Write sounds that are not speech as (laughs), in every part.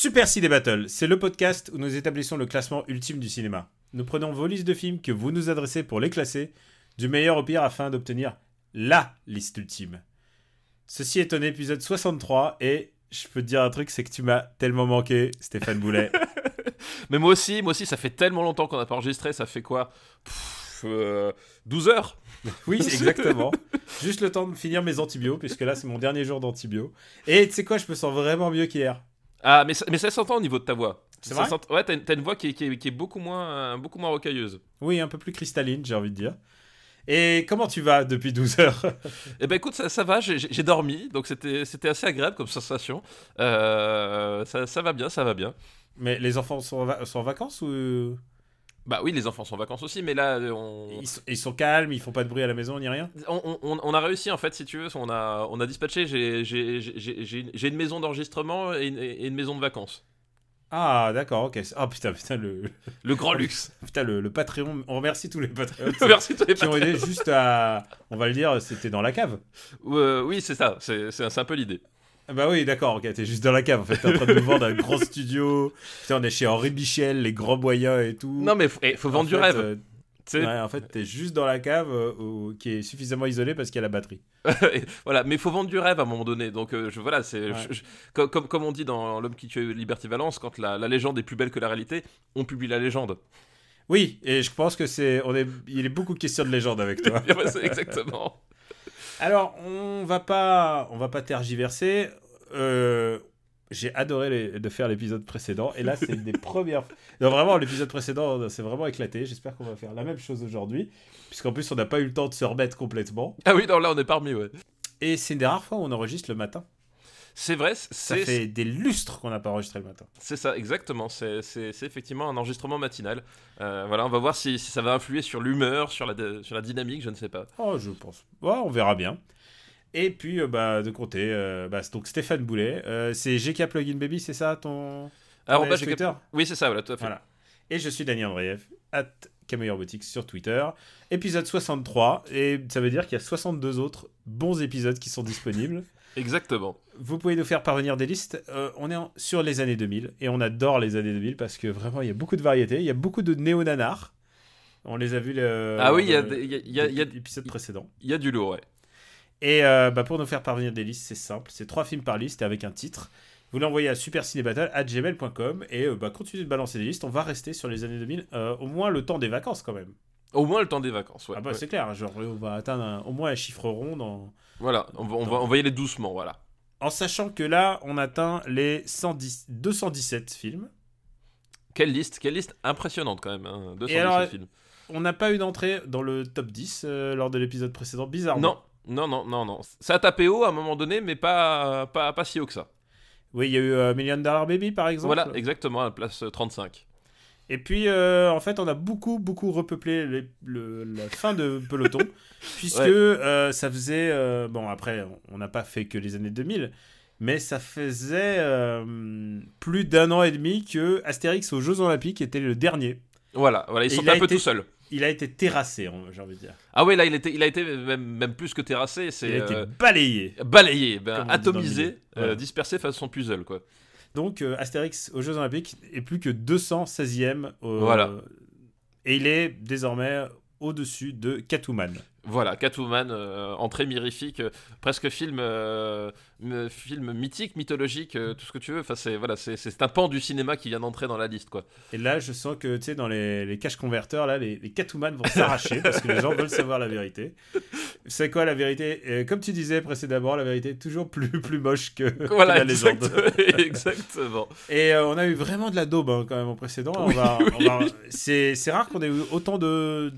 Super Ciné Battle, c'est le podcast où nous établissons le classement ultime du cinéma. Nous prenons vos listes de films que vous nous adressez pour les classer, du meilleur au pire afin d'obtenir LA liste ultime. Ceci est un épisode 63 et je peux te dire un truc, c'est que tu m'as tellement manqué, Stéphane Boulet. (laughs) Mais moi aussi, moi aussi, ça fait tellement longtemps qu'on n'a pas enregistré, ça fait quoi? Pff, euh, 12 heures Oui, (laughs) exactement. Juste le temps de finir mes antibiotiques, puisque là c'est mon dernier jour d'antibio. Et tu sais quoi, je me sens vraiment mieux qu'hier. Ah, mais ça, mais ça s'entend au niveau de ta voix. C'est vrai Ouais, t'as une, voix qui est, qui est- qui est beaucoup, moins, euh, beaucoup moins rocailleuse. Oui, un peu plus cristalline, j'ai envie de dire. Et comment tu vas depuis 12 heures? Eh ben écoute, ça, ça va, j'ai dormi, donc c'était c'était assez agréable comme sensation. Euh, ça, ça va bien, ça va bien. Mais les enfants sont en, va- sont en vacances ou? Bah oui, les enfants sont en vacances aussi, mais là, on, ils sont, ils sont calmes, ils font pas de bruit à la maison ni rien? On, on- on a réussi en fait, si tu veux, on a, on a dispatché, j'ai- une- maison d'enregistrement et une, et une maison de vacances. Ah, d'accord, ok. Oh putain, putain, le, (laughs) Le grand luxe. (laughs) putain, le, le Patreon. On remercie tous les Patreons (laughs) Merci tous les qui ont aidé juste à. On va le dire, c'était dans la cave. Euh, oui, c'est ça, c'est c'est un, c'est un peu l'idée. Ah Bah oui, d'accord, ok, t'es juste dans la cave en fait. T'es en train de nous vendre un grand studio. Putain, on est chez Henri Michel, les grands moyens et tout. Non, mais faut, eh, faut En vendre du fait, rêve. euh, ouais, en fait, t'es juste dans la cave euh, où- qui est suffisamment isolée parce qu'il y a la batterie. (laughs) voilà, mais faut vendre du rêve à un moment donné. Donc euh, je, voilà, c'est Ouais. comme, comme, comme on dit dans L'homme qui tue Liberty Valence, quand la, la légende est plus belle que la réalité, on publie la légende. Oui, et je pense que c'est. On est... Il est beaucoup question de légende avec toi. (laughs) Exactement. Alors, on va pas, on va pas tergiverser. Euh, J'ai adoré les- de faire l'épisode précédent, et là, c'est une des (laughs) premières. Non, vraiment, l'épisode précédent, c'est vraiment éclaté. J'espère qu'on va faire la même chose aujourd'hui, puisqu'en plus, on n'a pas eu le temps de se remettre complètement. Ah oui, non, là on est parmi, ouais. Et c'est une des rares fois où on enregistre le matin. C'est vrai, Ça c'est fait des lustres qu'on n'a pas enregistré le matin. c'est ça, exactement. C'est effectivement un enregistrement matinal. Euh, voilà, on va voir si, si ça va influer sur l'humeur, sur la, sur la dynamique, je ne sais pas. Oh, je pense. Ouais, on verra bien. Et puis, euh, bah, de côté, euh, bah, c'est donc Stéphane Boulet. Euh, c'est GK Plugin Baby, c'est ça ton. Alors, bah, Twitter Oui, c'est ça, voilà, tout à fait. Voilà. Et je suis Daniel Andreev, at Camille Robotics sur Twitter. Épisode 63, et ça veut dire qu'il y a 62 autres bons épisodes qui sont disponibles. (laughs) Exactement. Vous pouvez nous faire parvenir des listes. Euh, on est en- sur les années 2000, et on adore les années 2000 parce que vraiment, il y a beaucoup de variétés. Il y a beaucoup de néo-nanars. On les a vus le, ah oui, il y a, y a, y a- l'épisode précédent. il y a du lourd, ouais. Et euh, bah, pour nous faire parvenir des listes, c'est simple. C'est trois films par liste et avec un titre. Vous l'envoyez à supercinébattle.gmail.com et euh, bah, continuez de balancer des listes. On va rester sur les années 2000, euh, au moins le temps des vacances quand même. Au moins le temps des vacances, ouais. ah bah ouais. c'est clair, genre on va atteindre un- au moins un chiffre rond dans... Voilà, on va, on, va, on va y aller doucement, voilà. En sachant que là, on atteint les 110, 217 films. Quelle liste, quelle liste impressionnante quand même, hein, 217 Et alors, films. On n'a pas eu d'entrée dans le top 10 euh, lors de l'épisode précédent, bizarrement. Non, non, non, non, non. Ça a tapé haut à un moment donné, mais pas, pas, pas si haut que ça. Oui, il y a eu euh, Million Dollar Baby par exemple. Voilà, exactement, à la place euh, 35. Et puis, euh, en fait, on a beaucoup, beaucoup repeuplé les- le- la fin de peloton, (laughs) puisque Ouais. euh, ça faisait... euh, bon, après, on n'a pas fait que les années 2000, mais ça faisait plus d'un an et demi que Astérix aux Jeux Olympiques était le dernier. Voilà, voilà ils Et sont il un peu été- tout seuls. Il a été terrassé, on- j'ai envie de dire. Ah ouais, là, il, était, il a été même, même plus que terrassé, Il a été balayé. balayé, ben, atomisé, milieu. euh, Voilà. dispersé façon puzzle, quoi. Donc, euh, Astérix aux Jeux Olympiques est plus que 216e. au- Voilà. Et il est désormais au-dessus de Catwoman. Voilà, Catwoman, euh, entrée mirifique, euh, presque film, euh, film mythique, mythologique, tout ce que tu veux. Enfin, c'est voilà, c'est un pan du cinéma qui vient d'entrer dans la liste, quoi. Et là, je sens que, tu sais, dans les, les caches converteurs, là, les, les Catwoman vont s'arracher parce que les gens veulent savoir la vérité. C'est quoi la vérité? Comme tu disais précédemment, la vérité est toujours plus, plus moche que, que Voilà, la légende. exact- (laughs) exactement. Et on a eu vraiment de la daube hein, quand même au précédent. C'est rare qu'on ait eu autant de.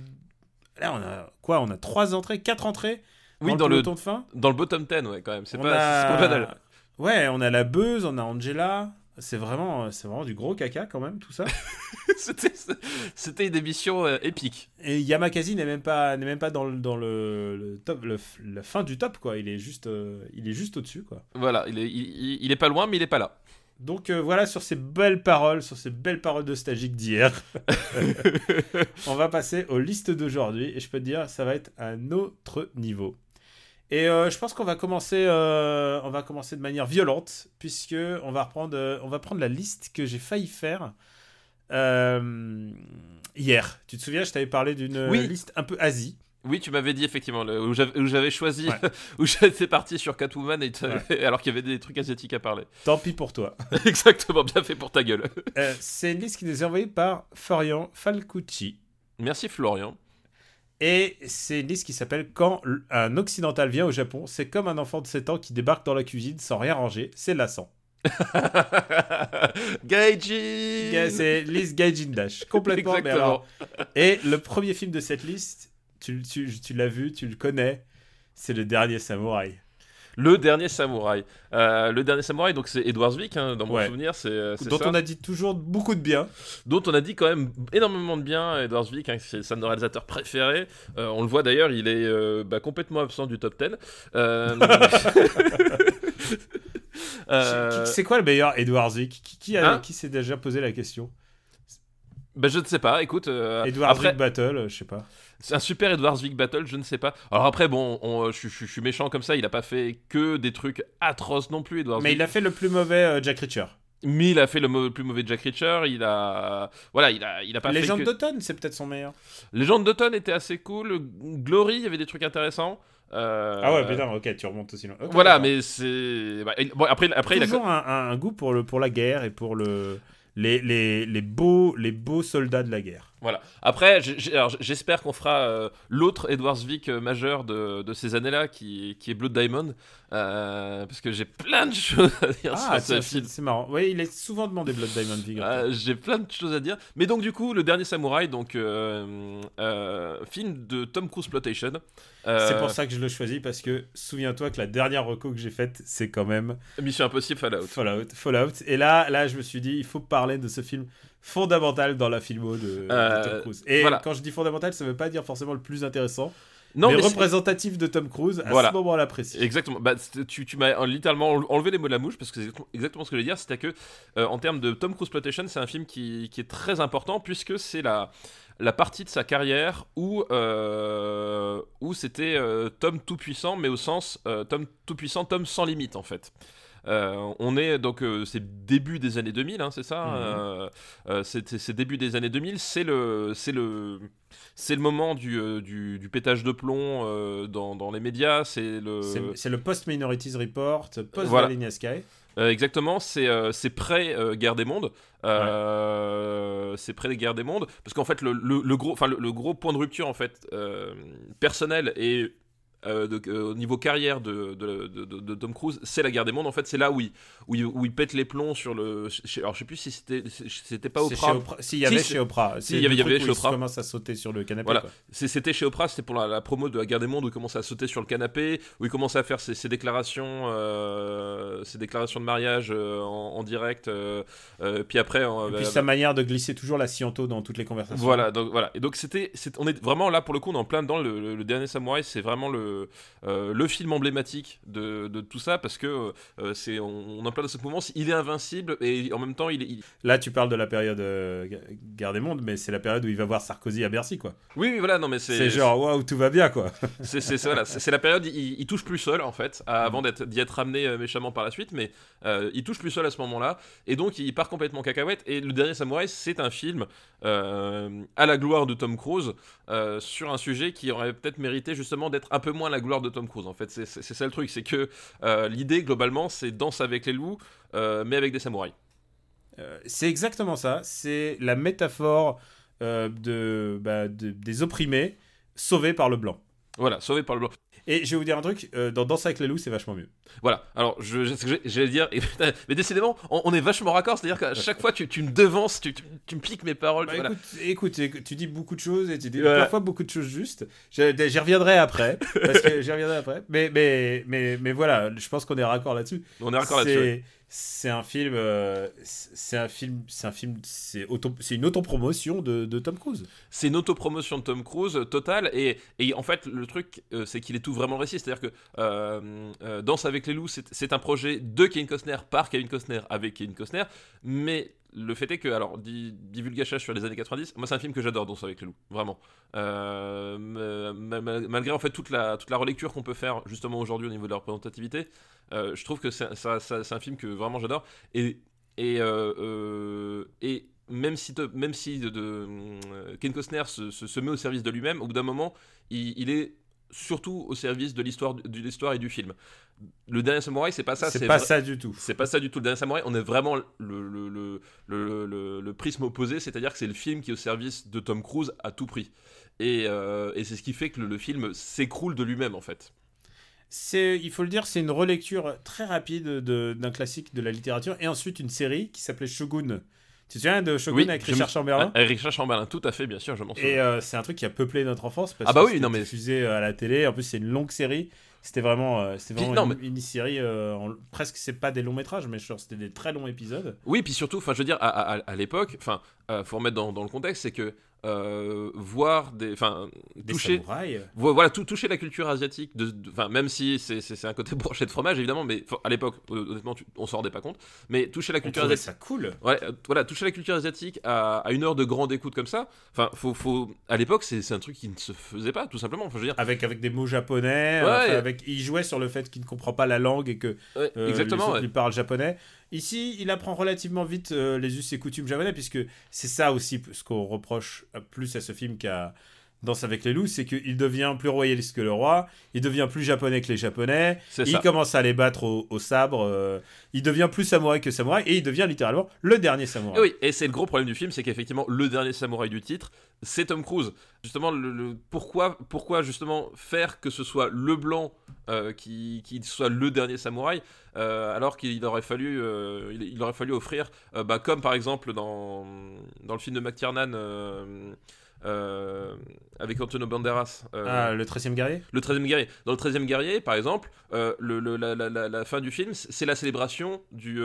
Là, on a quoi? On a trois entrées, quatre entrées Oui, dans, dans le le, peloton de fin? dans le bottom 10, ouais, quand même. C'est On pas, a- pas banal. Ouais, on a la Buzz, on a Angela, c'est vraiment, c'est vraiment du gros caca quand même tout ça. (laughs) C'était c'était une émission euh, épique. Et Yamakasi n'est même pas, n'est même pas dans le, dans le, le top, le, la fin du top quoi. Il est juste, euh, il est juste au-dessus quoi. Voilà, il est, il, il est pas loin, mais il est pas là. Donc euh, voilà sur ces belles paroles, sur ces belles paroles de stagique d'hier. (laughs) on va passer aux listes d'aujourd'hui et je peux te dire ça va être un autre niveau. Et euh, je pense qu'on va commencer, euh, on va commencer de manière violente puisque on va reprendre, on va prendre la liste que j'ai failli faire hier. Tu te souviens, je t'avais parlé d'une Oui. liste un peu Asie. Oui, tu m'avais dit effectivement le- où j'avais choisi, Ouais. (laughs) où j'étais parti sur Catwoman et (laughs) alors qu'il y avait des trucs asiatiques à parler. Tant pis pour toi. (laughs) Exactement, bien fait pour ta gueule. Euh, c'est une liste qui nous est envoyée par Florian Falcucci. Merci Florian. Et c'est une liste qui s'appelle Quand un occidental vient au Japon, c'est comme un enfant de 7 ans qui débarque dans la cuisine sans rien ranger, c'est lassant. Gaiji Ga- C'est liste Gaijin Dash, complètement. mais Exactement. alors- Et le premier film de cette liste, tu, tu- tu l'as vu, tu le connais, c'est Le Dernier Samouraï. Le dernier samouraï. Euh, le dernier samouraï, donc c'est Edward Zwick, hein, dans mon Ouais. souvenir, c'est euh, Dont ça. on a dit toujours beaucoup de bien. dont on a dit quand même énormément de bien. Edward Zwick, hein, c'est c'est nos réalisateurs préférés. Euh, on le voit d'ailleurs, il est euh, bah, complètement absent du top 10. Euh, (laughs) (laughs) euh, C'est quoi le meilleur Edward Zwick Qui, qui, Hein? qui s'est déjà posé la question? Bah, je ne sais pas, écoute. euh, Edward après, Battle, euh, je sais pas. c'est un super Edward Zwick Battle, je ne sais pas. Alors après, bon, on- je, je- je suis méchant comme ça, il a pas fait que des trucs atroces non plus, Edward Mais Zwick. il a fait le plus mauvais euh, Jack Reacher. Mais il a fait le plus mauvais Jack Reacher, il a. Voilà, il a, il a pas Légende fait. que- d'automne, c'est peut-être son meilleur. Légende d'automne était assez cool. Glory, il y avait des trucs intéressants. Euh, Ah ouais, putain, ok, tu remontes aussi loin. Voilà, mais c'est. bah, bon, après, après il a. un- un goût pour, le, pour la guerre et pour le, les, les, les, beaux, les beaux soldats de la guerre. Voilà. Après, j'espère qu'on fera euh, l'autre Edward Zwick euh, majeur de, de ces années-là, qui, qui est Blood Diamond, euh, parce que j'ai plein de (laughs) choses à dire Ah, sur ce film. c'est marrant. Oui, il est souvent demandé Blood Diamond. Euh, j'ai plein de choses à dire. Mais donc, du coup, le dernier samouraï, donc, film de Tom Cruise Plotation. Euh, C'est pour ça que je le choisis parce que souviens-toi que la dernière reco que j'ai faite, c'est quand même Mission Impossible Fallout. Fallout. Fallout. Et là, là, je me suis dit, il faut parler de ce film fondamental dans la filmo de, de Euh, Tom Cruise. Et voilà. quand je dis fondamental, ça veut pas dire forcément le plus intéressant, Non, mais, représentatif de Tom Cruise à Voilà. ce moment-là précis. Exactement. Bah, tu tu m'as littéralement enlevé les mots de la mouche parce que c'est exactement- ce que je voulais dire. C'était que, euh, en termes de Tom Cruise Plotation, c'est un film qui, qui est très important puisque c'est la, la partie de sa carrière où, euh, où c'était euh, Tom tout-puissant, mais au sens Tom tout-puissant, Tom sans limite en fait. Euh, on est donc euh, c'est début des années 2000, hein, c'est ça. Mhm. euh, euh, c'est début des années 2000. C'est le c'est le c'est le moment du, euh, du, du pétage de plomb dans, dans les médias. C'est le C'est le Post-Minorities Report, post Voilà. Sky. exactement, c'est c'est près euh, guerre des mondes. C'est près des guerres des mondes parce qu'en fait le, le- le gros, enfin le, le gros point de rupture en fait personnel et euh, de- euh, au niveau carrière de, de, de- Tom Cruise, c'est la guerre des mondes. En fait, c'est là où il, où, il, où il pète les plombs sur le. chez- alors je sais plus si c'était c'était pas Oprah. Oprah. Si, il y avait Si, chez Oprah. si, il y avait- y avait chez Oprah. Il commence à sauter sur le canapé. Voilà. C'était chez Oprah, c'était pour la, la promo de la guerre des mondes où il commençait à sauter sur le canapé, où il commençait à faire ses, ses déclarations, euh, ses déclarations de mariage euh, en, en direct. euh, euh, puis après, Et puis sa manière de glisser toujours la sciento dans toutes les conversations. voilà, donc voilà. Et donc c'était, on est vraiment là pour le coup, on est en plein dedans. Le, le- le dernier samouraï, c'est vraiment le, euh, le film emblématique de, de tout ça parce que euh, c'est, on, on en plein dans ce mouvement. Il est invincible et en même temps, il, il- Là, tu parles de la période euh, gu- guerre des mondes, mais c'est la période où il va voir Sarkozy à Bercy, quoi. oui, oui, voilà, non mais c'est, C'est genre, waouh, tout va bien, quoi. (laughs) C'est c'est- voilà, la période, il, il touche plus seul en fait, à- avant d'être- d'y être ramené euh, méchamment par la suite, mais euh, il touche plus seul à ce moment-là, et donc il part complètement cacahuète. Et Le Dernier Samouraï, c'est un film euh, à la gloire de Tom Cruise euh, sur un sujet qui aurait peut-être mérité justement d'être un peu moins à la gloire de Tom Cruise. En fait, c'est ça le truc, c'est que euh, l'idée globalement, c'est danse avec les loups, euh, mais avec des samouraïs. Euh, c'est exactement ça. C'est la métaphore de, bah, de- des opprimés sauvés par le blanc. Voilà, sauvé par le blanc. Et je vais vous dire un truc, euh, dans Danse avec les loups, c'est vachement mieux. Voilà, alors je, je- j'ai- j'allais dire, et mais décidément, on, on est vachement raccord, c'est-à-dire qu'à chaque fois tu, tu me devances, tu, tu- tu me piques mes paroles. Bah, voilà. écoute, tu dis beaucoup de choses et tu dis parfois beaucoup de choses justes. J'y j'y reviendrai après, parce que j'y reviendrai après. Mais, mais, mais, mais voilà, je pense qu'on est raccord là-dessus. On est raccord là-dessus. C'est un film, euh, c'est un film, c'est un film, c'est auto, une autopromotion de, Tom Cruise. C'est une autopromotion de Tom Cruise euh, totale. Et, et en fait le truc euh, c'est qu'il est tout vraiment récit, c'est-à-dire que Danse avec les loups c'est un projet de Kevin Costner par Kevin Costner avec Kevin Costner, mais le fait est que, alors, di- divulgachage sur les années 90, moi c'est un film que j'adore, Danse avec les loups, vraiment. Euh, ma- ma- malgré en fait toute la, toute la relecture qu'on peut faire justement aujourd'hui au niveau de la représentativité, euh, je trouve que c'est, un film que vraiment j'adore. Et, et, euh, et même si, même si de, Ken Costner se, se- met au service de lui-même, au bout d'un moment, il est surtout au service de l'histoire, de l'histoire et du film. Le dernier samouraï, c'est pas ça. c'est pas ça du tout. c'est pas ça du tout le dernier samouraï. On est vraiment le, le, le, le, le- le prisme opposé, c'est-à-dire que c'est le film qui est au service de Tom Cruise à tout prix. Et, euh, et c'est ce qui fait que le, film s'écroule de lui-même en fait. C'est, il faut le dire, c'est une relecture très rapide de- d'un classique de la littérature et ensuite une série qui s'appelait Shogun. Tu te souviens de Shogun avec Richard Chamberlain? Ah, Richard Chamberlain, tout à fait, bien sûr, je m'en souviens. Et euh, c'est un truc qui a peuplé notre enfance parce Ah bah que oui, c'était mais- diffusé euh, à la télé. En plus, c'est une longue série. C'était vraiment, euh, c'était vraiment non, une mini-série. euh, en- presque, c'est pas des longs métrages, mais c'était des très longs épisodes. Oui, puis surtout, enfin, je veux dire, à, à- à l'époque, enfin, faut remettre dans, dans le contexte, c'est que euh, voir des, enfin, toucher, samouraïs. voilà, tout, toucher la culture asiatique, de, de- enfin, même si c'est un côté (laughs) brochette de fromage, évidemment, mais à l'époque, hon- honnêtement, tu- on s'en rendait pas compte, mais toucher la culture asiatique. ça cool. Ouais, euh, voilà, toucher la culture asiatique à, à une heure de grande écoute comme ça, enfin, faut, faut, à l'époque, c'est un truc qui ne se faisait pas, tout simplement. Enfin, je veux dire, Avec, avec des mots japonais. Ouais. enfin, avec, il jouait sur le fait qu'il ne comprend pas la langue et que ouais, euh, exactement. autres ouais. lui parlent japonais. Ici, il apprend relativement vite euh, les us et coutumes japonais, puisque c'est ça aussi ce qu'on reproche euh, plus à ce film qu'à Danse avec les loups, c'est qu'il devient plus royaliste que le roi, il devient plus japonais que les japonais, il commence à les battre au, au sabre, euh, il devient plus samouraï que samouraï, et il devient littéralement le dernier samouraï. Et oui, et c'est le gros problème du film, c'est qu'effectivement, le dernier samouraï du titre, c'est Tom Cruise. Justement, le, le- pourquoi, pourquoi justement faire que ce soit le blanc euh, qui, qui soit le dernier samouraï, euh, alors qu'il aurait fallu, euh, il, il aurait fallu offrir, bah, comme par exemple dans, dans le film de McTiernan. Euh, avec Antonio Banderas, euh, Ah, le 13 e guerrier? le 13e guerrier. Dans le 13e guerrier, par exemple, euh, le, le- la, la- la- la fin du film, c'est la célébration du,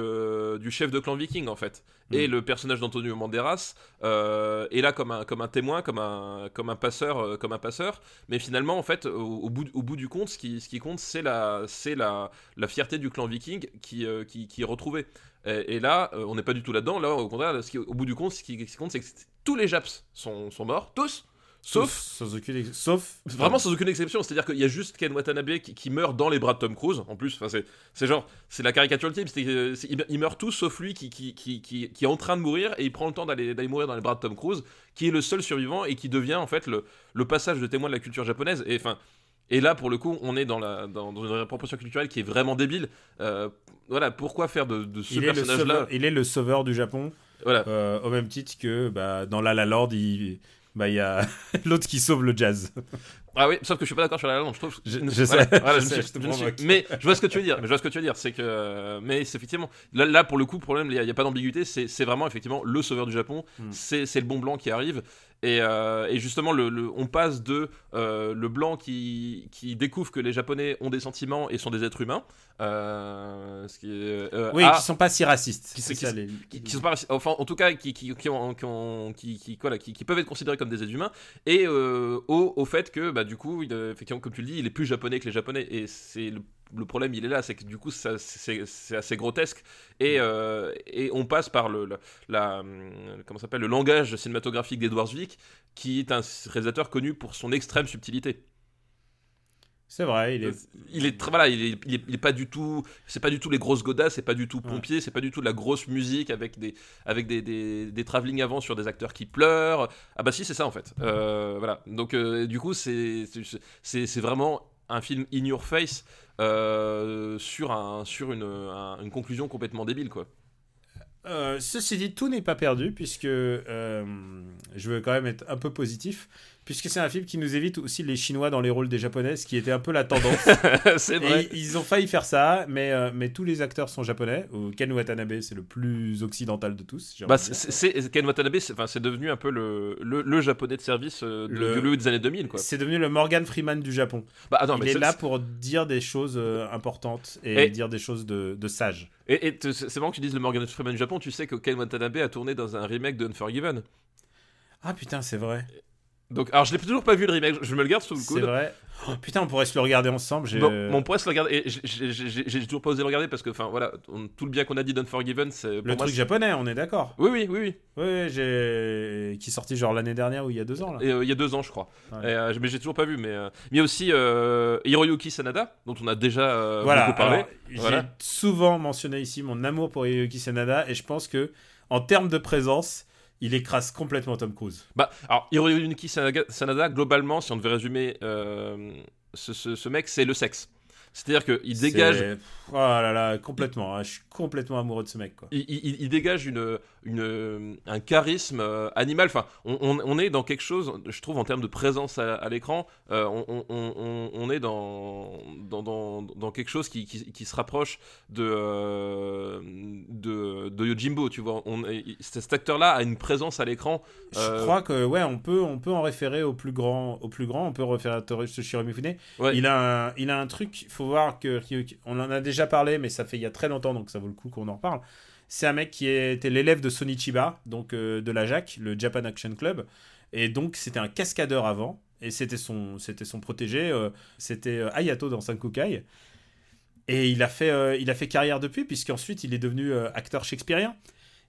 du chef de clan viking, en fait. Et Mm. le personnage d'Antonio Banderas est là comme un, comme un témoin, comme un, comme un passeur, comme un passeur. Mais finalement, en fait, au, au bout, au bout du compte, ce qui, ce qui compte, c'est la, c'est la, la fierté du clan viking qui, qui, qui est retrouvée. Et, et là, euh, on n'est pas du tout là-dedans. Là, au contraire, ce qui- au bout du compte, ce qui, ce qui compte, c'est que tous les Japs sont, sont morts, tous, sauf Sans aucune ex- Sauf. Vraiment sans aucune exception, c'est-à-dire qu'il y a juste Ken Watanabe qui, qui meurt dans les bras de Tom Cruise, en plus, enfin c'est, genre, c'est la caricature que, c'est- ils, meurent tous sauf lui qui, qui, qui, qui, qui est en train de mourir et il prend le temps d'aller, d'aller mourir dans les bras de Tom Cruise, qui est le seul survivant et qui devient en fait le, le passage de témoin de la culture japonaise, et enfin... Et là, pour le coup, on est dans, la, dans, dans une proportion culturelle qui est vraiment débile. Euh, voilà, pourquoi faire de, de ce personnage-là il est le sauveur du Japon, Voilà, euh, au même titre que bah, dans La La Land, il bah, il y a (laughs) l'autre qui sauve le jazz. Ah oui, sauf que je suis pas d'accord sur la langue. Je trouve. Je- je voilà, sais, voilà, je je sais, sais, je te je ne suis- provoque. Mais je vois ce que tu veux dire. Mais je vois ce que tu veux dire. C'est que, mais c'est effectivement là, là pour le coup, problème, il n'y a, pas d'ambiguïté. C'est vraiment effectivement le sauveur du Japon. Hmm. C'est le bon blanc qui arrive. Et, euh, et justement, le, le- on passe de euh, le blanc qui, qui découvre que les Japonais ont des sentiments et sont des êtres humains, euh, ce qui est, euh, Oui, à- qui sont pas si racistes. Qui- C'est qui- ça, les- qui, qui sont pas enfin en tout cas qui qui qui, ont- qui, ont- voilà, qui- qui peuvent être considérés comme des êtres humains et au, au fait que bah du coup il, euh, effectivement comme tu le dis il est plus japonais que les japonais. Et c'est le, le problème il est là c'est que du coup c'est assez grotesque. Et, euh, et on passe par le la, la- hum, comment s'appelle le langage cinématographique d'Edward Zwick qui est un réalisateur connu pour son extrême subtilité C'est vrai, il est. il est très voilà il est, il est, il est pas du tout c'est pas du tout les grosses godasses c'est pas du tout pompier c'est pas du tout de la grosse musique avec des avec des des, des travelling avant sur des acteurs qui pleurent ah bah si c'est ça en fait Euh, voilà donc euh, du coup c'est c'est- c'est c'est vraiment un film in your face euh, sur un sur une, un- une conclusion complètement débile quoi Euh, ceci dit, tout n'est pas perdu, puisque euh, je veux quand même être un peu positif. Puisque c'est un film qui nous évite aussi les Chinois dans les rôles des Japonais, ce qui était un peu la tendance. (laughs) c'est vrai. Et ils ont failli faire ça, mais, euh, mais tous les acteurs sont japonais. Ken Watanabe, c'est le plus occidental de tous. Bah, c'est Ken Watanabe, c'est enfin, devenu un peu le, le, le japonais de service euh, de, Le- du des années 2000, quoi. C'est devenu le Morgan Freeman du Japon. Bah, attends, il mais est là pour dire des choses euh, importantes et, Et- dire des choses de, de sages. Et, et c'est marrant que tu dises le Morgan Freeman du Japon, tu sais que Ken Watanabe a tourné dans un remake de Unforgiven. Ah putain, c'est vrai. Donc, alors je l'ai toujours pas vu le remake, je me le garde sous le C'est coude. vrai. Oh, putain, on pourrait se le regarder ensemble. j'ai- Bon, on pourrait se le regarder. J'ai- toujours pas osé le regarder parce que, enfin, voilà, on- tout le bien qu'on a dit d'Unforgiven, c'est. le moi, truc c'est- japonais, on est d'accord. Oui, oui, oui, oui. Oui, j'ai qui est sorti genre l'année dernière ou il y a deux ans là. Et, euh, il y a deux ans, je crois. Ouais. Et, euh, mais j'ai toujours pas vu. Mais euh, mais il y a aussi euh, Hiroyuki Sanada, dont on a déjà euh, voilà. beaucoup parlé. J'ai souvent mentionné ici mon amour pour Hiroyuki Sanada et je pense que en termes de présence, il écrase complètement Tom Cruise. Bah, alors, Hiroyuki Sanada, Sanada, globalement, si on devait résumer euh, ce, ce- ce mec, c'est le sexe. C'est-à-dire qu'il dégage, Oh là là, complètement. hein, Je suis complètement amoureux de ce mec quoi. il, il- il dégage une, une, un charisme euh, animal. Enfin, on, on- on est dans quelque chose, je trouve, en termes de présence à, à l'écran, euh, on, est dans, dans, dans, dans quelque chose qui, qui, qui se rapproche de, euh, de, de Yojimbo, tu vois. On, cet acteur-là a une présence à l'écran. Je crois que ouais, on peut on peut en référer au plus grand au plus grand, on peut référer à Toshiro Mifune. Ouais. Il a un, il a un truc, faut voir que on en a déjà parlé mais ça fait il y a très longtemps donc ça vaut le coup qu'on en reparle. C'est un mec qui était l'élève de Sonichiba, donc euh, de la JAC, le Japan Action Club et donc c'était un cascadeur avant et c'était son c'était son protégé, euh, c'était euh, Hayato dans Sankukai. Et il a fait il a fait carrière depuis puisqu'ensuite il est devenu acteur shakespearien.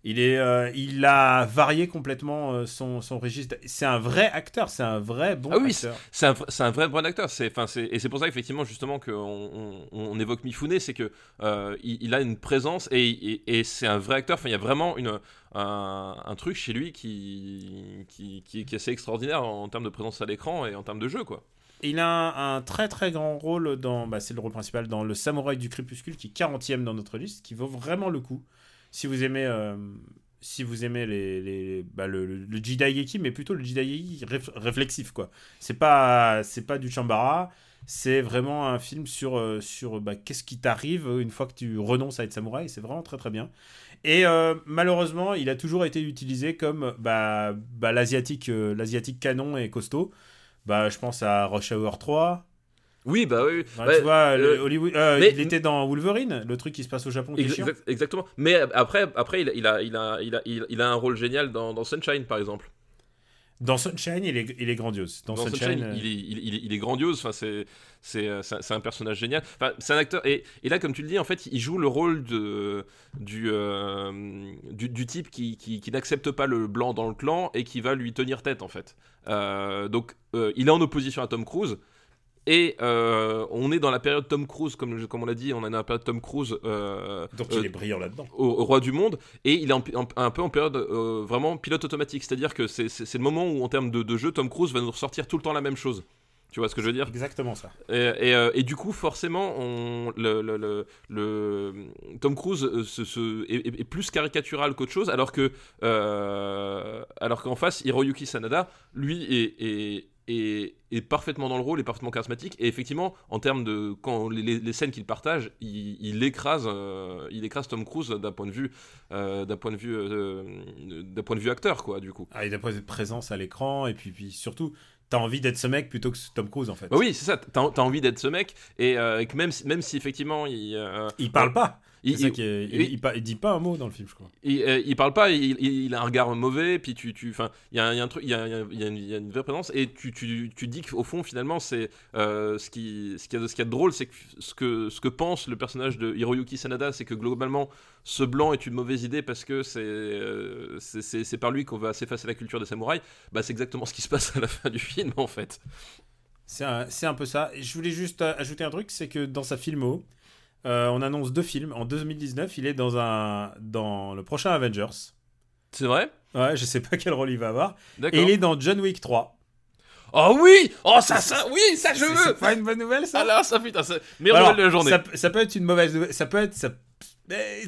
Il, est, euh, il a varié complètement euh, son, son registre. C'est un vrai acteur, c'est un vrai bon Ah oui, acteur. C'est un, un vrai bon acteur. C'est, et c'est pour ça effectivement justement qu'on on, on évoque Mifune, c'est que euh, il, a une présence et, et, et c'est un vrai acteur. Enfin, il y a vraiment une, un, un truc chez lui qui, qui, qui, qui est assez extraordinaire en termes de présence à l'écran et en termes de jeu, quoi. Il a un, un très très grand rôle dans, bah, c'est le rôle principal dans Le Samouraï du Crépuscule, qui est 40e dans notre liste, qui vaut vraiment le coup. Si vous aimez, euh, si vous aimez les, bah, le, le, mais plutôt le Jidaigeki réf- réflexif, quoi. C'est pas, c'est pas du Chambara, c'est vraiment un film sur, euh, sur bah, qu'est-ce qui t'arrive une fois que tu renonces à être samouraï. C'est vraiment très très bien. Et euh, malheureusement, il a toujours été utilisé comme bah, bah, l'asiatique, l'asiatique canon et costaud. Bah, je pense à Rush Hour 3. Oui, bah oui. Ouais, tu vois, le le- Hollywood, euh, mais- il était dans Wolverine, le truc qui se passe au Japon qui Ex- exactement. Mais après, après il, a, il, a, il, a, il, a, il, il a un rôle génial dans, dans Sunshine, par exemple. Dans Sunshine, il est, il est grandiose. Dans, Dans Sunshine, Sunshine, euh, il, est, il, il est- il est grandiose. Enfin, c'est euh, un- personnage génial. Enfin, c'est un acteur. Et, et là, comme tu le dis, en fait, il joue le rôle de du euh, du, du type qui, qui, qui n'accepte pas le blanc dans le clan et qui va lui tenir tête, en fait. Euh, donc, euh, il est en opposition à Tom Cruise. Et euh, on est dans la période Tom Cruise, comme, comme on l'a dit, on est dans la période Tom Cruise euh, donc euh, il est brillant là-dedans. au, au roi du monde et il est en- en- un peu en période euh, vraiment pilote automatique c'est à dire que c'est- le moment où en termes de, de jeu Tom Cruise va nous ressortir tout le temps la même chose tu vois ce que je veux dire? Exactement ça. et, et, euh, et du coup forcément on, le, le- le- le- Tom Cruise euh, se, se- est, est- est plus caricatural qu'autre chose alors que euh, alors qu'en face Hiroyuki Sanada lui est, est- est- est parfaitement dans le rôle, est parfaitement charismatique et effectivement en termes de quand les, les- scènes qu'il partage, il, il écrase, euh, il écrase Tom Cruise d'un point de vue, euh, d'un point de vue, euh, d'un point de vue acteur quoi du coup. Ah, il a pas de présence à l'écran, et puis, puis surtout, t'as envie d'être ce mec plutôt que Tom Cruise en fait. Bah oui c'est ça, t'as t'as envie d'être ce mec et, euh, et que même si, même si effectivement il, Il parle pas. Il, C'est ça il- qui est- il, il- il pa- il dit pas un mot dans le film, je crois. il, euh, il parle pas, il, il- il a un regard mauvais, puis tu, tu, enfin, il y a, y un truc, il y a, y y une, y a une vraie présence, et tu, tu, tu dis qu'au fond, finalement, c'est euh, ce qui, ce qui, a, ce qui a de drôle, c'est que ce que, ce que pense le personnage de Hiroyuki Sanada, c'est que globalement, ce blanc est une mauvaise idée parce que c'est, euh, c'est, c'est- c'est par lui qu'on va s'effacer la culture des samouraïs. Bah, c'est exactement ce qui se passe à la fin du film, en fait. C'est un, c'est un peu ça. Et je voulais juste euh, ajouter un truc, c'est que dans sa filmo, euh, on annonce deux films. En 2019, il est dans, un, dans le prochain Avengers. C'est vrai? Ouais, je sais pas quel rôle il va avoir. Et il est dans John Wick 3. Oh oui Oh, ça, ça, oui, ça, je veux C'est pas une bonne nouvelle, ça? Ah là, ça, putain, c'est meilleure Alors, nouvelle de la journée. Ça, ça peut être une mauvaise nouvelle. Ça peut être. Ça...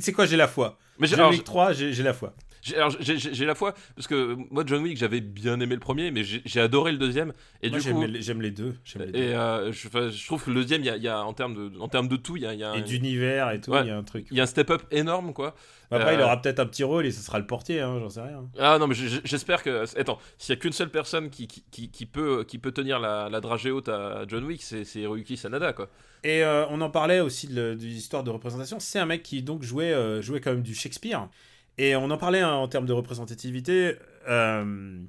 C'est quoi, j'ai la foi? Mais John alors, Wick 3, j'ai j'ai la foi. J'ai- Alors j'ai- la foi parce que moi John Wick j'avais bien aimé le premier, mais j'ai adoré le deuxième. Et Moi, du j'aime coup, les- j'aime les deux. j'aime les deux. et euh, je, trouve que le deuxième, il y a, il y a- en termes de, en termes de tout, il y a, y a Et un, d'univers et tout, il Ouais. y a un truc. il y a un step-up énorme quoi. Après, il Euh, aura peut-être un petit rôle et ce sera le portier, hein, j'en sais rien. Ah non, mais j'espère que. Attends, s'il y a qu'une seule personne qui, qui, qui, qui peut, qui peut tenir la, la dragée haute à John Wick, c'est Hiroyuki Sanada, quoi. Et euh, on en parlait aussi de, de l'histoire de représentation. C'est un mec qui donc jouait, euh, jouait quand même du Shakespeare. Et on en parlait hein, en termes de représentativité. euh,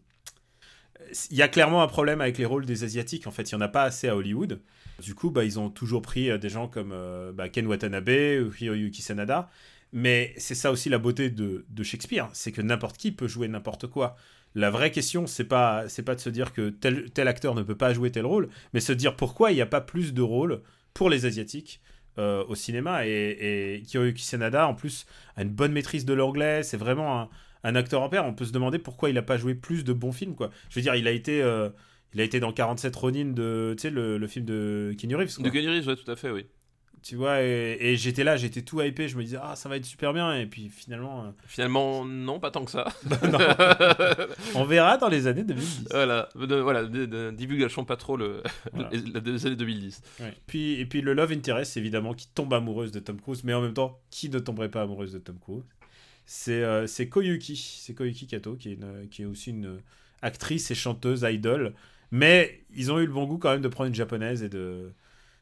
Il y a clairement un problème avec les rôles des Asiatiques. En fait, il n'y en a pas assez à Hollywood. Du coup, bah, ils ont toujours pris euh, des gens comme euh, bah, Ken Watanabe ou Hiroyuki Sanada. Mais c'est ça aussi la beauté de, Shakespeare, c'est que n'importe qui peut jouer n'importe quoi. La vraie question, c'est pas, c'est pas de se dire que tel, tel acteur ne peut pas jouer tel rôle, mais se dire pourquoi il n'y a pas plus de rôles pour les Asiatiques euh, au cinéma. Et, et Sanada, en plus, a une bonne maîtrise de l'anglais, c'est vraiment un, un acteur en pair. On peut se demander pourquoi il n'a pas joué plus de bons films, quoi. Je veux dire, il a été, euh, il a été dans 47 Ronin, de, tu sais, le, le film de Keanu Reeves. De Keanu Reeves, ouais, tout à fait, oui. Tu vois, et, et j'étais là, j'étais tout hypé, je me disais, ah, ça va être super bien, et puis finalement, euh, Finalement, non, pas tant que ça. (laughs) non. (laughs) on verra dans les années 2010. voilà, de, voilà, de, pas trop le, (laughs) Voilà. les- les années 2010. Ouais. Puis, et puis le Love Interest, évidemment, qui tombe amoureuse de Tom Cruise, mais en même temps, qui ne tomberait pas amoureuse de Tom Cruise? C'est euh, Koyuki, c'est Koyuki Kato, qui est, une- qui est aussi une actrice et chanteuse idol. Mais ils ont eu le bon goût quand même de prendre une japonaise et de...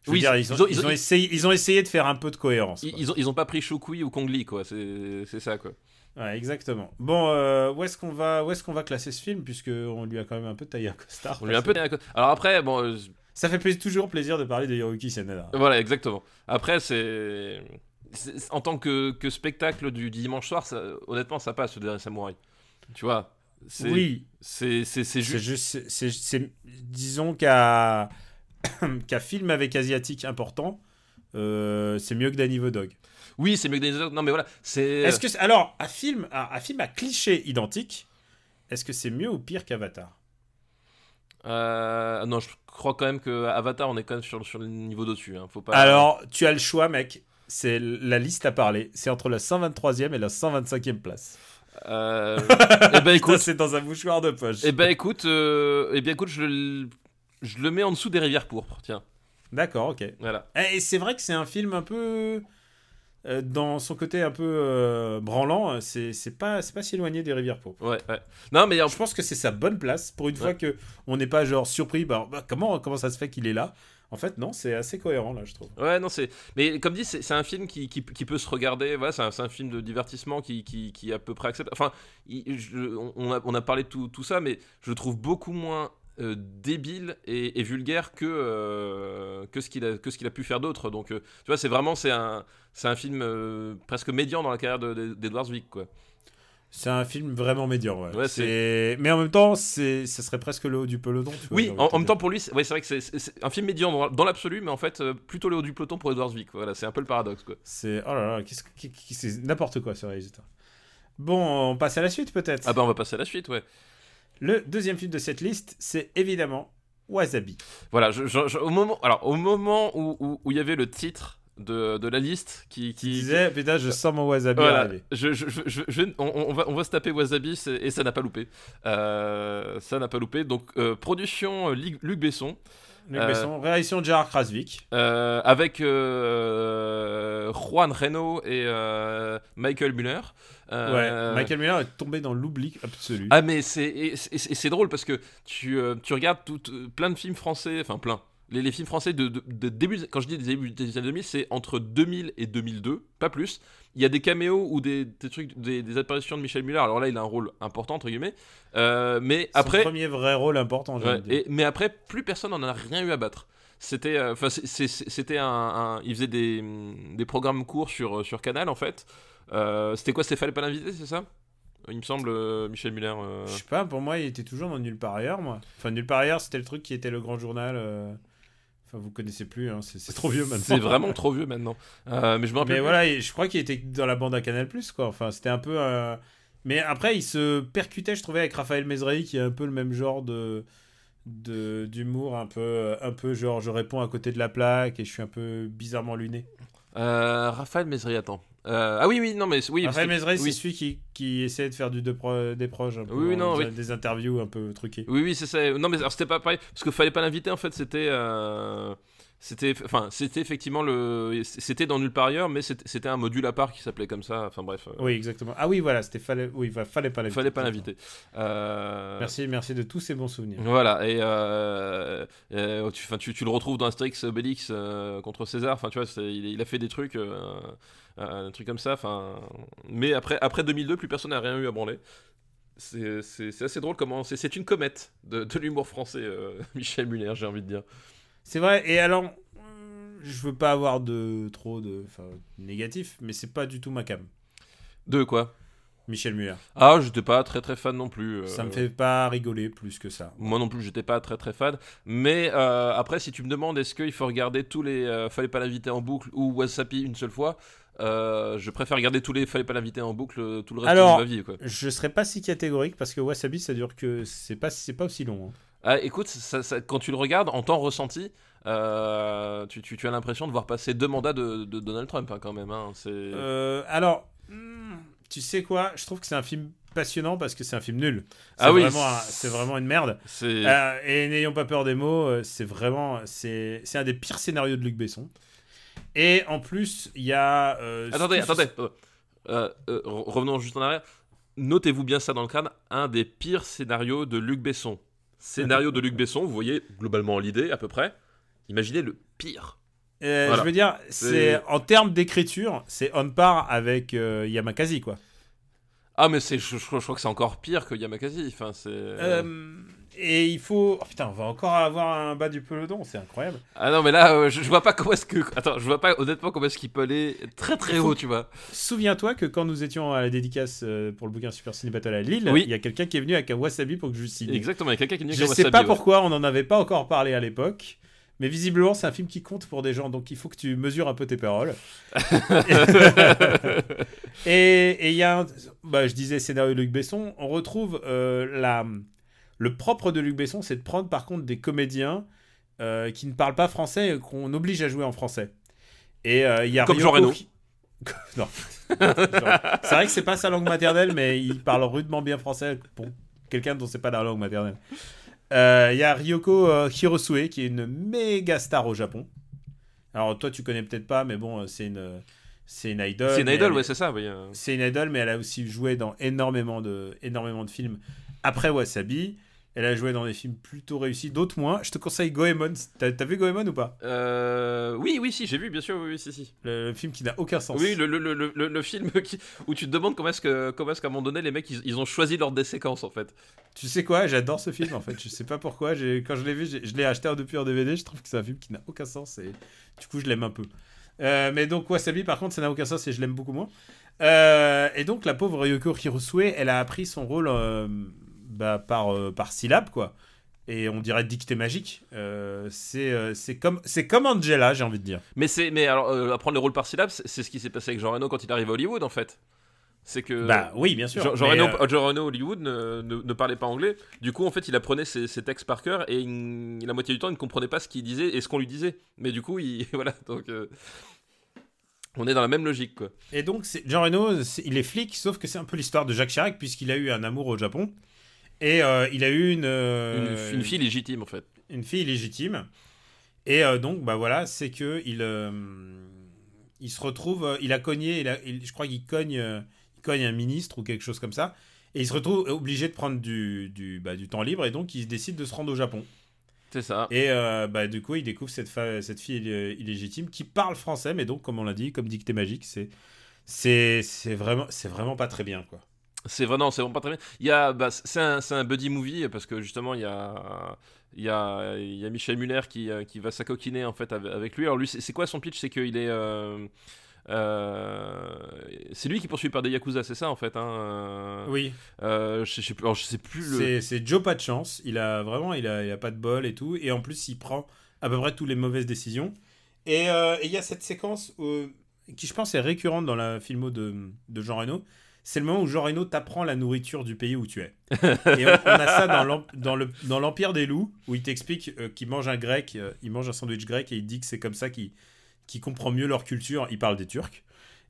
Je Oui, dire, ils ils ont, ils essayé, ils ont essayé de faire un peu de cohérence. Ils, quoi. ils ont, ils ont pas pris Shokui ou Kong Lee, quoi, c'est ça, quoi. Ouais, exactement. Bon, euh, où est-ce qu'on va, où est-ce qu'on va classer ce film puisque on lui a quand même un peu taillé un costard. On lui a un peu. Alors après, bon, euh, Ça fait plus- toujours plaisir de parler de Hiroyuki Sanada. Voilà, exactement. Après, c'est. En tant que, que spectacle du dimanche soir, ça- honnêtement, ça passe, le dernier samouraï. Tu vois Oui, C'est juste. disons qu'à (coughs) qu'à film avec asiatique important, euh, c'est mieux que Danny Dog. Oui, c'est mieux que des autres. Non, mais voilà. C'est. Est-ce que alors à film, à, à film à cliché identique, est-ce que c'est mieux ou pire qu'Avatar? Euh, non, je crois quand même que Avatar, on est quand même sur, sur le niveau d'au-dessus. Hein. Faut pas. Alors tu as le choix, mec. C'est la liste à parler. C'est entre la 123e et la 125e place. Euh, (laughs) eh ben écoute. c'est dans un mouchoir de poche. Eh ben écoute. euh, Eh bien écoute, je. Je le mets en dessous des rivières pourpres. Tiens. D'accord, ok. Voilà. Et c'est vrai que c'est un film un peu. euh, dans son côté un peu euh, branlant, c'est c'est pas, c'est pas si éloigné des rivières pourpres. Ouais, ouais. Non, mais en- Je pense que c'est sa bonne place pour une fois que on n'est pas genre surpris. Bah, bah, comment, comment ça se fait qu'il est là? En fait, non, c'est assez cohérent là, je trouve. Ouais, non, c'est. Mais comme dit, c'est un film qui, qui, qui peut se regarder. Voilà, c'est un, film de divertissement qui, qui, qui est à peu près acceptable. Enfin, il- je- on, a, on a parlé de tout, tout ça, mais je le trouve beaucoup moins euh, débile et, et vulgaire que, euh, que ce qu'il a, que ce qu'il a pu faire d'autre. Donc, euh, tu vois, c'est vraiment c'est un, c'est un film presque médian dans la carrière de- de- d'Edward Zwick, quoi. C'est un film vraiment médian. Ouais. Ouais, c'est... Mais en même temps, c'est... ça serait presque le haut du peloton. tu vois, Oui, en, même temps pour lui, c'est ouais, c'est vrai que c'est- un film médian dans, dans l'absolu, mais en fait euh, plutôt le haut du peloton pour Edward Zwick. Voilà, c'est un peu le paradoxe, quoi. C'est oh là là, c'est n'importe quoi ce réalisateur. Bon, on passe à la suite peut-être. Ah bah on va passer à la suite, ouais. Le deuxième film de cette liste, c'est évidemment Wasabi. Voilà, je- je- je- au moment, alors au moment où où- où il y avait le titre de, de la liste qui, Qui disait, putain, je sens mon Wasabi voilà, arriver. je, je- je- je- je- on, on va, on va se taper Wasabi et ça n'a pas loupé. Euh, ça n'a pas loupé. Donc, euh, production euh, Luc Besson, Luc Euh, Besson, réalisation de Gérard Krasvik. avec Juan Reno et Michael Muller. Euh, Ouais, Michael Miller est tombé dans l'oubli absolu. Ah mais c'est drôle parce que tu, euh, tu regardes tout, euh, plein de films français, enfin plein. Les, les films français de, de- de début, quand je dis des débuts des années 2000, c'est entre 2000 et 2002, pas plus. Il y a des caméos ou des, des trucs, des, des apparitions de Michel Muller. Alors là, il a un rôle important entre guillemets. Euh, mais Son après, premier vrai rôle important, ouais, et- mais après, plus personne n'en a rien eu à battre. C'était, enfin, c'était un, un- il faisait des, des programmes courts sur sur Canal en fait. Euh, c'était quoi, Stéphane pas l'invité, c'est ça? Il me semble, euh, Michel Muller. euh, Je sais pas, pour moi, il était toujours dans Nulle part ailleurs, moi. Enfin, Nulle part ailleurs, c'était le truc qui était le grand journal. euh, Enfin, vous connaissez plus, hein, c'est trop vieux maintenant. C'est vraiment (laughs) trop vieux maintenant. Mais je me rappelle. Mais plus. voilà, je crois qu'il était dans la bande à Canal quoi. Enfin, c'était un peu. Mais après, il se percutait, je trouvais, avec Raphaël Mesrahi, qui est un peu le même genre de d'humour un peu un peu genre je réponds à côté de la plaque et je suis un peu bizarrement luné Raphaël Mesri, attends. Euh, ah oui, oui, non, mais oui. Raphaël que- Mézeret, c'est oui. celui qui, qui essayait de faire du de pro- des proches, un peu, Oui, oui, non, oui. des interviews un peu truquées. Oui, oui, c'est ça. Non, mais alors, c'était pas pareil. Parce qu'il fallait pas l'inviter, en fait, c'était. euh, C'était, enfin, c'était effectivement le, c'était dans nulle part ailleurs, mais c'était un module à part qui s'appelait comme ça. Enfin bref, euh, Oui, exactement. Ah oui, voilà, c'était fallait, oui, fa- fallait pas l'inviter. fallait pas l'inviter. Euh, Merci, merci de tous ces bons souvenirs. Voilà, et euh, euh, tu, tu, tu le retrouves dans Astérix Obélix euh, contre César, enfin tu vois, il, il a fait des trucs, un truc comme ça, enfin. Mais après, après 2002, plus personne n'a rien eu à branler. C'est assez drôle comment. C'est c'est une comète de, de l'humour français, euh, (laughs) Michel Muller, j'ai envie de dire. C'est vrai. Et alors, je veux pas avoir de trop de, négatif, mais c'est pas du tout ma cam. De quoi? Michel Muller. Ah, j'étais pas très très fan non plus. euh, Ça me fait pas rigoler plus que ça. Moi non plus, j'étais pas très très fan. Mais euh, après, si tu me demandes est-ce qu'il faut regarder tous les euh, Fallait pas l'inviter en boucle ou Wasapi une seule fois, euh, je préfère regarder tous les Fallait pas l'inviter en boucle tout le reste Alors- de ma vie. Quoi. Je serais pas si catégorique parce que Wasabi, ça dure que c'est pas, c'est pas aussi long. hein. Ah, écoute, ça- ça- quand tu le regardes en temps ressenti, euh, tu, tu- tu as l'impression de voir passer deux mandats de, de Donald Trump hein, quand même. hein. Euh, alors, hmm, tu sais quoi Je trouve que c'est un film passionnant parce que c'est un film nul. C'est Ah oui, c'est- vraiment une merde. Euh, et n'ayons pas peur des mots, c'est vraiment, c'est, un des pires scénarios de Luc Besson. Et en plus, il y a. Attendez, attendez. re- revenons juste en arrière. Notez-vous bien ça dans le crâne. Un des pires scénarios de Luc Besson. Scénario de Luc Besson, vous voyez globalement l'idée à peu près. Imaginez le pire. Euh, Voilà. Je veux dire, c'est en termes d'écriture, c'est on par avec euh, Yamakasi quoi. Ah mais c'est, je, je- je crois que c'est encore pire que Yamakasi. Enfin c'est. Euh, et il faut. oh, putain, on va encore avoir un bas du peloton, c'est incroyable. Ah non mais là euh, je, je vois pas comment est-ce que. Attends, je vois pas honnêtement comment est-ce qu'il peut aller très très haut, tu vois. Souviens-toi que quand nous étions à la dédicace euh, pour le bouquin Super Ciné Battle à Lille, il Oui. y a quelqu'un qui est venu avec un wasabi pour que je signe. Exactement. Il y a quelqu'un qui me dit Je que sais Wasabi, pas ouais. pourquoi, on n'en avait pas encore parlé à l'époque. Mais visiblement, c'est un film qui compte pour des gens, donc il faut que tu mesures un peu tes paroles. (laughs) et et il y a un, bah, je disais scénario de Luc Besson, on retrouve euh, la, le propre de Luc Besson, c'est de prendre par contre des comédiens euh, qui ne parlent pas français et qu'on oblige à jouer en français. Et euh, il y a Comme Jean Reno. qui- (laughs) non. c'est vrai que c'est pas sa langue maternelle, mais il parle rudement bien français pour quelqu'un dont c'est pas la langue maternelle. Euh, Il y a Ryoko Hirosue qui est une méga star au Japon. Alors toi tu connais peut-être pas, mais bon c'est une c'est une idol. C'est une idole, ouais, c'est ça. Oui, c'est une idol, mais elle a aussi joué dans énormément de énormément de films après Wasabi. Elle a joué dans des films plutôt réussis, d'autres moins. Je te conseille Goemon. T'as vu Goemon ou pas? Euh, Oui, oui, si, j'ai vu, bien sûr, oui, oui, si, si. le, le film qui n'a aucun sens. Oui, le, le, le, film (laughs) qui- où tu te demandes comment est-ce que, comment est-ce qu'à un moment donné, les mecs, ils, ils ont choisi l'ordre des séquences, en fait. Tu sais quoi? J'adore ce film en fait. Je sais pas pourquoi. Quand je l'ai vu, je l'ai acheté depuis en DVD. Je trouve que c'est un film qui n'a aucun sens et du coup je l'aime un peu. Euh, mais donc Wasabi par contre ça n'a aucun sens et je l'aime beaucoup moins. Euh, et donc la pauvre Ryoko Hirosue, elle a appris son rôle euh, bah, par, euh, par syllabe quoi. Et on dirait dictée magique. Euh, c'est euh, c'est comme, comme Angela, j'ai envie de dire. Mais, c'est, mais alors, euh, apprendre les rôles par syllabe, c'est, ce qui s'est passé avec Jean Reno quand il arrive à Hollywood, en fait. C'est que. bah oui, bien sûr. Jean, Reno, euh, Jean Reno, Hollywood ne, ne, ne parlait pas anglais. Du coup, en fait, il apprenait ses, ses textes par cœur et il- la moitié du temps, il ne comprenait pas ce qu'il disait et ce qu'on lui disait. Mais du coup, il, (laughs) voilà. Donc, euh, on est dans la même logique, quoi. Et donc, Jean Reno, il est flic, sauf que c'est un peu l'histoire de Jacques Chirac, puisqu'il a eu un amour au Japon. Et euh, il a eu une, euh, Une, une fille légitime, en fait. une fille légitime. Et euh, donc, bah voilà, c'est que il, il se retrouve, il a cogné, il a- il- je crois qu'il cogne, il cogne un ministre ou quelque chose comme ça. Et il se retrouve obligé de prendre du, du, bah, du temps libre, et donc il décide de se rendre au Japon. C'est ça. Et bah, du coup, il découvre cette, fille illé- illégitime qui parle français, mais donc, comme on l'a dit, comme dictée magique, c'est c'est c'est vraiment, c'est vraiment pas très bien, quoi. C'est vraiment, c'est vraiment pas très bien. Il y a, bah, c'est un, c'est un buddy movie parce que justement il y a, il y a, il y a Michel Muller qui, euh, qui va s'acoquiner en fait avec, lui. Alors lui, c'est quoi son pitch? C'est qu'il est, euh, euh, c'est lui qui est poursuivi par des yakuza, c'est ça en fait. Hein Oui, euh, je, sais plus, alors, je sais plus le. c'est c'est Joe pas de chance. Il a vraiment, il a, il a pas de bol et tout. Et en plus, il prend à peu près toutes les mauvaises décisions. Et il y a cette séquence qui, je pense, est récurrente dans la filmo de, de Jean Reno. C'est le moment où Jean Reno t'apprend la nourriture du pays où tu es. Et on, on a ça dans l'em- dans le- dans l'Empire des loups, où il t'explique euh, qu'il mange un grec, euh, il mange un sandwich grec et il dit que c'est comme ça qu'il comprend mieux leur culture. Il parle des Turcs.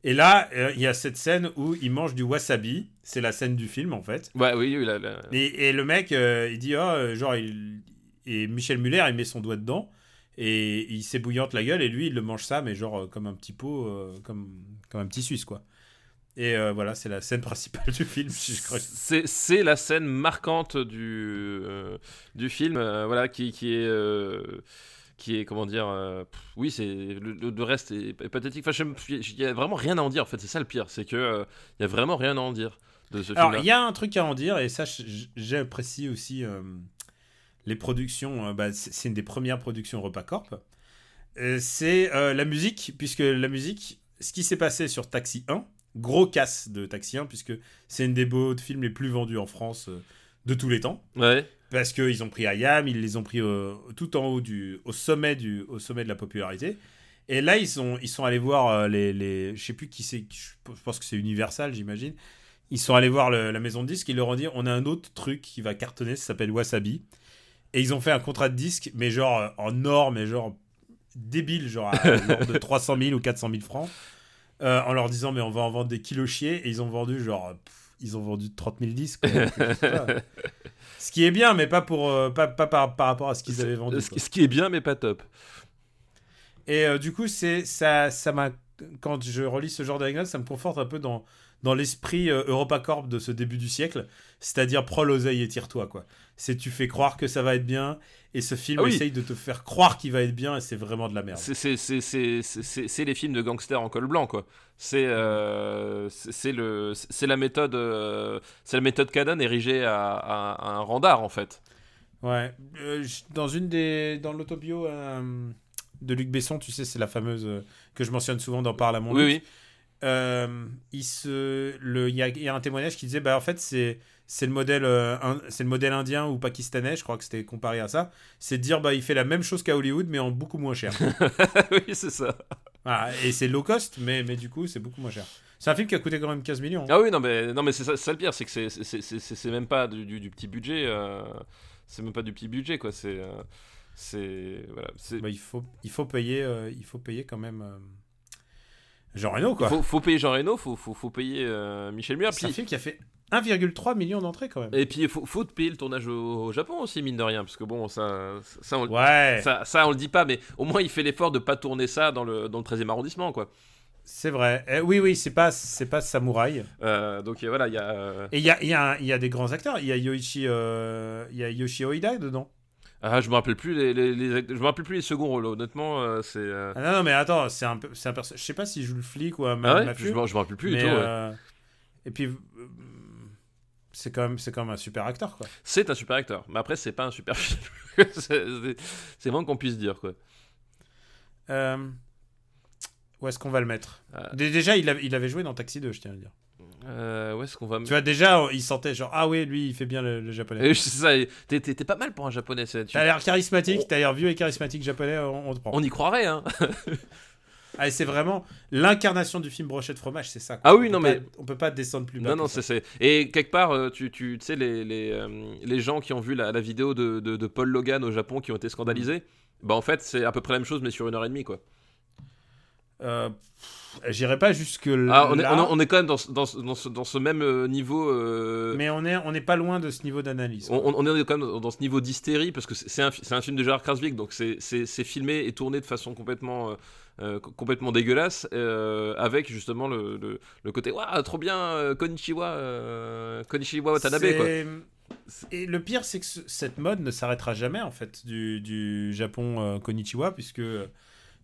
Et là, euh, il y a cette scène où il mange du wasabi. C'est la scène du film, en fait. Ouais, oui, oui, la- Et, et le mec, il dit, oh, genre, il... et Michel Muller, il met son doigt dedans. Et il s'ébouillante la gueule. Et lui, il le mange ça, mais genre, comme un petit pot, euh, comme, comme un petit Suisse, quoi. Et euh, voilà, c'est la scène principale du film. C'est la scène marquante du, euh, du film, euh, voilà, qui, qui est. qui est, comment dire. pff, oui, c'est. Le, le- reste est, est pathétique. Enfin, il y a vraiment rien à en dire, en fait. C'est ça le pire. C'est que. Il y a vraiment rien à en dire de ce Alors, il y a un truc à en dire, et ça, j'apprécie aussi les productions. bah, c'est une des premières productions RepaCorp. C'est la musique, puisque la musique, ce qui s'est passé sur Taxi 1, gros casse de Taxi 1, puisque c'est une des beaux films les plus vendus en France euh, de tous les temps. Ouais. Parce qu'ils ont pris Ayam, ils les ont pris euh, tout en haut, du, au, sommet du, au sommet de la popularité. Et là, ils sont, ils sont allés voir euh, les, les. Je sais plus qui c'est, je pense que c'est Universal, j'imagine. Ils sont allés voir le- la maison de disques, ils leur ont dit on a un autre truc qui va cartonner, ça s'appelle Wasabi. Et ils ont fait un contrat de disque, mais genre en or, mais genre débile, genre à (laughs) l'ordre de 300 000 ou 400 000 francs, euh, en leur disant mais on va en vendre des kilos chiés. Et ils ont vendu genre. pff, ils ont vendu 30 000 disques. (laughs) Ce qui est bien, mais pas, pour, euh, pas, pas par, par rapport à ce qu'ils avaient vendu. Ce, quoi. qui- ce qui est bien, mais pas top. Et euh, du coup, c'est ça, ça m'a quand je relis ce genre d'anecdote, ça me conforte un peu dans dans l'esprit euh, EuropaCorp de ce début du siècle, c'est-à-dire prends l'oseille et tire-toi quoi. C'est tu fais croire que ça va être bien et ce film Ah oui. essaye de te faire croire qu'il va être bien et c'est vraiment de la merde. C'est- les films de gangsters en col blanc, quoi. C'est euh, c'est c'est le c'est la méthode euh, c'est la méthode Canon érigée à, à- à un randar en fait. Ouais, Euh, dans une des dans l'autobio euh, de Luc Besson, tu sais, c'est la fameuse que je mentionne souvent dans Parle à mon Oui Luc. oui. Euh, il se le il y, a- il y a un témoignage qui disait bah en fait c'est c'est le modèle euh, c'est le modèle indien ou pakistanais je crois que c'était comparé à ça c'est de dire bah il fait la même chose qu'à Hollywood mais en beaucoup moins cher (laughs) oui c'est ça. Voilà, et c'est low cost mais mais du coup c'est beaucoup moins cher c'est un film qui a coûté quand même 15 millions hein. Ah oui non mais non mais c'est ça, le pire c'est que c'est c'est- c'est c'est- c'est même pas du, du- du petit budget euh, c'est même pas du petit budget quoi c'est c'est voilà c'est Bah, il faut il faut payer il faut payer quand même Jean Reno quoi faut, faut payer Jean Reno faut, faut, faut payer euh, Michel Muir c'est un film qui a fait 1,3 million d'entrées quand même et puis il faut, faut payer le tournage au, au Japon aussi mine de rien parce que bon ça ça on, ouais Ça, ça, on le dit pas, mais au moins il fait l'effort de pas tourner ça dans le, dans le 13e arrondissement, quoi. c'est vrai Eh, oui oui c'est pas c'est pas samouraï Euh, donc euh, voilà, il y a. euh, Et il y a, y, a y a des grands acteurs. Il y a Yoichi, euh, il y a Yoshi Oida dedans. Ah, je me rappelle plus les, les, les act- je me rappelle plus les seconds rôles. Honnêtement, euh, c'est. euh, Ah non, non, mais attends, c'est un, peu- c'est un perso- Je sais pas s'il joue le flic ou un Ah ouais? je, me, je me rappelle plus mais, du tout. ouais. euh, Et puis, c'est quand même, c'est quand même un super acteur, quoi. C'est un super acteur, mais après c'est pas un super (laughs) film. c'est moins qu'on puisse dire, quoi. Où est-ce qu'on va le mettre? Dé- Déjà, il, avait- il avait joué dans Taxi 2, je tiens à le dire. Euh, où est-ce qu'on va. Tu vois, déjà, il sentait genre, ah oui, lui, il fait bien le, le japonais. Euh, ça, t'es pas mal pour un japonais. c'est- tu- T'as l'air charismatique, t'as l'air vieux et charismatique japonais, on, on te prend. On y croirait, hein. (laughs) Ah, c'est vraiment l'incarnation du film Brochette Fromage, c'est ça. quoi. Ah oui, On non, mais- pas- on peut pas descendre plus bas. Non, non, ça. c'est. c'est- Et quelque part, euh, tu, tu, tu sais, les, les, euh, les gens qui ont vu la, la vidéo de, de, de Paul Logan au Japon qui ont été scandalisés, bah en fait, c'est à peu près la même chose, mais sur une heure et demie, quoi. Euh, pff, J'irai pas jusque là. Ah, on, est, on, est, on est quand même dans, ce- dans, dans, ce, dans ce même euh, niveau. euh, Mais on est, on n'est pas loin de ce niveau d'analyse. on, on est quand même dans, ce niveau d'hystérie parce que c'est un, un film de Gérard Krasvik, donc c'est- filmé et tourné de façon complètement, euh, euh, co- complètement dégueulasse, euh, avec justement le, le, le côté Waouh, trop bien, euh, Konichiwa, Konichiwa Watanabe, quoi. Et le pire, c'est que ce- cette mode ne s'arrêtera jamais, en fait, du, du Japon Konnichiwa, puisque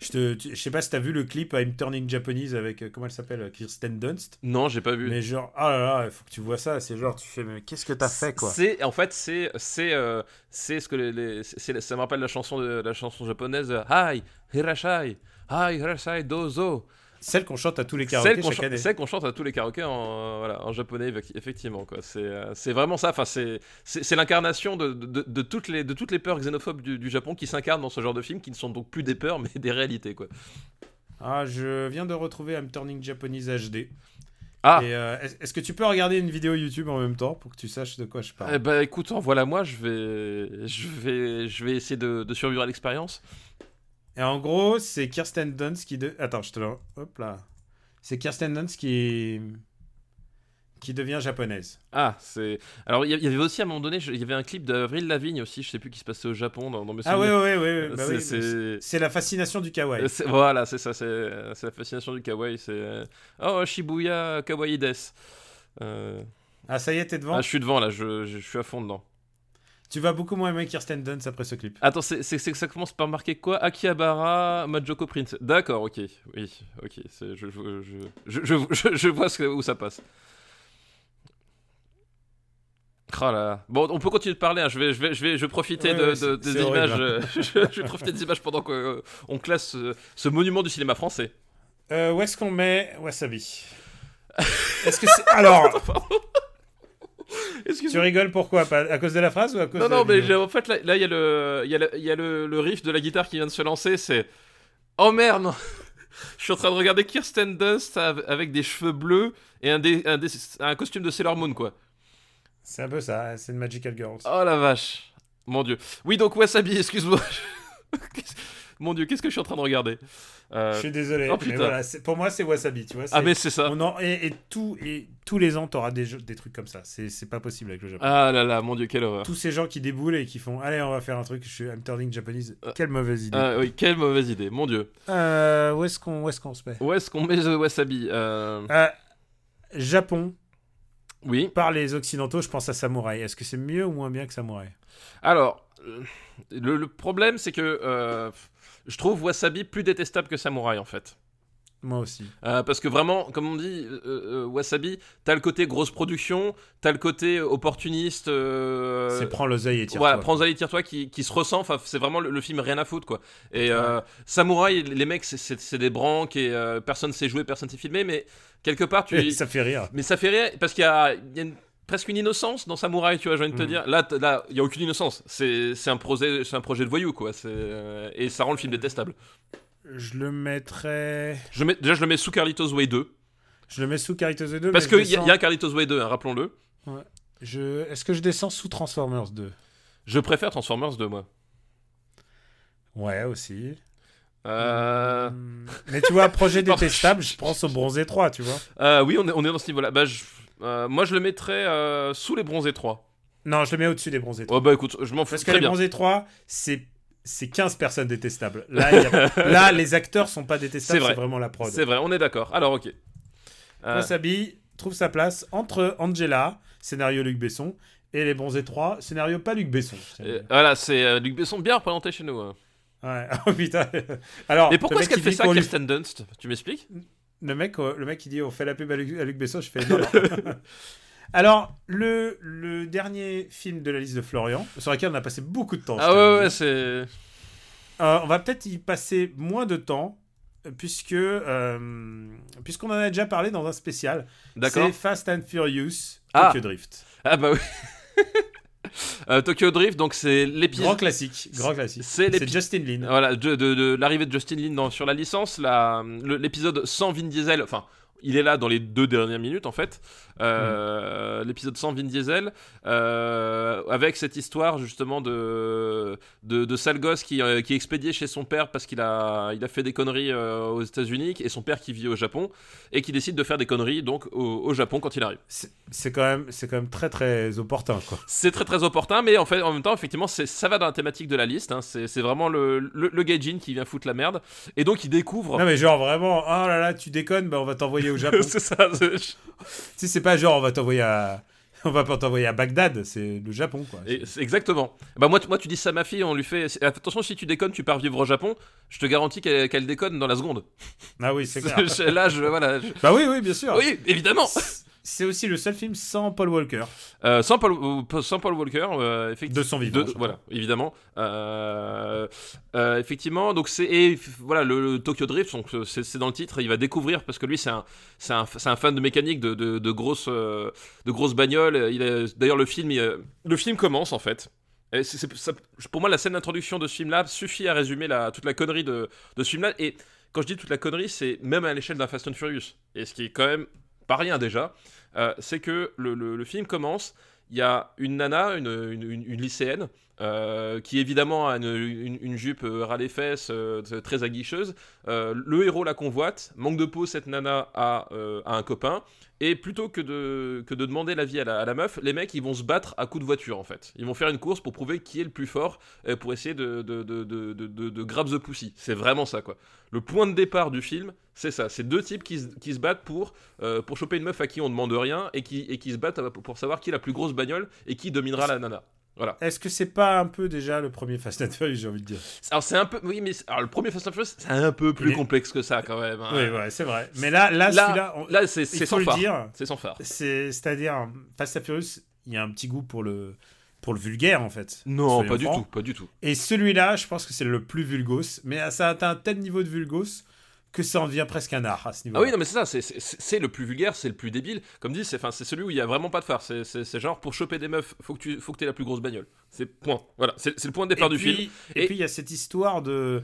je, te, tu- je sais pas si t'as vu le clip I'm Turning Japanese avec, euh, comment elle s'appelle, Kirsten Dunst. Non, j'ai pas vu. Mais genre, ah là là, il faut que tu vois ça, c'est genre, tu fais, mais qu'est-ce que t'as fait, quoi? C'est en fait c'est c'est euh, c'est ce que les, ça me rappelle la chanson de la chanson japonaise euh, Hi Hirashai Hi Hirashai Dozo Celle qu'on chante à tous les karaokés chaque année. celle qu'on chante à tous les karaokés en voilà, en japonais effec- effectivement quoi. C'est euh, c'est vraiment ça. Enfin c'est c'est c'est l'incarnation de, de, de toutes les de toutes les peurs xénophobes du, du Japon qui s'incarnent dans ce genre de film qui ne sont donc plus des peurs (laughs) mais des réalités quoi. Ah, je viens de retrouver I'm Turning Japanese HD. ah. Et, euh, est- est-ce que tu peux regarder une vidéo YouTube en même temps pour que tu saches de quoi je parle? Eh ben écoute voilà moi je vais je vais je vais essayer de, de survivre à l'expérience Et en gros, c'est Kirsten Dunst qui... De... Attends, je te le... Hop là. C'est Kirsten Dunst qui qui devient japonaise. Ah, c'est. Alors, il y, avait aussi à un moment donné, il y avait un clip d'Avril Lavigne aussi, je sais plus qui se passait au Japon dans, dans mes Ah ouais, ouais. ouais, bah C'est- oui, la fascination du kawaii. Euh, Voilà, c'est ça, c'est la fascination du kawaii. C'est euh, oh Shibuya kawaii des. Euh, Ah, ça y est, t'es devant ah, je suis devant là, je, je- je suis à fond dedans. Tu vas beaucoup moins aimer Kirsten Dunst après ce clip. Attends, c'est c'est- ça commence par marquer quoi? Akihabara Majoko Prince. D'accord, ok, oui, ok, je, vois ce où ça passe. Oh là. Bon, on peut continuer de parler. hein. Je vais, je vais, je vais, je vais profiter Ouais, de, ouais, de- c'est- des horrible, images. euh, (laughs) je, je vais profiter des images pendant qu'on classe ce, ce monument du cinéma français. Euh, où est-ce qu'on met Wasabi? Est-ce que c'est. Alors, (laughs) (laughs) tu rigoles pourquoi Pas À cause de la phrase ou à cause Non, de la non, mais en fait, là, il y a, le, y a, le, il y a le, le riff de la guitare qui vient de se lancer. C'est. Oh merde. (laughs) Je suis en train de regarder Kirsten Dunst av- avec des cheveux bleus et un, dé- un, dé- un costume de Sailor Moon, quoi. C'est un peu ça, c'est une Magical Girls. Oh la vache. Mon dieu. Oui, donc Wasabi, (laughs) excuse-moi. Mon dieu, qu'est-ce que je suis en train de regarder Euh, Je suis désolé, oh, mais voilà, pour moi c'est Wasabi, tu vois. Ah, mais c'est ça. on en- et, et tout, et tous les ans, t'auras des, jeux- des trucs comme ça. C'est pas possible avec le Japon. Ah là là, mon dieu, quelle horreur. Tous ces gens qui déboulent et qui font Allez, on va faire un truc, je suis I'm turning Japanese. Euh, Quelle mauvaise idée. Ah oui, quelle mauvaise idée, mon dieu. Euh, où est-ce qu'on est se met? Où est-ce qu'on met le Wasabi Euh, Japon, Oui. par les Occidentaux, je pense à Samouraï. Est-ce que c'est mieux ou moins bien que Samouraï? Alors, le, le problème, c'est que euh, je trouve Wasabi plus détestable que Samouraï, en fait. Moi aussi. Euh, parce que vraiment, comme on dit, euh, euh, Wasabi, t'as le côté grosse production, t'as le côté opportuniste. c'est prends l'oseille et tire Voilà, prends Zali, tire-toi qui, qui se ressent. Enfin, c'est vraiment le, le film rien à foutre, quoi. Et euh, Samouraï, les mecs, c'est- des branques et personne sait jouer, personne sait filmer, mais quelque part, tu. ça fait rire. Mais ça fait rire parce qu'il y a, y a une- presque une innocence dans Samouraï, tu vois, j'ai envie de te Mm. dire. Là, il y a aucune innocence. C'est un projet, un projet de voyou, quoi. Euh, et ça rend le film détestable. Je le mettrais. Je mets, déjà, je le mets sous Carlitos Way 2 Je le mets sous Carlitos 2. parce qu'il je y, a- descends- y a Carlitos Way 2, hein, rappelons-le. je... Est-ce que je descends sous Transformers 2 Je préfère Transformers 2, moi. Ouais, aussi. Euh, Hmm. Mais tu vois, projet (laughs) détestable, je pense au Bronzé 3, tu vois. euh, oui, on est, on est dans ce niveau-là. Bah, je- euh, moi, je le mettrais euh, sous les bronzés 3. Non, je le mets au-dessus des Bronzés 3. Oh, bah écoute, je m'en fous. Parce que Très les bien. Bronzés 3, c'est. C'est 15 personnes détestables. Là, il y a- (laughs) Là, les acteurs sont pas détestables, C'est vrai. vraiment la prod. C'est vrai, on est d'accord. Alors, ok. Euh, Wasabi trouve sa place entre Angela, scénario Luc Besson, et les Bronzés 3, scénario pas Luc Besson. voilà, c'est euh, Luc Besson bien représenté chez nous. hein. Ouais, (laughs) oh putain. Alors, Mais pourquoi est-ce qu'elle fait ça, Kirsten Dunst? Tu m'expliques? Le mec, euh, le mec qui dit on fait la pub à Luc, à Luc Besson, je fais non. non. (laughs) Alors, le, le dernier film de la liste de Florian, sur lequel on a passé beaucoup de temps. Ah ouais, ouais, c'est. Euh, on va peut-être y passer moins de temps, puisque euh, puisqu'on en a déjà parlé dans un spécial. D'accord. C'est Fast and Furious Ah. Tokyo Drift. Ah bah oui. (laughs) Euh, Tokyo Drift, donc c'est Grand l'épisode. classique, grand classique. C'est Justin Lin. Voilà, de, de- de l'arrivée de Justin Lin dans- sur la licence, l'épisode sans Vin Diesel, enfin, il est là dans les deux dernières minutes en fait. Euh, L'épisode sans Vin Diesel, euh, avec cette histoire justement de, de, de sale gosse qui, euh, qui est expédié chez son père parce qu'il a, il a fait des conneries aux États-Unis et son père qui vit au Japon et qui décide de faire des conneries donc au, au Japon quand il arrive. C'est quand même, c'est quand même très très opportun quoi. C'est très très opportun, mais en fait, en même temps, effectivement, c'est- ça va dans la thématique de la liste. hein. C'est c'est vraiment le, le, le gaijin qui vient foutre la merde. Et donc, il découvre. Non mais genre vraiment, oh là là, tu déconnes, bah on va t'envoyer au Japon. (laughs) c'est ça. si c'est pas genre on va t'envoyer à, on va pas t'envoyer à Bagdad, c'est le Japon quoi. et exactement. Bah, moi, tu- moi, tu dis ça à ma fille, on lui fait. Attention, si tu déconnes, tu pars vivre au Japon. Je te garantis qu'elle qu'elle déconne dans la seconde. Ah oui, c'est (laughs) clair. Là, je. Voilà. je- bah oui, oui, bien sûr. Oui, évidemment. C'est aussi le seul film sans Paul Walker. Euh, sans, Paul, euh, sans Paul Walker, euh, effectivement. De son vivant, de- voilà, évidemment. Euh, effectivement, donc c'est voilà le, le Tokyo Drift, donc c'est dans le titre. Il va découvrir parce que lui c'est un c'est un, c'est un fan de mécanique de, de, de grosses de grosses bagnoles. D'ailleurs le film il, le film commence en fait. Et ça- pour moi la scène d'introduction de ce film-là suffit à résumer la, toute la connerie de, de ce film-là. Et quand je dis toute la connerie, c'est même à l'échelle d'un Fast and Furious. Et ce qui est quand même pas rien déjà, euh, c'est que le, film commence, il y a une nana, une lycéenne, euh, qui évidemment a une, une- une jupe euh, ras les fesses, euh, très aguicheuse. Euh, le héros la convoite, manque de peau, cette nana a, a un copain. Et plutôt que de, que de demander l'avis à la, à la meuf, les mecs ils vont se battre à coups de voiture en fait. Ils vont faire une course pour prouver qui est le plus fort, pour essayer de, de, de, de, de, de- de grab the pussy. C'est vraiment ça quoi. Le point de départ du film, c'est ça. C'est deux types qui, se- qui se battent pour, pour choper une meuf à qui on demande rien et qui, et qui se battent pour savoir qui est la plus grosse bagnole et qui dominera la nana. Voilà. Est-ce que c'est pas un peu déjà le premier Fast and Furious, j'ai envie de dire? Alors c'est un peu, oui, mais alors, le premier Fast and Furious, c'est un peu plus est- complexe que ça quand même. hein. Oui, ouais, c'est vrai. Mais là, là, Là, celui-là, on- Là, c'est sans le phare. dire, C'est sans phare. c'est- c'est-à-dire Fast and Furious, il y a un petit goût pour le pour le vulgaire en fait. Non, pas du francs. tout, pas du tout. Et celui-là, je pense que c'est le plus vulgos, mais ça atteint un tel niveau de vulgos que ça en devient presque un art à ce niveau. Ah oui, non, mais c'est ça, c'est- le plus vulgaire, c'est le plus débile. Comme dit, c'est celui où il y a vraiment pas de phare. C'est- genre, pour choper des meufs, faut que tu faut que aies la plus grosse bagnole. C'est point. Voilà, c'est c'est le point de départ et du puis, film. Et, Et- puis il y a cette histoire de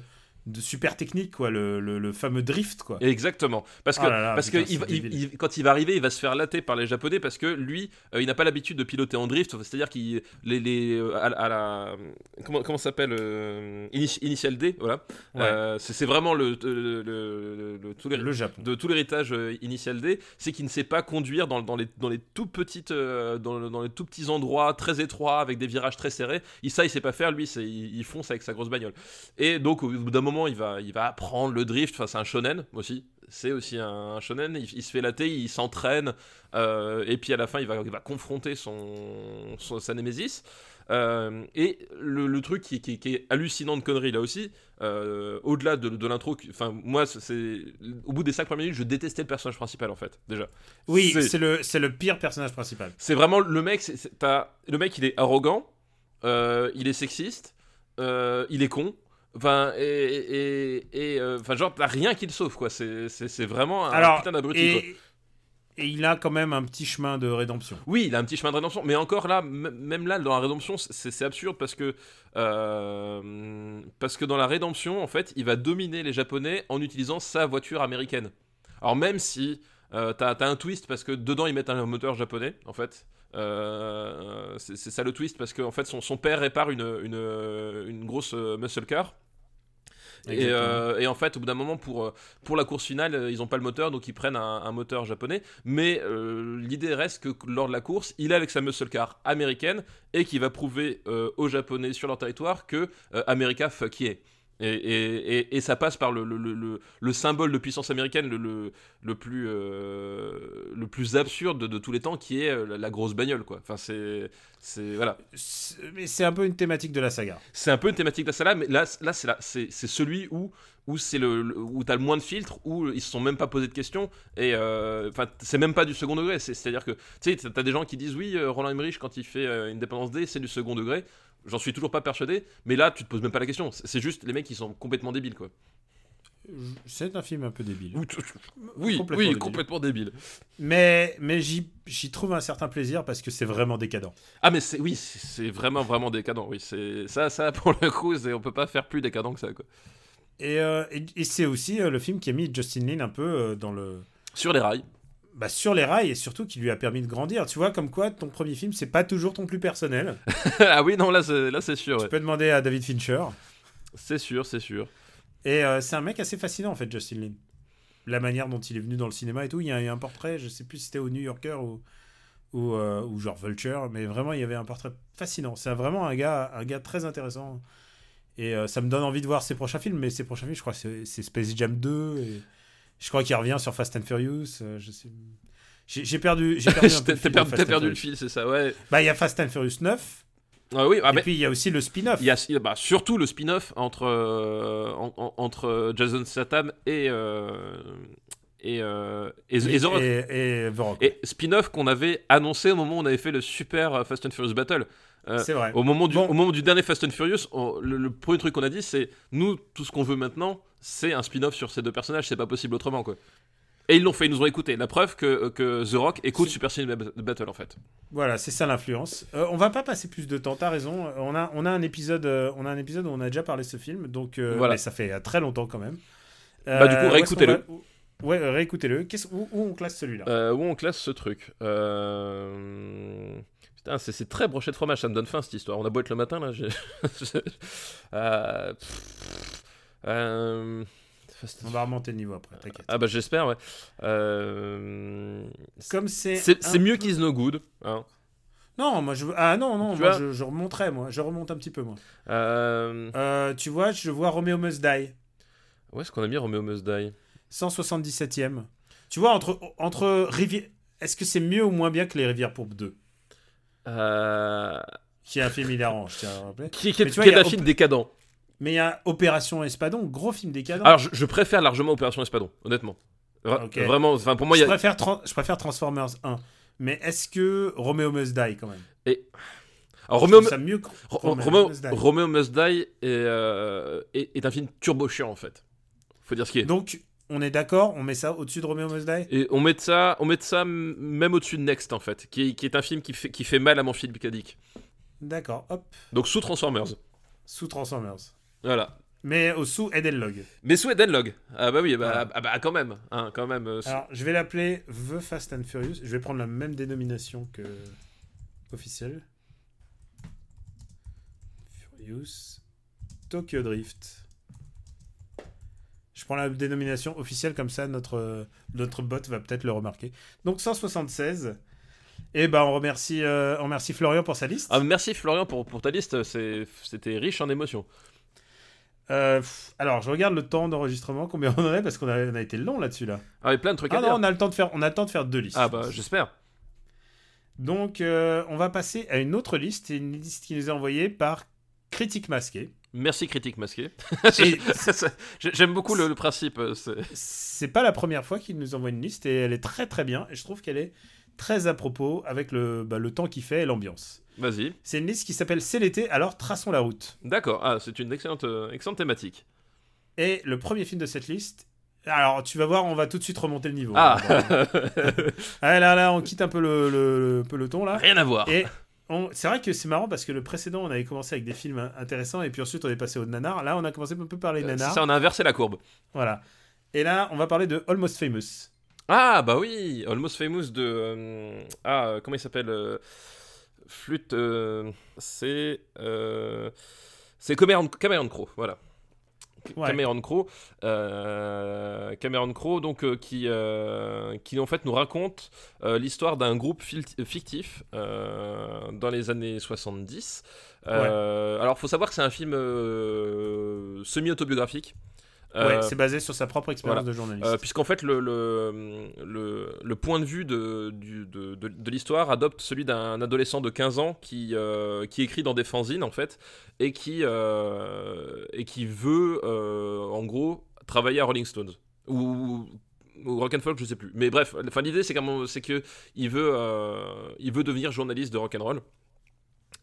de super technique quoi, le, le, le fameux drift quoi. Exactement. Parce que, là là, parce putain, que il il- il- quand il va arriver, il va se faire latter par les Japonais parce que lui, euh, il n'a pas l'habitude de piloter en drift. C'est-à-dire qu'il les, les euh, à, à la comment comment ça s'appelle euh, Ini- Initial D, voilà. Ouais. C'est vraiment le, le, le- le- le- tout les- Le Japon. de tout l'héritage Initial D, c'est qu'il ne sait pas conduire dans, dans les, dans les tout petites, dans, le- dans les tout petits endroits très étroits avec des virages très serrés. Il ça, il sait pas faire. Lui, il, il fonce avec sa grosse bagnole. Et donc, au bout d'un moment, il va, il va apprendre le drift. Enfin, c'est un shonen aussi. C'est aussi un, shonen. Il, il se fait latter, il s'entraîne. euh, et puis à la fin, il va, il va confronter son, son- sa némésis. Euh, et le, le truc qui, qui- qui est hallucinant de conneries là aussi, euh, au-delà de, de l'intro, enfin moi c'est- au bout des 5 premières minutes, je détestais le personnage principal en fait déjà. Oui, C'est- le c'est le pire personnage principal. C'est vraiment le mec, t'as- le mec il est arrogant, euh, il est sexiste, il est con. Enfin, et, et, et, euh, enfin, genre, t'as rien qui le sauve, quoi. C'est vraiment un Alors, putain d'abruti, quoi. et, il a quand même un petit chemin de rédemption. Oui, il a un petit chemin de rédemption, mais encore là, même là, dans la rédemption, c'est c'est absurde parce que euh, parce que dans la rédemption, en fait, il va dominer les Japonais en utilisant sa voiture américaine. Alors même si euh, t'as as un twist parce que dedans ils mettent un moteur japonais, en fait. Euh, c'est ça le twist parce que en fait son, son père répare une, une, une grosse euh, muscle car. Et, euh, et en fait, au bout d'un moment, pour, pour la course finale, ils n'ont pas le moteur, donc ils prennent un, un moteur japonais. Mais euh, l'idée reste que lors de la course, il est avec sa muscle car américaine et qui va prouver aux Japonais sur leur territoire que America fuck yeah. Et, et, et, et ça passe par le, le, le, le- le symbole de puissance américaine le, plus, euh, le plus absurde de, de tous les temps, qui est euh, la, la grosse bagnole. Quoi. Enfin, c'est, c'est, voilà. Mais c'est un peu une thématique de la saga. C'est un peu une thématique de la saga, mais là, là c'est, celui où, où, c'est le, où t'as le moins de filtres, où ils se sont même pas posé de questions, et euh, enfin, c'est même pas du second degré. C'est, c'est-à-dire que, tu sais, t'as des gens qui disent oui, euh, Roland Emmerich, quand il fait Independence D, c'est du second degré. J'en suis toujours pas persuadé, mais là, tu te poses même pas la question. C'est juste les mecs qui sont complètement débiles, quoi. C'est un film un peu débile. Oui, oui, Complètement oui, débile. complètement débile. Mais, mais j'y trouve un certain plaisir parce que c'est vraiment décadent. Ah, mais oui, c'est vraiment, vraiment décadent. Oui, c'est ça, ça pour le coup, on peut pas faire plus décadent que ça, quoi. Et, euh, et, et c'est aussi euh, le film qui a mis Justin Lin un peu euh, dans le, Sur les rails. Bah, sur les rails et surtout qui lui a permis de grandir. Tu vois, comme quoi ton premier film, c'est pas toujours ton plus personnel. (laughs) ah oui, non, là, c'est, là, c'est sûr. Tu ouais. peux demander à David Fincher. C'est sûr, c'est sûr. Et euh, c'est un mec assez fascinant en fait, Justin Lin. La manière dont il est venu dans le cinéma et tout. Il y a, il y a un portrait, je sais plus si c'était au New Yorker ou, ou, euh, ou genre Vulture, mais vraiment il y avait un portrait fascinant. C'est vraiment un gars, un gars très intéressant. Et euh, ça me donne envie de voir ses prochains films, mais ses prochains films, je crois c'est- c'est Space Jam 2. Et je crois qu'il revient sur Fast and Furious. euh, je sais... J'ai perdu, perdu (laughs) T'as le fil de perdu, and perdu le fil, c'est ça, ouais. Bah, il y a Fast and Furious 9, Ah oui, ah, et puis il y a aussi le spin-off. il y a bah, surtout le spin-off entre, euh, en- en- entre Jason Statham et, euh, et, euh, et, et The Rock. et, et. Et spin-off qu'on avait annoncé au moment où on avait fait le super euh, Fast and Furious Battle. Euh, c'est vrai. Au moment, du, Bon. au moment du dernier Fast and Furious, on- le, le premier truc qu'on a dit, c'est nous, tout ce qu'on veut maintenant, c'est un spin-off sur ces deux personnages, c'est pas possible autrement, quoi. Et ils l'ont fait, ils nous ont écouté. La preuve que, que The Rock écoute Super Ciné Battle, en fait. Voilà, c'est ça l'influence. Euh, on va pas passer plus de temps, t'as raison. Euh, On a, on, a un épisode, euh, on a un épisode où on a déjà parlé de ce film, donc euh, Voilà. mais ça fait euh, très longtemps quand même. Bah, du coup, réécoutez-le. va- Ouais, euh, réécoutez-le. Où, où on classe celui-là? Euh, où on classe ce truc? Euh, Putain, c'est très brochette fromage, ça me donne faim cette histoire. On a beau être le matin là. (laughs) Euh, pff, euh, On va remonter le niveau après, t'inquiète. Ah bah j'espère, ouais. Euh, Comme c'est. C'est un mieux qu'Is No Good. hein. Non, moi je. Ah non, non, Tu moi vois je, je remonterai, moi. Je remonte un petit peu, moi. Euh, Euh, tu vois, je vois Romeo Must Die. Où est-ce qu'on a mis Romeo Must Die? 177ème. Tu vois, entre, entre Rivière. Est-ce que c'est mieux ou moins bien que Les Rivières Pourpres 2 Euh, Qui est un film hilarant, je tiens à le rappeler. Qui, qui est, vois, qui est un Op- film décadent. Mais il y a Opération Espadon, gros film décadent. Alors je, je préfère largement Opération Espadon, honnêtement. Vra-. Vraiment, enfin pour moi, y je, a... préfère je préfère Transformers 1. Mais est-ce que Romeo Must Die quand même? Alors, Je Romeo, ça mieux Romeo Romeo, Must Die. Romeo Must Die est, euh, est, est un film turbo chiant en fait. Faut dire ce qui est. Donc, on est d'accord, on met ça au-dessus de Romeo Must Die? Et on met ça, on met ça même au-dessus de Next en fait, qui est, qui est un film qui fait, qui fait mal à mon film cadique. D'accord, hop, Donc sous Transformers. sous Transformers. Voilà. Mais au sous Edenlog. Mais sous Edenlog. Ah bah oui, bah, Voilà. ah bah quand même, hein, quand même. euh, Alors, je vais l'appeler The Fast and Furious. Je vais prendre la même dénomination que officielle. Furious Tokyo Drift. Je prends la dénomination officielle comme ça, notre, notre bot va peut-être le remarquer. Donc 176. Et ben on remercie, euh, on remercie Florian pour sa liste. Ah, merci Florian pour, pour ta liste, c'était riche en émotions. Euh, alors je regarde le temps d'enregistrement, combien on en est parce qu'on a, on a été long là-dessus là. Ah, et plein de trucs Ah à non, dire. on a le temps de faire, on a le temps de faire deux listes. Ah bah j'espère. Donc, euh, on va passer à une autre liste, une liste qui nous est envoyée par Critique Masqué. Merci critique masqué. Et (laughs) J'aime beaucoup le, le principe. euh, c'est- c'est pas la première fois qu'il nous envoie une liste, et elle est très très bien, et je trouve qu'elle est très à propos avec le, bah, le temps qu'il fait et l'ambiance. Vas-y. C'est une liste qui s'appelle C'est l'été, alors traçons la route. D'accord. Ah, c'est une excellente, euh, excellente thématique. Et le premier film de cette liste. Alors, tu vas voir, on va tout de suite remonter le niveau. Ah, Ah, (laughs) là, là, on quitte un peu le, le- le peloton, là. rien à voir. Et on- c'est vrai que c'est marrant parce que le précédent, on avait commencé avec des films in- intéressants et puis ensuite on est passé au nanar. Là, on a commencé un peu par les Euh, nanars. Ça, on a inversé la courbe. Voilà. Et là, on va parler de Almost Famous. Ah, bah oui, Almost Famous de. euh, ah, comment il s'appelle Flûte. euh, c'est. euh, c'est Cameron, Cameron Crowe, voilà. Ouais. Cameron Crowe, euh, Cameron Crowe, donc euh, qui, euh, qui en fait nous raconte l'histoire d'un groupe fictif dans les années 70. Euh, Alors, faut savoir que c'est un film semi-autobiographique. Ouais, Euh, c'est basé sur sa propre expérience voilà. de journaliste. euh, Puisqu'en fait, le, le, le, le point de vue de, du- de, de- de l'histoire adopte celui d'un adolescent de 15 ans qui, euh, qui écrit dans des fanzines, en fait, et qui, et qui veut, en gros, travailler à Rolling Stones. Ou, ou Rock and Folk, je sais plus. Mais bref, enfin, l'idée, c'est qu'à- c'est que il veut, euh, il veut devenir journaliste de rock and roll.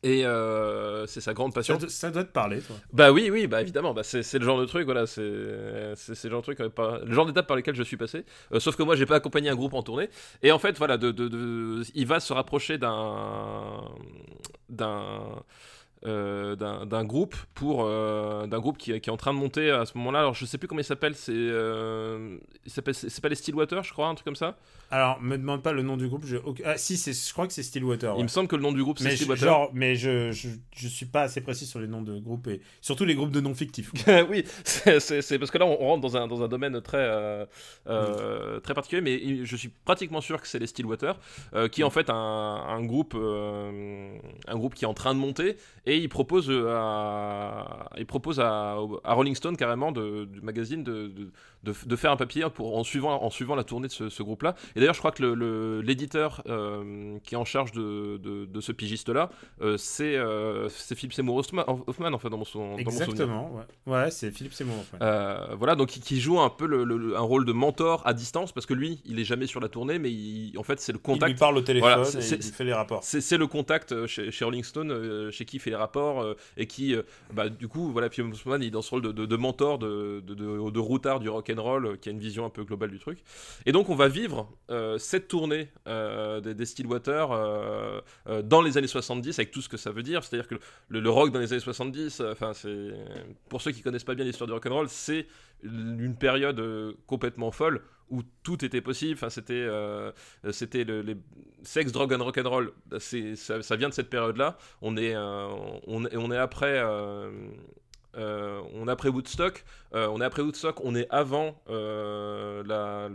Et euh, c'est sa grande passion. ça doit te parler, toi. Bah oui, oui, bah évidemment, bah c'est le genre de truc, voilà, c'est le genre de truc, euh, pas- le genre d'étape par lesquelles je suis passé. Euh, sauf que moi, j'ai pas accompagné un groupe en tournée. Et en fait, voilà, de, de, de- il va se rapprocher d'un d'un euh, d'un groupe pour euh, d'un groupe qui, qui est en train de monter à ce moment-là. Alors, je sais plus comment il s'appelle. C'est euh, c'est pas les Stillwater, je crois, un truc comme ça. Alors, me demande pas le nom du groupe. Je... Ah, si, c'est- je crois que c'est Stillwater. ouais. Il me semble que le nom du groupe c'est je, Stillwater. genre, mais je, je, je suis pas assez précis sur les noms de groupes et surtout les groupes de noms fictifs. (laughs) oui, c'est- parce que là on rentre dans un, dans un domaine très, euh, très particulier, mais je suis pratiquement sûr que c'est les Stillwater, qui est en fait un, un groupe, un groupe qui est en train de monter, et il propose à, il propose à, Rolling Stone carrément du magazine de, de, de faire un papier pour, en, suivant, en suivant la tournée de ce, ce groupe-là. Et d'ailleurs, je crois que le- le- l'éditeur euh, qui est en charge de, de, de ce pigiste-là, euh, c'est euh, c'est Philip Seymour Hoffman, Hoffman, en fait, dans mon, son- dans mon souvenir. Exactement, ouais. Ouais, c'est Philippe Seymour. ouais. Euh, voilà, donc qui- qui joue un peu le, un rôle de mentor à distance parce que lui, il est jamais sur la tournée, mais il- en fait, c'est le Il lui contact. parle au téléphone Voilà, et il fait les rapports. C'est le contact chez, chez Rolling Stone, chez qui il fait les rapports et qui, bah, du coup, voilà, Pierre Mousman, il est dans ce rôle de, mentor, de, de routard du rock and roll, euh, qui a une vision un peu globale du truc. Et donc, on va vivre euh, cette tournée euh, des, des Stillwater dans les années 70 avec tout ce que ça veut dire. C'est-à-dire que le, rock dans les années 70, euh, enfin, c'est pour ceux qui connaissent pas bien l'histoire du rock and roll, c'est une période complètement folle où tout était possible. Enfin, c'était, c'était le, les sex, drug and rock'n'roll. C'est, ça, ça vient de cette période-là. On est, euh, on, est- on est après. Euh, on est après Woodstock, euh, on est après Woodstock, on est avant euh, la,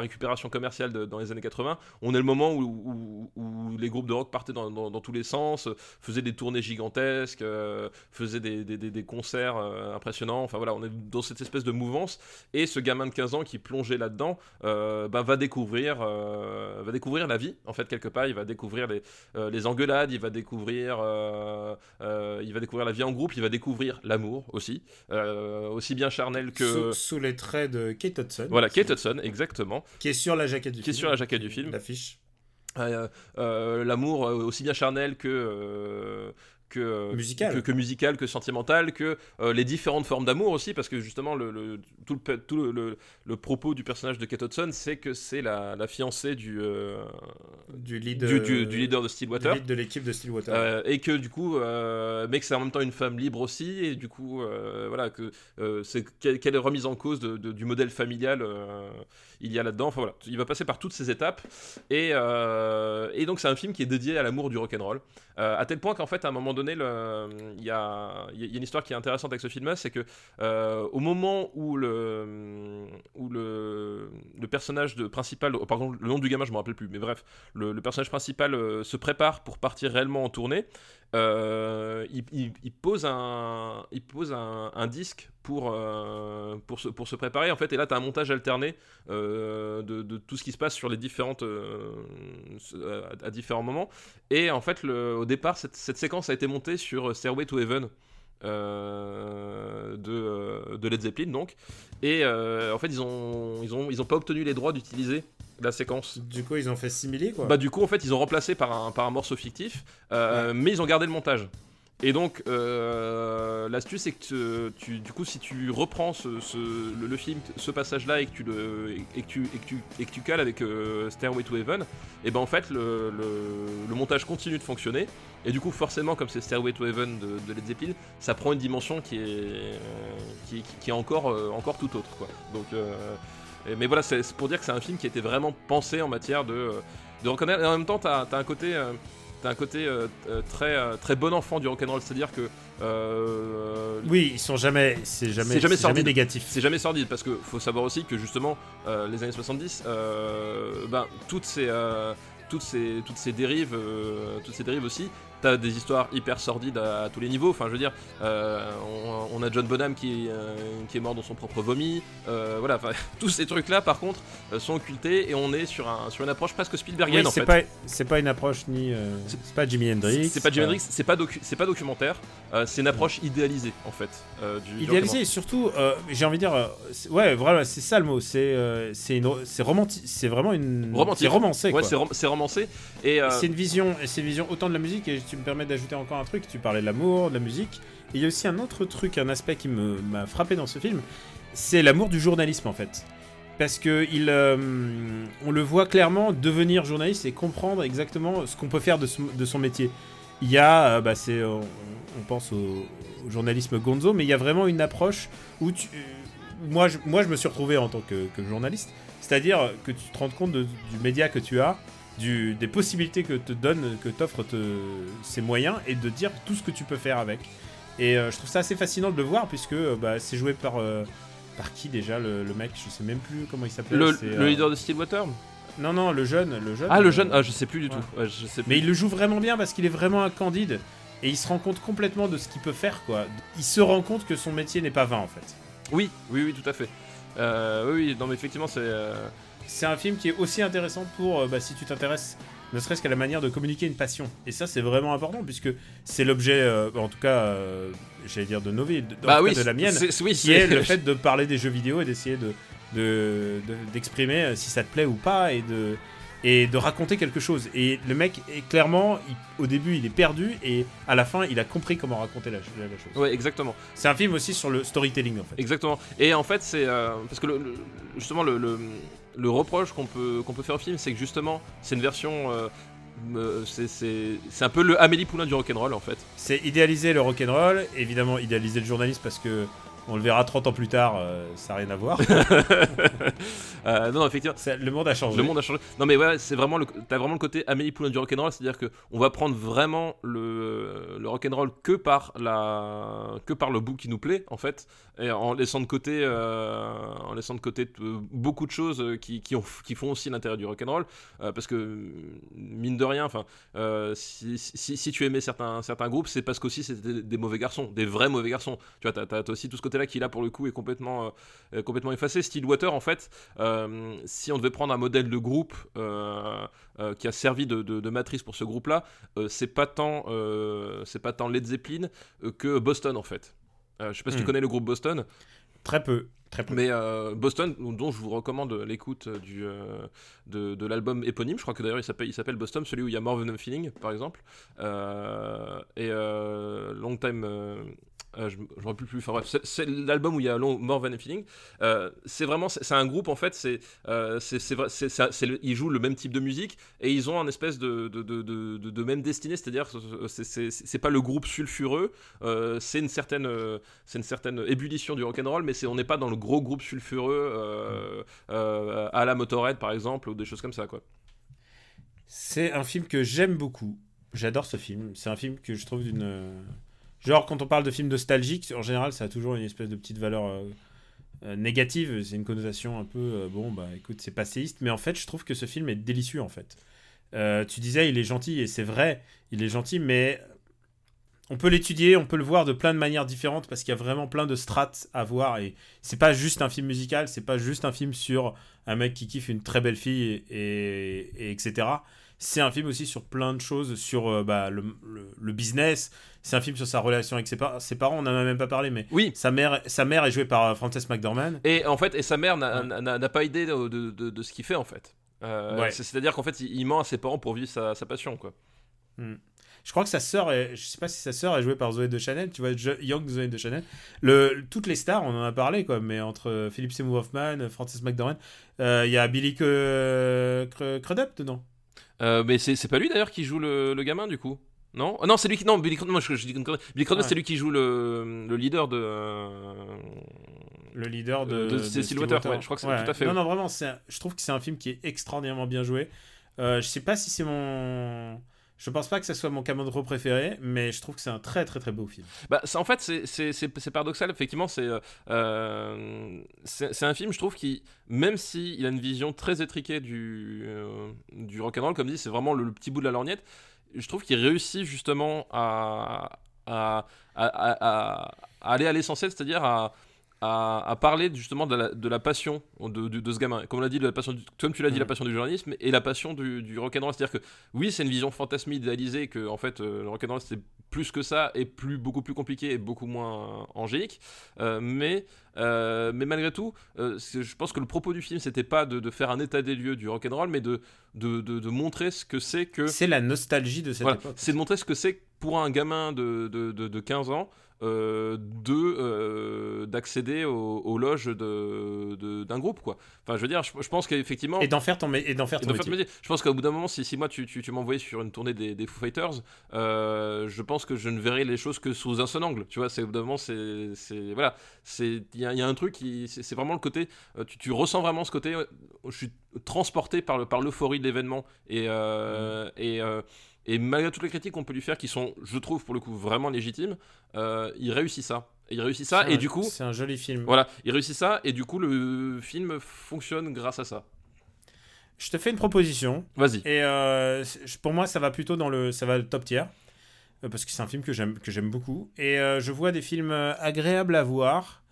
récupération commerciale dans les années 80. On est le moment où, les groupes de rock partaient dans, tous les sens, euh, faisaient des tournées gigantesques, euh, faisaient des, concerts euh, impressionnants. Enfin voilà, on est dans cette espèce de mouvance. Et ce gamin de 15 ans qui plongeait là-dedans euh, bah, va découvrir, euh, va découvrir la vie en fait quelque part. Il va découvrir les, euh, les engueulades, il va découvrir, euh, euh, il va découvrir la vie en groupe, il va découvrir l'amour aussi, euh, aussi bien charnel que Sous, sous les traits de Kate Hudson. voilà Kate Hudson exactement. Qui est sur la jaquette du Qui est film. sur la jaquette du film. L'affiche. Euh, euh, l'amour euh, aussi bien charnel que que, euh, Musical. que, que musical, que sentimental, que euh, les différentes formes d'amour aussi, parce que justement le, le- tout, le, pe- tout le, le- le propos du personnage de Kate Hudson, c'est que c'est la, la fiancée du, euh, Du lead, du, du- du leader de Stillwater. lead de l'équipe de Stillwater. Euh, et que du coup, mais que c'est en même temps une femme libre aussi, et du coup, voilà, que c'est quelle, quelle remise en cause de- de- du modèle familial il y a là-dedans. Enfin voilà, il va passer par toutes ces étapes, et, euh, et donc c'est un film qui est dédié à l'amour du rock'n'roll, euh, à tel point qu'en fait, à un moment donné, il y a, y a une histoire qui est intéressante avec ce film-là, c'est que euh, au moment où le, où le, le personnage de principal, oh, par exemple, le nom du gamin, je me rappelle plus, mais bref, le, le personnage principal euh, se prépare pour partir réellement en tournée. Euh, il, pose un, disque pour, euh, pour, se, préparer en fait. Et là tu as un montage alterné euh, de, tout ce qui se passe sur les différentes à, différents moments. Et en fait au départ cette, cette séquence a été montée sur Stairway to Heaven euh, de, euh, de Led Zeppelin donc et euh, en fait ils ont ils ont ils ont pas obtenu les droits d'utiliser la séquence Du coup, ils ont fait simili quoi. bah du coup en fait ils ont remplacé par un, par un morceau fictif, euh, mais ils ont gardé le montage. Et donc euh, l'astuce c'est que tu, du coup si tu reprends ce, le, film, ce passage là et que tu et que tu, et que tu, et cales avec euh, Stairway to Heaven, et ben en fait le, montage continue de fonctionner. Et du coup forcément comme c'est Stairway to Heaven de, de Led Zeppelin, ça prend une dimension qui est qui, est encore euh, encore tout autre quoi. Donc euh, mais voilà, c'est pour dire que c'est un film qui était vraiment pensé en matière de, de rock'n'roll. Et en même temps, t'as as un côté, t'as un côté euh, euh, très, euh, très bon enfant du rock'n'roll, c'est-à-dire que euh, Oui, ils sont jamais. C'est jamais. C'est jamais négatif. c'est jamais sordide parce que faut savoir aussi que justement les années 70 euh, ben toutes ces toutes ces toutes ces dérives euh, toutes ces dérives aussi t'as des histoires hyper sordides à, à tous les niveaux enfin je veux dire euh, on, on a John Bonham qui, euh, qui est mort dans son propre vomi euh, voilà enfin (laughs) tous ces trucs là par contre sont occultés et on est sur un sur une approche presque Spielbergienne Oui, en c'est fait pas, c'est pas une approche ni. C'est- pas Jimi Hendrix. c'est pas Jimi Hendrix c'est pas docu- c'est pas documentaire c'est une approche idéalisée en fait euh, du, du Idéalisé et surtout, j'ai envie de dire, ouais, voilà, c'est ça le mot. C'est, c'est une, c'est romantique, c'est vraiment une, Romantique. c'est romancé. Ouais, quoi. c'est rom- c'est romancé et C'est une vision, et c'est une vision autant de la musique. Et tu me permets d'ajouter encore un truc. Tu parlais de l'amour, de la musique. Et il y a aussi un autre truc, un aspect qui m'a frappé dans ce film. C'est l'amour du journalisme en fait. Parce que il, euh, on le voit clairement devenir journaliste et comprendre exactement ce qu'on peut faire de, son- métier. Il y a, euh, bah, c'est, euh, on, pense au, journalisme Gonzo, mais il y a vraiment une approche où tu, moi, je, moi, je me suis retrouvé en tant que, journaliste, c'est-à-dire que tu te rends compte du média que tu as, du, des possibilités que te donne, que t'offrent ces moyens, et de dire tout ce que tu peux faire avec. Et euh, je trouve ça assez fascinant de le voir, puisque euh, bah, c'est joué par, euh, par qui déjà le, le mec? Je sais même plus comment il s'appelle. le, leader de Stillwater Non, non, le jeune, le jeune. Ah, le jeune, ah, je sais plus du ouais. tout. Ouais, je sais plus. mais il le joue vraiment bien parce qu'il est vraiment un candide et il se rend compte complètement de ce qu'il peut faire quoi. Il se rend compte que son métier n'est pas vain en fait. Oui, oui, oui, tout à fait. Euh, oui, oui, non, mais effectivement, c'est. euh, C'est un film qui est aussi intéressant pour euh, bah, si tu t'intéresses ne serait-ce qu'à la manière de communiquer une passion. Et ça c'est vraiment important puisque c'est l'objet, euh, en tout cas, euh, j'allais dire de nos vies, de, Bah oui, de la mienne, c'est- oui, qui est le fait de parler des jeux vidéo et d'essayer de de- de- d'exprimer si ça te plaît ou pas et de et de raconter quelque chose. Et le mec est clairement, il- au début, il est perdu et à la fin, il a compris comment raconter la, la- la chose. Ouais, exactement. C'est un film aussi sur le storytelling en fait. Exactement. Et en fait, c'est euh, parce que le, le- justement le, le, le reproche qu'on peut qu'on peut faire au film, c'est que justement, c'est une version. euh, euh, c'est- un peu le Amélie Poulain du rock'n'roll en fait. C'est idéaliser le rock'n'roll, évidemment idéaliser le journaliste parce que On le verra 30 ans plus tard, euh, ça n'a rien à voir. (laughs) Euh, non, non, effectivement. Le monde a changé. Le monde a changé. Non mais ouais, c'est vraiment le, t'as vraiment le côté Amélie Poulain du rock'n'roll, c'est-à-dire que on va prendre vraiment le, le rock'n'roll que par la, que par le bout qui nous plaît en fait, et en laissant de côté, euh, en laissant de côté beaucoup de choses qui, qui, ont, qui font aussi l'intérêt du rock'n'roll, parce que mine de rien, enfin, si, si, si tu aimais certains, certains groupes, c'est parce qu'aussi c'était des, des mauvais garçons, des vrais mauvais garçons. Tu vois, t'as, t'as- aussi tout ce côté-là qui là pour le coup est complètement, euh, complètement effacé. Stillwater en fait. Euh, si on devait prendre un modèle de groupe euh, qui a servi de, de- de matrice pour ce groupe-là, c'est pas tant, c'est pas tant Led Zeppelin que Boston en fait. Je sais pas si tu Hmm. connais le groupe Boston, Très peu. Très peu. mais euh, Boston, dont je vous recommande l'écoute du, euh, de, de l'album éponyme, je crois que d'ailleurs il s'appelle, il s'appelle Boston, celui où il y a More Than a Feeling par exemple, Euh, et Long Time. Euh, je ne rappelle plus, c'est- l'album où il y a Long, More Than Feeling. Euh, c'est vraiment, c'est un groupe en fait, euh, ils jouent le même type de musique et ils ont un espèce de, même destinée, c'est-à-dire c'est, pas le groupe sulfureux, c'est une certaine, ébullition du rock'n'roll, mais c'est, on n'est pas dans le gros groupe sulfureux à la Motorhead par exemple ou des choses comme ça. C'est un film que j'aime beaucoup. J'adore ce film. C'est un film que je trouve d'une. Genre, quand on parle de film nostalgique, en général, ça a toujours une espèce de petite valeur euh, euh, négative. C'est une connotation un peu. euh, bon, bah écoute, c'est passéiste. Mais en fait, je trouve que ce film est délicieux, en fait. Tu disais, il est gentil, et c'est vrai, il est gentil, mais. On peut l'étudier, on peut le voir de plein de manières différentes parce qu'il y a vraiment plein de strates à voir et c'est pas juste un film musical, c'est pas juste un film sur un mec qui kiffe une très belle fille et etc c'est un film aussi sur plein de choses, sur euh, bah, le, le- le business, c'est un film sur sa relation avec ses, par- ses parents, on n'en a même pas parlé, mais Oui. sa mère, sa mère est jouée par euh, Frances McDormand. Et en fait, et sa mère n'a, Ouais. pas idée de, de, de- de ce qu'il fait en fait. Euh, Ouais. C'est-à-dire qu'en fait, il, ment à ses parents pour vivre sa, sa passion quoi. Je crois que sa sœur, est, je sais pas si sa sœur est jouée par Zoé de Chanel, tu vois, Young Zoé de Chanel. Le, toutes les stars, on en a parlé, quoi, mais entre euh, Philip Seymour Hoffman, Frances McDormand, euh, il y a Billy Cr- Cr- Crudup dedans. Euh, mais c'est, c'est pas lui d'ailleurs qui joue le, le gamin du coup? Non? Ah Non, c'est lui qui. Non, Billy Crudup, moi je, je dis. Billy Ouais. c'est lui qui joue le, le leader de. euh, Le leader de, de- c'est Stillwater, ouais, je crois que c'est tout à fait, Non, ouais. non, vraiment, un- je trouve que c'est un film qui est extraordinairement bien joué. Euh, je sais pas si c'est mon. Je pense pas que ce soit mon Camondro préféré, mais je trouve que c'est un très très très beau film. Bah, en fait, c'est- paradoxal, effectivement. C'est euh, euh, c'est un film, je trouve, qui, même s'il a une vision très étriquée du, euh, du rock'n'roll, comme dit, c'est vraiment le, petit bout de la lorgnette, je trouve qu'il réussit justement à aller à l'essentiel, c'est-à-dire à, à, à parler justement de la, de la passion de, de, de ce gamin. Comme, on l'a dit, de la passion du- comme tu l'as dit, la passion du journalisme et la passion du, du rock'n'roll. C'est-à-dire que oui, c'est une vision fantasmée, idéalisée, que en fait, euh, le rock'n'roll c'est plus que ça et plus, beaucoup plus compliqué et beaucoup moins angélique. Euh, mais, euh, mais malgré tout, euh, je pense que le propos du film, c'était pas de, de faire un état des lieux du rock'n'roll, mais de, de, montrer ce que c'est que. C'est la nostalgie de cette Voilà, époque. c'est de montrer ce que c'est pour un gamin de, de, de, de 15 ans euh, de euh, d'accéder aux, aux loges de, d'un groupe quoi. Enfin je veux dire je, je pense qu'effectivement Et d'en faire ton, et d'en faire ton métier. Je pense qu'au bout d'un moment, si, si moi tu, tu, tu m'envoyais sur une tournée des, des Foo Fighters, euh, je pense que je ne verrais les choses que sous un seul angle. Tu vois, c'est au bout d'un moment, c'est, voilà, c'est il y, a- il y a un truc qui, c'est, vraiment le côté, tu, tu ressens vraiment ce côté. je suis transporté par le par l'euphorie de l'événement et euh, et et malgré toutes les critiques qu'on peut lui faire, qui sont, je trouve, pour le coup, vraiment légitimes, euh, il réussit ça. Il réussit ça, et un- du coup, c'est un joli film. voilà, il réussit ça, et du coup, le film fonctionne grâce à ça. Je te fais une proposition. Vas-y. Et euh, pour moi, ça va plutôt dans le, ça va le top tier. Euh, Parce que c'est un film que j'aime, que j'aime beaucoup. Et euh, je vois des films agréables à voir.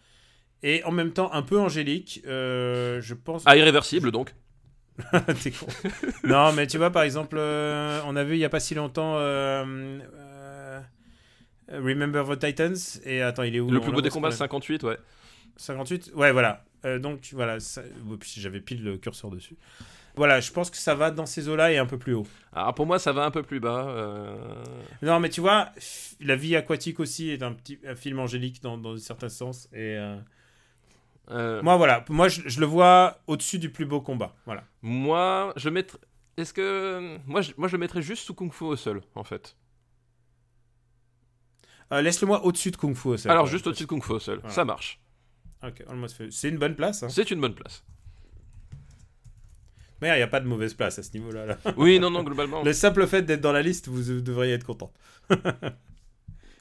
Et en même temps, un peu angéliques. Euh, je pense. Ah, irréversible, donc. (laughs) T'es con. non, mais tu vois, par exemple, euh, on a vu il y a pas si longtemps euh, euh, Remember the Titans. Et attends, il est où Le plus beau des combats, qu'on a- 58, ouais. 58 Ouais, voilà. Donc, voilà. ça- J'avais pile le curseur dessus. Voilà, je pense que ça va dans ces eaux-là et un peu plus haut. Alors pour moi, ça va un peu plus bas. euh, Non, mais tu vois, La vie aquatique aussi est un petit un film angélique dans, dans certains sens. Et euh, euh, moi, voilà. Moi, je, je le vois au-dessus du plus beau combat. Voilà. Moi, je mettrais. Est-ce que. Moi je, moi, je le mettrais juste sous Kung Fu au sol, en fait. Euh, Laisse-le-moi au-dessus de Kung Fu Hustle. Alors quoi. juste au-dessus de Kung Fu Hustle, Voilà. ça marche. Ok, Almost Famous. C'est une bonne place. Hein. C'est une bonne place. Mais il n'y a pas de mauvaise place à ce niveau-là. là. Oui, non, non, globalement. (laughs) Le simple fait d'être dans la liste, vous devriez être content. (laughs)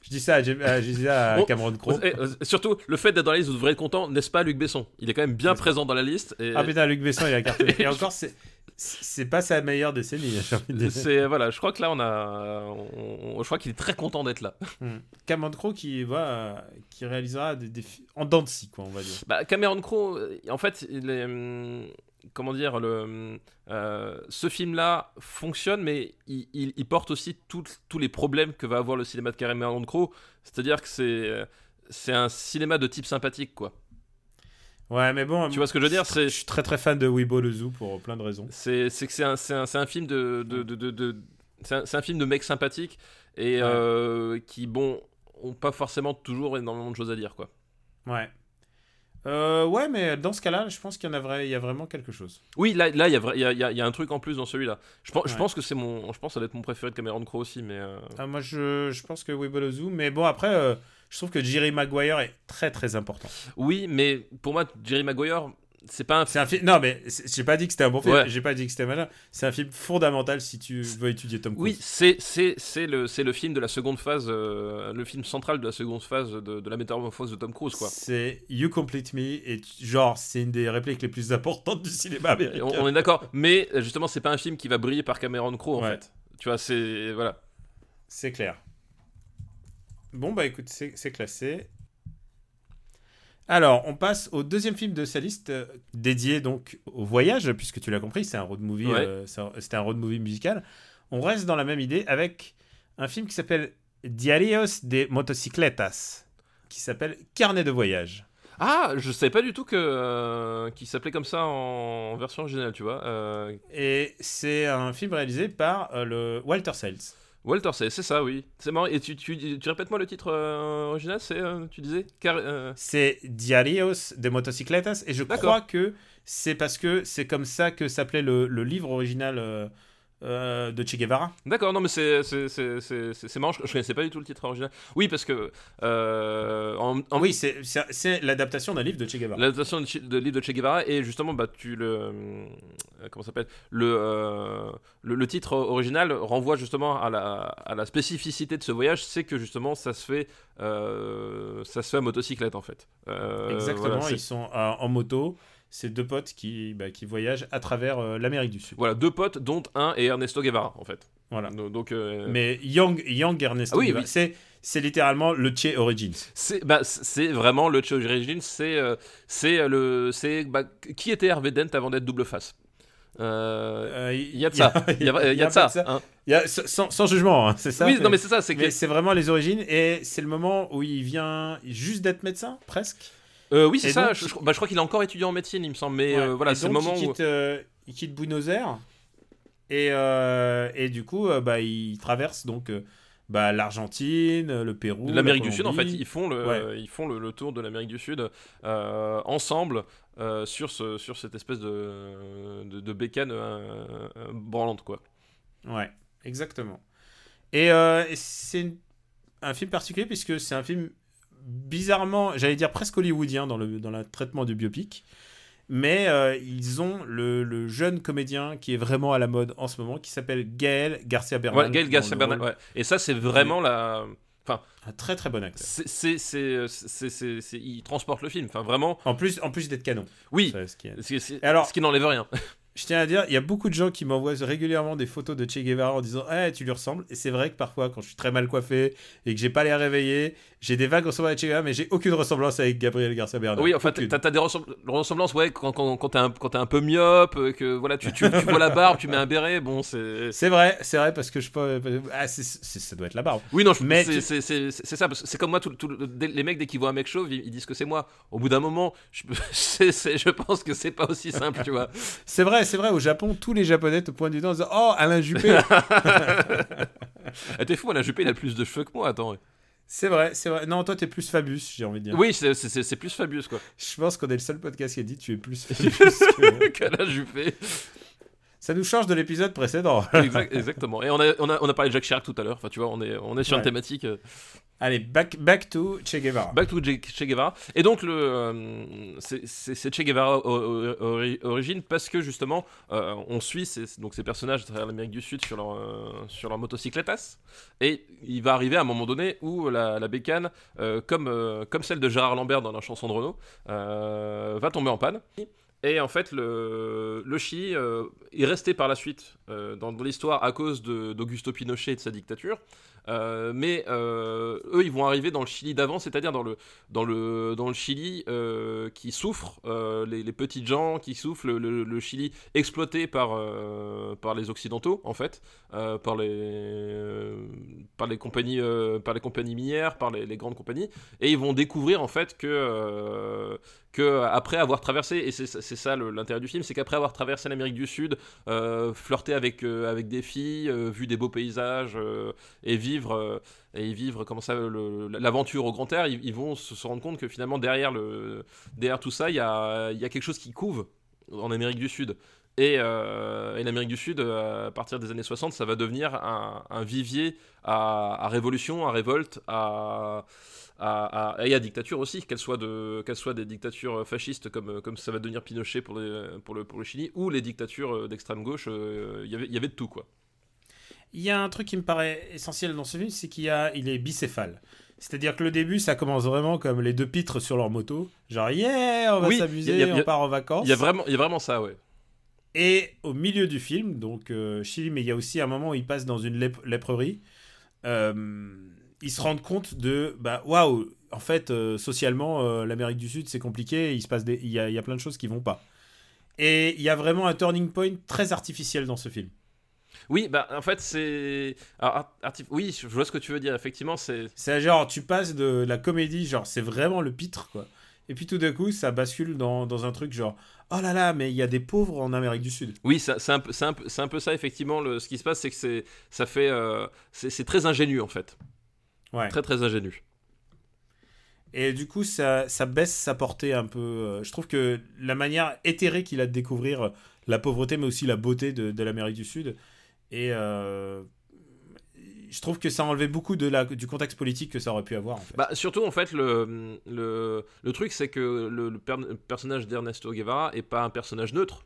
je dis ça à, Jim- à- je dis ça à Bon, Cameron Crowe. Et, euh, surtout, le fait d'être dans la liste, vous devrez être content, n'est-ce pas, Luc Besson? Il est quand même bien présent dans la liste. Et Ah putain, Luc Besson, il a cartonné. (laughs) Et encore, c'est c'est pas sa meilleure décennie, c'est voilà, je crois que là, on a, on- on- je crois qu'il est très content d'être là. Hmm. Cameron Crowe qui, euh, qui réalisera des, des fi- en dents de scie, quoi, on va dire. Bah, Cameron Crowe, euh, en fait, il est, hum, comment dire, le, euh, ce film-là fonctionne, mais il, il- il porte aussi tout- tous les problèmes que va avoir le cinéma de Cameron Crowe. C'est-à-dire que c'est, euh, c'est un cinéma de type sympathique, quoi. Ouais, mais bon. Tu vois ce que je veux dire? Je C'est, suis très très fan de Weibo le Zoo pour plein de raisons. c'est, c'est que c'est un, c'est un, c'est un film de, de, de, de- de- c'est un, c'est un film de mecs sympathiques et Ouais. euh, qui, bon, ont pas forcément toujours énormément de choses à dire, quoi. Ouais. Euh, ouais, mais dans ce cas-là, je pense qu'il y en a, vrai, il y a vraiment quelque chose. Oui, là, là, il y a, il y, a, il y a- un truc en plus dans celui-là. Je pense, je pense que c'est mon, je pense que ça va être mon préféré de Cameron Crowe aussi, mais. euh, Ah, moi, je, je pense que Zoo, mais bon, après, euh, je trouve que Jerry Maguire est très très important. Oui, mais pour moi, Jerry Maguire, c'est pas un. Film. Non, mais j'ai pas dit que c'était un bon film. Ouais. J'ai pas dit que c'était machin. C'est un film fondamental si tu veux étudier Tom Cruise. Oui, c'est c'est le c'est le film de la seconde phase, euh, le film central de la seconde phase de, de la métamorphose de Tom Cruise, quoi. C'est You Complete Me et genre c'est une des répliques les plus importantes du cinéma américain. on, on est d'accord, mais euh, justement, c'est pas un film qui va briller par Cameron Crowe, en Ouais. fait. Tu vois, c'est voilà. C'est clair. Bon bah écoute, c'est classé. Alors, on passe au deuxième film de sa liste euh, dédié donc au voyage, puisque tu l'as compris, c'est un road movie, Ouais. euh, c'était un road movie musical. On reste dans la même idée avec un film qui s'appelle Diarios de Motocicletas, qui s'appelle Carnet de voyage. Ah, je savais pas du tout que euh, qu'il s'appelait comme ça en version originale, tu vois. Et c'est un film réalisé par le Walter Sales. Walter, c'est c'est ça, oui. C'est marrant. Et tu, tu, tu répètes-moi le titre euh, original, c'est euh, tu disais euh, C'est Diarios de Motocicletas et je crois que c'est parce que c'est comme ça que s'appelait le, le livre original euh, de Che Guevara. D'accord, non mais c'est marrant, je, je connaissais pas du tout le titre original. Oui, parce que euh, en, en- Oui, c'est- l'adaptation d'un livre de Che Guevara. l'adaptation de, livre de Che Guevara et justement bah tu le euh, comment ça s'appelle le, euh, le le titre original renvoie justement à la, à la spécificité de ce voyage, c'est que justement ça se fait ça se fait à motocyclette en fait. Exactement, voilà, ils sont en moto. C'est deux potes qui, bah, qui voyagent à travers euh, l'Amérique du Sud. Voilà, deux potes, dont un est Ernesto Guevara, en fait. Voilà. Donc, euh, Mais Young, Young Ernesto Ah oui, Guevara, oui. c'est littéralement le Che Origins. c'est bah, vraiment le Cho Origins, c'est euh, c'est le c'est bah, qui était Hervé Dent avant d'être double face? Euh, Il y a de ça, (laughs) il y a, de ça. hein. Il y a- sans, sans jugement, hein, c'est ça. oui, mais- non mais c'est ça, c'est que vraiment les origines et c'est le moment où il vient juste d'être médecin, presque. Euh, oui c'est ça. donc- je, je- bah, je crois qu'il est encore étudiant en médecine, il me semble. Mais Ouais. euh, voilà, c'est le moment il où quitte, euh, il quitte Buenos Aires et, euh, et du coup, bah, il traverse donc bah, l'Argentine, le Pérou, l'Amérique la du Sud, en fait, ils font le, Ouais. ils font le, le tour de l'Amérique du Sud euh, ensemble euh, sur, ce, sur cette espèce de, de, de bécane euh, branlante, quoi. Ouais, exactement. Et, et c'est un film particulier puisque c'est un film bizarrement, j'allais dire presque hollywoodien dans le, dans le traitement du biopic. Mais euh, ils ont le, le jeune comédien qui est vraiment à la mode en ce moment, qui s'appelle Gaël Garcia Bernal. Ouais, Gaël Garcia Bernal, ouais. Et ça, c'est vraiment la. Un très très bon acteur. C'est, c'est, il transporte le film. Enfin, vraiment. En plus, en plus d'être canon. Oui. Ce qui est- alors- ce qui n'enlève rien. (laughs) Je tiens à dire, il y a beaucoup de gens qui m'envoient régulièrement des photos de Che Guevara en disant Eh, tu lui ressembles. Et c'est vrai que parfois, quand je suis très mal coiffé et que j'ai pas l'air réveillé, j'ai des vagues ressemblances à Che Guevara, mais j'ai aucune ressemblance avec Gabriel Garcia Bernal. Oui, enfin, Aucune. t'as, t'as des ressembl- ressemblances, ouais, quand, quand, quand, t'es un, peu myope, euh, que voilà, tu, tu, tu vois la barbe, tu mets un béret, bon, c'est. (laughs) C'est vrai, c'est vrai, parce que je peux. Ah, ça doit être la barbe. Oui, non, je- Mais c'est, tu- ça, c'est comme moi, tout, tout les mecs, dès qu'ils voient un mec chauve, ils, ils disent que c'est moi. Au bout d'un moment, (laughs) je, pense que c'est pas aussi simple, tu vois. C'est vrai, c'est vrai, au Japon, tous les Japonais te pointent du doigt en disant Oh, Alain Juppé Ah, (laughs) t'es fou, Alain Juppé, il a plus de cheveux que moi, attends. C'est vrai, c'est vrai. Non, toi, t'es plus Fabius, j'ai envie de dire. Oui, c'est, plus Fabius, quoi, Je pense qu'on est le seul podcast qui a dit Tu es plus (laughs) Fabius que. (laughs) qu'Alain Juppé. Ça nous change de l'épisode précédent. Exact- exactement. Et on a, on, a, on a parlé de Jacques Chirac tout à l'heure. Enfin, tu vois, on est, on est sur une thématique. Allez, back, back to Che Guevara. Back to Che Guevara. Et donc, euh, c'est- Che Guevara origine parce que justement, euh, on suit ces, donc ces personnages à travers l'Amérique du Sud sur leur, euh, sur leur. Et il va arriver à un moment donné où la, la bécane, euh, comme, comme celle de Gérard Lambert dans la chanson de Renault, va tomber en panne. Et en fait, le, Chili euh, est resté par la suite euh, dans, l'histoire à cause d'Augusto Pinochet et de sa dictature. Euh, mais eux, ils vont arriver dans le Chili d'avant, c'est-à-dire dans le, Chili qui souffre, les, les petites gens qui souffrent, le, Chili exploité par, les Occidentaux, en fait, par, les, compagnies, minières, par les, les grandes compagnies, et ils vont découvrir, en fait, que, que après avoir traversé, et c'est ça l'intérêt du film, c'est qu'après avoir traversé l'Amérique du Sud, euh, flirté avec, euh, avec des filles, euh, vu des beaux paysages, euh, et vivre euh, et vivre comment ça l'aventure au grand air ils, vont se, rendre compte que finalement derrière le derrière tout ça il y a, y a quelque chose qui couve en Amérique du Sud. Et, euh, et l'Amérique du Sud euh, à partir des années 60 ça va devenir un, un vivier à, à révolution à révolte à à, à- et à dictature aussi, qu'elle soit, de, qu'elle soit des dictatures fascistes comme, comme ça va devenir Pinochet pour, les, pour, le, pour le Chili, ou les dictatures d'extrême gauche, euh, il y avait- il y avait de tout quoi. Il y a un truc qui me paraît essentiel dans ce film, c'est qu'il y a, il est bicéphale. C'est-à-dire que le début, ça commence vraiment comme les deux pitres sur leur moto. Genre, yeah, on va Oui, s'amuser, on part en vacances. Il y a vraiment, il y a vraiment ça, ouais. Et au milieu du film, donc euh, Chili, mais il y a aussi un moment où ils passent dans une lép- léprerie, euh, ils se rendent compte de, bah, waouh, en fait, euh, socialement, euh, l'Amérique du Sud, c'est compliqué, il se passe des, il y a, il y a plein de choses qui vont pas. Et il y a vraiment un turning point très artificiel dans ce film. Oui, bah en fait c'est. art- artif- Oui, je vois ce que tu veux dire. Effectivement, c'est. C'est genre, tu passes de la comédie, genre, c'est vraiment le pitre, quoi. Et puis tout d'un coup, ça bascule dans, dans un truc genre, oh là là, mais il y a des pauvres en Amérique du Sud. Oui, c'est un, un, un peu ça effectivement. Le, ce qui se passe, c'est que c'est, ça fait, euh, c'est, c'est très ingénu en fait, Ouais. très très ingénu. Et du coup, ça, ça baisse sa portée un peu. euh, je trouve que la manière éthérée qu'il a de découvrir la pauvreté, mais aussi la beauté de, de l'Amérique du Sud, et euh, je trouve que ça a enlevé beaucoup de la, du contexte politique que ça aurait pu avoir. En fait. Bah, surtout en fait le, le, le truc c'est que le, le per- le personnage d'Ernesto Guevara est pas un personnage neutre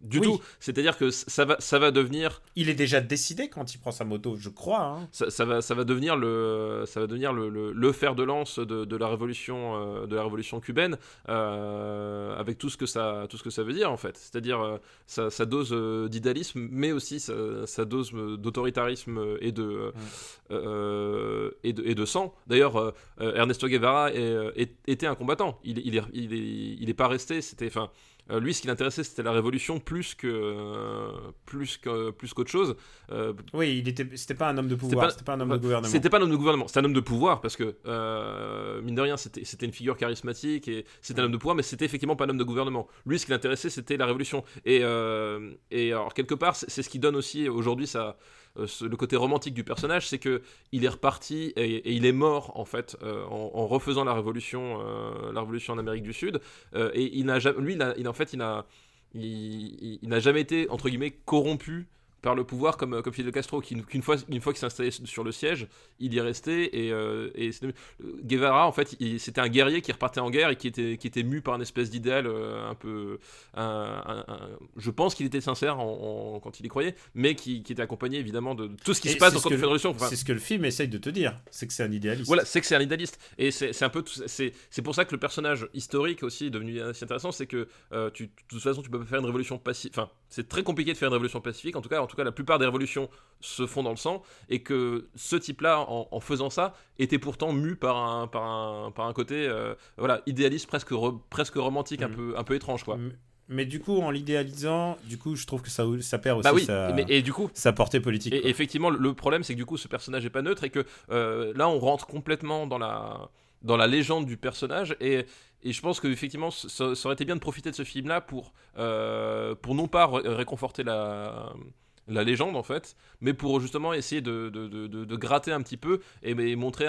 du Oui. tout. C'est-à-dire que ça va, ça va devenir Il est déjà décidé quand il prend sa moto, je crois. hein. ça, ça va, ça va devenir le, ça va devenir le, le, le fer de lance de, de la révolution, euh, de la révolution cubaine, euh, avec tout ce que ça, tout ce que ça veut dire en fait. C'est-à-dire euh, sa, sa dose euh, d'idéalisme, mais aussi sa, sa dose euh, d'autoritarisme et de, euh, et de, et de sang. D'ailleurs, euh, euh, Ernesto Guevara est- euh, est- était un combattant. Il, il est, il est, il est pas resté. C'était, enfin. Euh, lui, ce qui l'intéressait, c'était la révolution plus que euh, plus que plus qu'autre chose. Euh, Oui, il était, c'était pas un homme de pouvoir, c'était pas, un homme de gouvernement. c'était pas un homme de gouvernement, c'est un homme de pouvoir parce que mine de rien, c'était c'était une figure charismatique et c'était un homme de pouvoir, mais c'était effectivement pas un homme de gouvernement. Lui, ce qui l'intéressait, c'était la révolution. Et, et alors quelque part, c'est c'est ce qui donne aussi aujourd'hui ça. Euh, le côté romantique du personnage, c'est que il est reparti et, il est mort en fait euh, en, refaisant la révolution, euh, la révolution en Amérique du Sud. Et il n'a jamais, lui, il en fait, il n'a, il n'a jamais été entre guillemets corrompu par le pouvoir comme, comme Fidel Castro, qui, qu'une fois, une fois qu'il s'est installé sur le siège, il y est resté. Et, euh, et c'est- Guevara, en fait, c'était un guerrier qui repartait en guerre et qui était, qui était mu par une espèce d'idéal euh, un peu. un- un- un- je pense qu'il était sincère en- en- quand il y croyait, mais qui, qui était accompagné évidemment de tout ce qui Et se passe dans ce la que- Fédération. Enfin, C'est ce que le film essaye de te dire, c'est que c'est un idéaliste. voilà, c'est que c'est un idéaliste. Et c'est un peu. C'est c'est pour ça que le personnage historique aussi est devenu assez intéressant. C'est que euh, tu, de toute façon, tu peux pas faire une révolution pacifique. Enfin, c'est très compliqué de faire une révolution pacifique. En tout cas, en tout cas, la plupart des révolutions se font dans le sang. Et que ce type-là, en, en faisant ça, était pourtant mu par un, par un, par un côté euh, voilà, idéaliste, presque, presque romantique, un, Mhm. peu, un peu étrange. Quoi. Mais du coup, en l'idéalisant, du coup, je trouve que ça, ça perd aussi Bah oui, sa, mais, et du coup, sa portée politique. Et effectivement, le problème, c'est que du coup, ce personnage est pas neutre et que euh, là, on rentre complètement dans la, dans la légende du personnage. Et, et je pense que effectivement, ça, ça aurait été bien de profiter de ce film-là pour, euh, pour non pas ré- réconforter la la légende en fait, mais pour justement essayer de, de, de, de- gratter un petit peu et, montrer,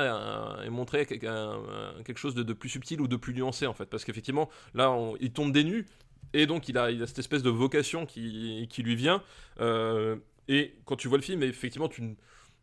montrer quelque, chose de, plus subtil ou de plus nuancé en fait, parce qu'effectivement là il tombe des et donc il a, il a cette espèce de vocation qui, qui lui vient euh, et quand tu vois le film effectivement tu,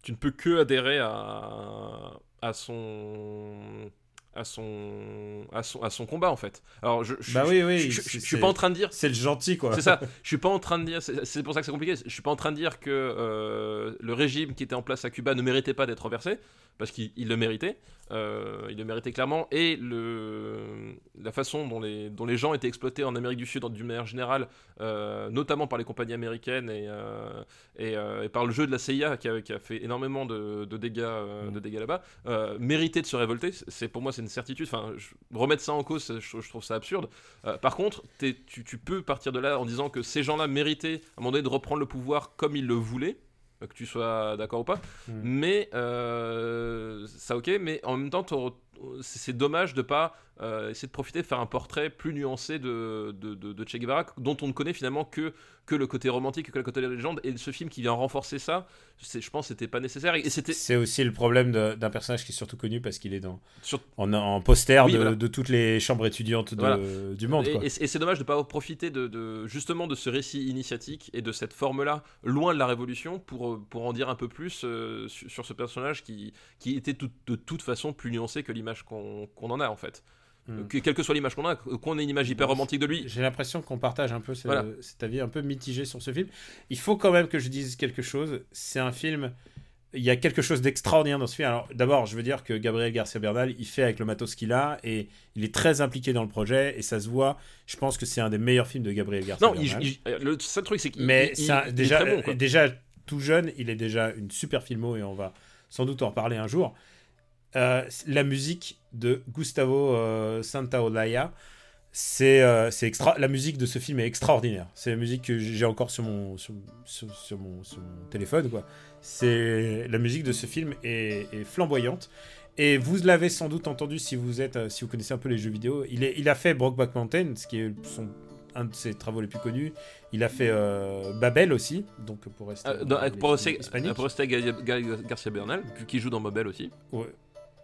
tu ne peux que adhérer à, à son à son à son à son combat en fait. Alors je je, Bah je- oui, oui, je, suis pas en train de dire C'est le gentil, quoi. c'est ça. Je suis pas en train de dire. C'est c'est pour ça que c'est compliqué. Je suis pas en train de dire que euh, le régime qui était en place à Cuba ne méritait pas d'être renversé, parce qu'il il le méritait. Euh, il le méritait clairement. Et le, la façon dont les, dont les gens étaient exploités en Amérique du Sud, d'une manière générale, euh, notamment par les compagnies américaines et, euh, et, et par le jeu de la CIA qui a, qui a fait énormément de, de dégâts, de dégâts là-bas, méritait de se révolter. C'est pour moi c'est une certitude. Enfin, je- remettre ça en cause, je, je trouve ça absurde. Par contre, tu, tu peux partir de là en disant que ces gens-là méritaient à un moment donné de reprendre le pouvoir comme ils le voulaient, que tu sois d'accord ou pas. Mm. Mais euh, ça, ok, mais en même temps, c'est dommage de pas euh, essayer de profiter de faire un portrait plus nuancé de, de, de- de Che Guevara, dont on ne connaît finalement que, que le côté romantique, que le côté de la légende. Et ce film qui vient renforcer ça, je pense que c'était pas nécessaire. Et c'était C'est aussi le problème d'un personnage qui est surtout connu parce qu'il est dans, sur- en, en poster Oui, de, voilà. de toutes les chambres étudiantes Voilà. du monde. Et, quoi. et c'est et c'est dommage de ne pas profiter de, de- justement de ce récit initiatique et de cette forme-là, loin de la Révolution, pour, pour en dire un peu plus euh, sur, sur ce personnage qui, qui était tout- de toute façon plus nuancé que l'image qu'on qu'on en a en fait. Mm. Que- quelle que soit l'image qu'on a, qu'on ait une image hyper romantique de lui. J'ai l'impression qu'on partage un peu ce- Voilà. cet avis un peu mitigé sur ce film. Il faut quand même que je dise quelque chose. C'est un film. Il y a quelque chose d'extraordinaire dans ce film. Alors, d'abord, je veux dire que Gabriel Garcia Bernal, il fait avec le matos qu'il a et il est très impliqué dans le projet et ça se voit. Je pense que c'est un des meilleurs films de Gabriel Garcia Non, il- Bernal. il- le seul truc c'est qu'il Mais il- il est déjà, très bon, quoi. déjà tout jeune, il est déjà une super filmo et on va sans doute en reparler un jour. Euh, la musique de Gustavo euh, Santaolalla, c'est euh, c'est extra. La musique de ce film est extraordinaire. C'est la musique que j'ai encore sur mon sur, sur- sur mon, sur mon téléphone quoi. C'est la musique de ce film est, est flamboyante. Et vous l'avez sans doute entendu si vous êtes, euh, si vous connaissez un peu les jeux vidéo. Il, est, il a fait Brokeback Mountain, ce qui est son, un de ses travaux les plus connus. Il a fait euh, Babel aussi, donc pour rester, Euh, pour, pour Garcia Bernal, qui joue dans Mobile aussi. Ouais.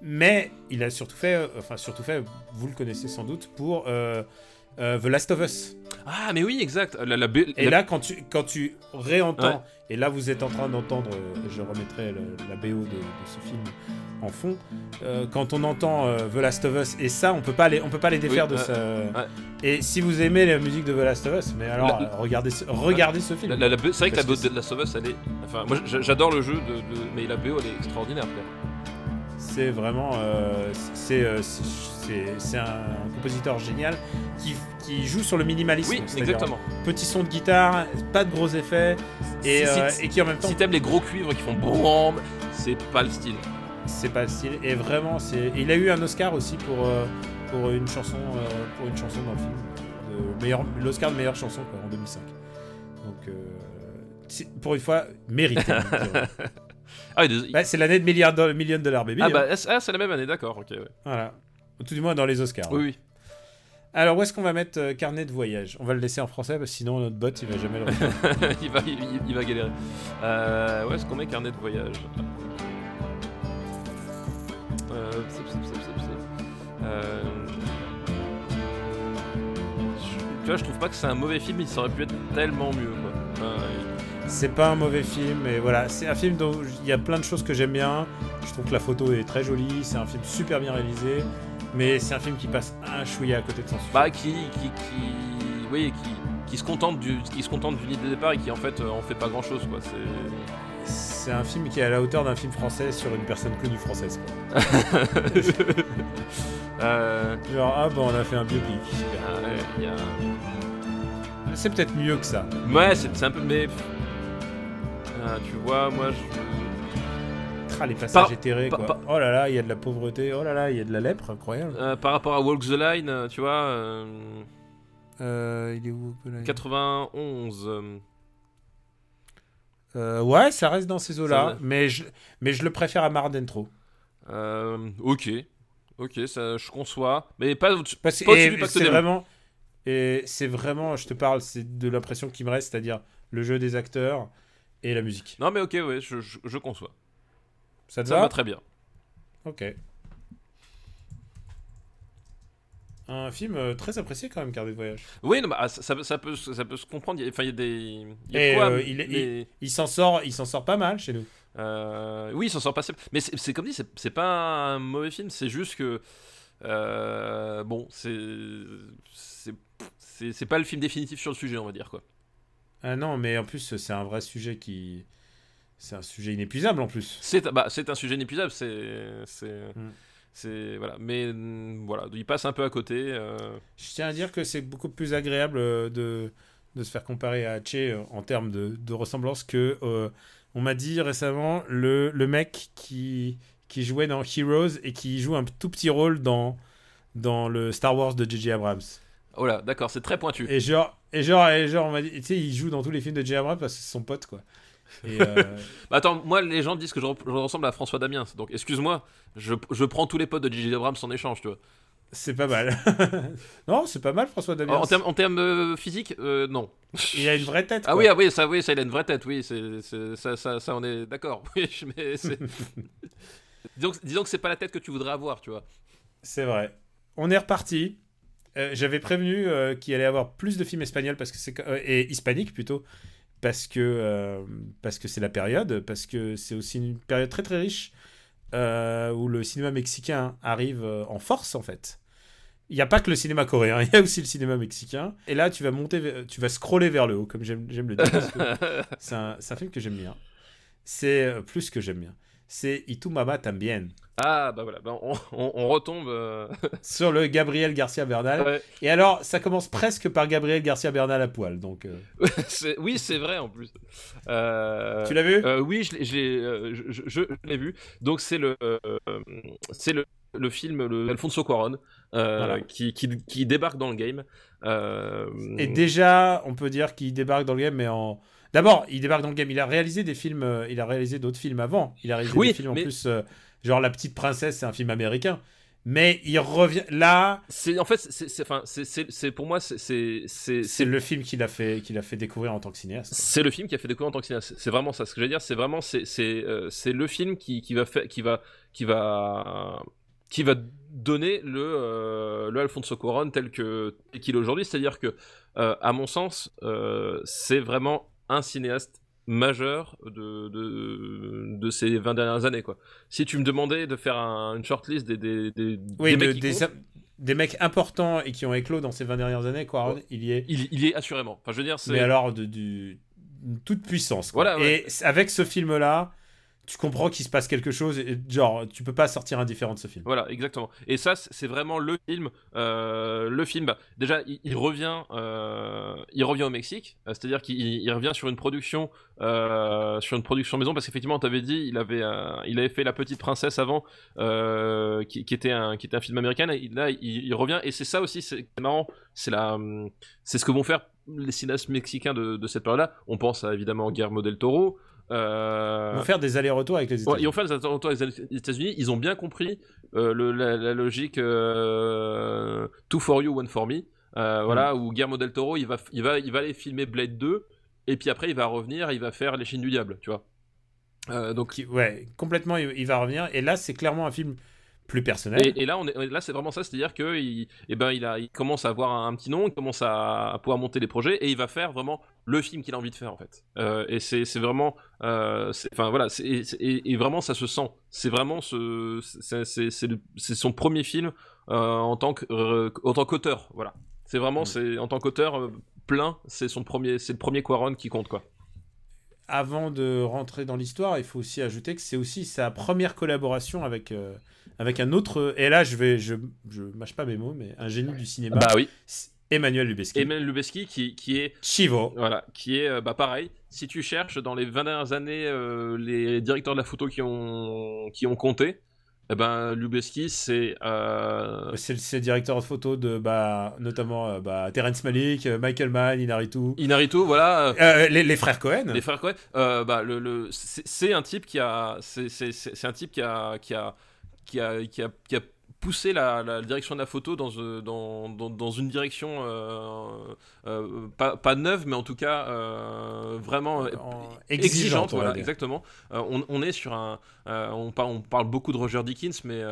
Mais il a surtout fait, euh, enfin surtout fait, vous le connaissez sans doute pour euh, euh, The Last of Us. Ah, mais oui, exact. La, la, B- Et la- là, quand tu, quand tu réentends, Ouais. et là vous êtes en train d'entendre, euh, je remettrai le- la BO de, de ce film en fond, euh, quand on entend The Last of Us, et ça, on peut pas les, on peut pas les défaire Oui, de ça. ouais. Et si vous aimez la musique de The Last of Us, mais alors regardez, ce, regardez ce film. C'est vrai que la BO de la Us, elle est. Enfin, moi j'adore le jeu, de, de- mais la BO elle est extraordinaire. quoi. C'est vraiment, euh, c'est, euh, c'est, un compositeur génial qui, qui joue sur le minimalisme. Oui, exactement. Petit son de guitare, pas de gros effets, et, Si- si- euh, et qui en même temps Si t'aimes les gros cuivres qui font boum, c'est pas le style. c'est pas le style et vraiment c'est il a eu un Oscar aussi pour euh, pour une chanson euh, pour une chanson dans le film l'Oscar de meilleure chanson quoi, en 2005 donc pour une fois mérité. (laughs) Ah, c'est l'année de milliard de million dollar baby ah hein. bah ah, c'est la même année, d'accord, ok. ouais. voilà tout du moins dans les Oscars Oui, oui. alors où est-ce qu'on va mettre euh, carnet de voyage? On va le laisser en français parce que sinon notre bot il va jamais le (laughs) il, va, il, va galérer. Euh, où est-ce qu'on met carnet de voyage? Euh. Euh, je- Tu vois, je trouve pas que c'est un mauvais film, il aurait pu être tellement mieux. Quoi. C'est pas un mauvais film et voilà c'est un film dont il y a plein de choses que j'aime bien je trouve que la photo est très jolie c'est un film super bien réalisé mais c'est un film qui passe un chouïa à côté de son sujet bah, qui, qui, qui, oui, qui, qui se contente du, qui se contente idée de départ et qui en fait euh, en fait pas grand chose quoi. C'est C'est un film qui est à la hauteur d'un film français sur une personne connue française. Quoi. (laughs) euh, Genre, ah bon, on a fait un biopic. ah, ouais, a- C'est peut-être mieux que ça. Ouais, c'est c'est un peu. Mais. Ah, tu vois, moi je. Ah, les passages Par- éthérés, par- quoi. par- Oh là là, il y a de la pauvreté. Oh là là, il y a de la lèpre, incroyable. Euh, par rapport à Walk the Line, euh, tu vois, euh, il est où 91. euh, euh, Ouais, ça reste dans ces eaux-là, mais je, mais je le préfère à Mardentro. ok. Ok, ça, je conçois. Mais pas. Pas c'est vraiment, et c'est vraiment, je te parle, c'est de l'impression qui me reste, c'est-à-dire le jeu des acteurs et la musique. Non, mais ok, ouais, je, je, je conçois. Ça te Ça va va très bien. Ok. Un film euh, très apprécié quand même, Carnet de voyage. Oui, non, bah, ah, ça, ça, ça peut, ça peut se comprendre. Il y a- Enfin, il y a des. Il y a Et, de quoi, euh, il est- mais- Il s'en sort, il s'en sort pas mal chez nous. Euh, oui, il s'en sort pas. Mais c'est comme dit, c'est pas un mauvais film. C'est juste que euh, bon, c'est c'est pas le film définitif sur le sujet, on va dire quoi. Ah non, mais en plus, c'est un vrai sujet qui. C'est un sujet inépuisable en plus. C'est bah, un sujet inépuisable. C'est c'est Mm. voilà. Mais mm, voilà, il passe un peu à côté. euh, Je tiens à dire que c'est beaucoup plus agréable euh, de, de se faire comparer à Che euh, en termes de, de ressemblance que. euh, on m'a dit récemment le, le mec qui, qui jouait dans Heroes et qui joue un tout petit rôle dans, dans le Star Wars de J.J. Abrams. Oh là, d'accord, c'est très pointu. Et genre, et genre, et genre on m'a dit, tu sais, il joue dans tous les films de. Abrams parce que c'est son pote, quoi. Et, euh, (laughs) Bah attends, moi les gens disent que je, re- je ressemble à François Damiens, donc excuse-moi, je, je prends tous les potes de J.J. Abrams en échange, tu vois. c'est pas mal. (laughs) non, c'est pas mal, François Damiens. En, termes en termes, euh, physiques, euh, non. Il a une vraie tête. Ah oui, ah oui, ça, oui, ça, il a une vraie tête, oui, c'est, ça, ça, ça, on est d'accord. (laughs) Oui, je- mais c'est... disons, disons que c'est pas la tête que tu voudrais avoir, tu vois. C'est vrai. On est reparti. Euh, J'avais prévenu euh, qu'il allait y avoir plus de films espagnols parce que c'est euh, et hispaniques plutôt parce que parce que c'est la période parce que c'est aussi une période très très riche où le cinéma mexicain arrive en force en fait. Il n'y a pas que le cinéma coréen, (laughs) il y a aussi le cinéma mexicain. Et là, tu vas monter, tu vas scroller vers le haut, comme j'aime le dire. parce que (laughs) C'est un, un film que j'aime bien. C'est plus que j'aime bien. C'est Y tu mamá también. Ah, bah voilà, bah, on, on- on retombe. euh, (laughs) Sur le Gabriel Garcia Bernal. ouais. Et alors, ça commence presque par Gabriel Garcia Bernal à poil. Donc, euh, oui, c'est vrai en plus. Euh, tu l'as vu? Oui, je l'ai, je l'ai, je, je- je l'ai vu. Donc c'est le, c'est le, le film, le Alfonso Cuarón, Voilà. qui, qui, qui débarque dans le game. Et déjà, on peut dire qu'il débarque dans le game, mais en. D'abord, il débarque dans le game. Il a réalisé des films. il a réalisé d'autres films avant. Il a réalisé Oui, des films en plus. Genre La Petite Princesse, c'est un film américain. Mais il revient. Là, c'est en fait, c'est, enfin, c'est, pour moi, c'est, c'est, le film qu'il a, fait, qu'il a fait découvrir en tant que cinéaste. C'est le film qui a fait découvrir en tant que cinéaste. C'est vraiment ça. Ce que je veux dire, c'est vraiment c'est c'est euh, c'est le film qui, qui va faire qui va qui va qui va donner le euh, le Alfonso Cuarón tel que qu'il est aujourd'hui. C'est-à-dire que euh, à mon sens, euh, c'est vraiment un cinéaste majeur de, de, de ces 20 dernières années quoi. Si tu me demandais de faire un- une shortlist des des, des, Oui, des de- mecs des, des mecs importants et qui ont éclos dans ces 20 dernières années, quoi. Il y est. il, il est assurément. Enfin je veux dire c'est mais alors de, du, une toute puissance. Quoi. Voilà, ouais. Et avec ce film-là, tu comprends qu'il se passe quelque chose. Et, genre, tu peux pas sortir indifférent de ce film. Voilà, exactement. Et ça, c'est vraiment le film. euh, le film, déjà, il, revient, euh, il revient au Mexique. euh, C'est-à-dire qu'il il revient sur une production, sur une production maison, parce qu'effectivement, t'avais dit, il avait, il avait fait La Petite Princesse avant, qui, était un, qui était un film américain. Et là, il, revient. Et c'est ça aussi, c'est marrant. C'est la, c'est ce que vont faire les cinéastes mexicains de, de cette période-là. On pense à, évidemment Guillermo del Toro. Euh, Ils vont faire des allers-retours avec les Ouais, États-Unis. ils ont fait des attentats aux États-Unis, ils ont bien compris euh, le- la, la logique euh, Two for you, one for me. Euh, Voilà, où Guillermo del Toro, il va, il, va, il va aller filmer Blade 2, et puis après, il va revenir, il va faire Les Chines du Diable, tu vois. Donc, ouais, complètement, il, il va revenir. Et là, c'est clairement un film plus personnel. et, et là, on est, là, c'est vraiment ça, c'est-à-dire que il, eh ben, il, a, il commence à avoir un, un petit nom, il commence à, à pouvoir monter des projets, et il va faire vraiment le film qu'il a envie de faire, en fait. Euh, et c'est vraiment, euh, enfin voilà, et, vraiment, ça se sent. C'est vraiment ce, c'est- c'est c'est le- c'est son premier film euh, en tant que, en tant qu'auteur, voilà. C'est vraiment, Mm. c'est en tant qu'auteur plein, c'est son premier, c'est le premier Quaron qui compte, quoi. Avant de rentrer dans l'histoire, il faut aussi ajouter que c'est aussi sa première collaboration avec, euh, avec un autre. Et là, je vais, je, je mâche pas mes mots, mais un génie du cinéma, bah oui. c'est Emmanuel Lubezki. Emmanuel Lubezki qui, qui est Chivo. Voilà, qui est euh, bah, pareil. Si tu cherches dans les 20 dernières années euh, les directeurs de la photo qui ont, qui ont compté, eh ben, Lubeski, c'est. euh, C'est le directeur de photo de, bah, notamment, euh, bah, Terrence Malick, euh, Michael Mann, Inaritu. Inarito, voilà. euh, les, les frères Cohen. Les frères Cohen, euh, bah, le, le, c'est un type qui a, c'est un type qui a, qui a, qui a, qui a, qui a poussé la, la direction de la photo dans, dans, dans, dans une direction euh, pas, pas neuve, mais en tout cas euh, vraiment euh, exigeante. on va voilà, dire. exactement. On, on est sur un, on, parle, on parle beaucoup de Roger Dickens, mais,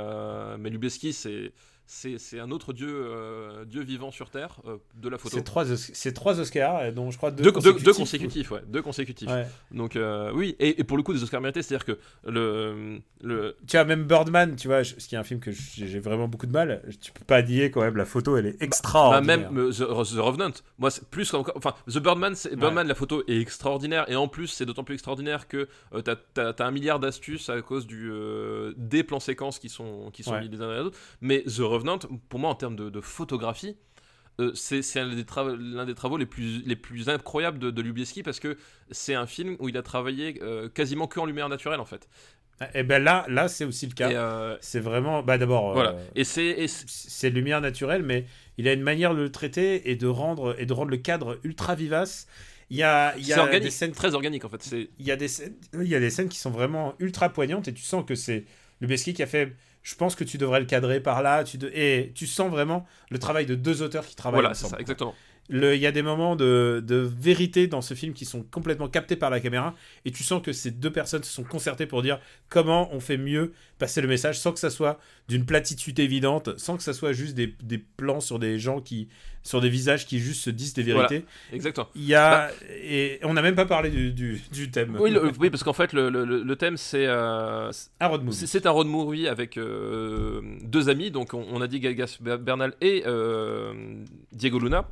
mais Lubeski, c'est c'est un autre dieu, euh, dieu vivant sur Terre euh, de la photo. C'est trois, trois Oscars, dont je crois deux, Deux, consécutifs. deux consécutifs, ouais, deux consécutifs. Ouais. Donc euh, oui, et, et pour le coup des Oscars mérités, c'est-à-dire que le, le Tu vois, même Birdman, tu vois, je- ce qui est un film que j'ai vraiment beaucoup de mal, tu peux pas nier quand même, la photo, elle est bah, extraordinaire. même euh, The, The Revenant, moi plus encore, enfin The Birdman, la photo est extraordinaire et en plus c'est d'autant plus extraordinaire que euh, t'as t'as un milliard d'astuces à cause du euh, des plans séquences qui sont qui sont Ouais. mis les uns les autres. Mais The Revenant, pour moi en termes de, de photographie. euh, c'est des l'un des travaux les plus, les plus incroyables de, de Lubieski parce que c'est un film où il a travaillé euh, quasiment que en lumière naturelle en fait. Et ben là, là c'est aussi le cas. Euh, C'est vraiment, bah d'abord, voilà. euh, Et c'est c'est- lumière naturelle, mais il a une manière de le traiter et de rendre et de rendre le cadre ultra vivace. Il y a, il y a des scènes très organique en fait. Il y a des scènes, il y a des scènes qui sont vraiment ultra poignantes et tu sens que c'est Lubeski qui a fait. Je pense que tu devrais le cadrer par là. Tu de- et tu sens vraiment le travail de deux auteurs qui travaillent voilà, c'est ça, exactement. Il y a des moments de vérité dans ce film qui sont complètement captés par la caméra et tu sens que ces deux personnes se sont concertées pour dire comment on fait mieux passer le message sans que ça soit d'une platitude évidente, sans que ça soit juste des, des plans sur des gens qui, sur des visages qui juste se disent des vérités. Exactement. Il y a et on n'a même pas parlé du, du, du thème. Bah Oui, le- oui, parce qu'en fait, le, le- le thème, c'est euh, Un road movie. c'est un road movie avec euh, deux amis. Donc, on, on a dit Galgas Bernal et euh, Diego Luna.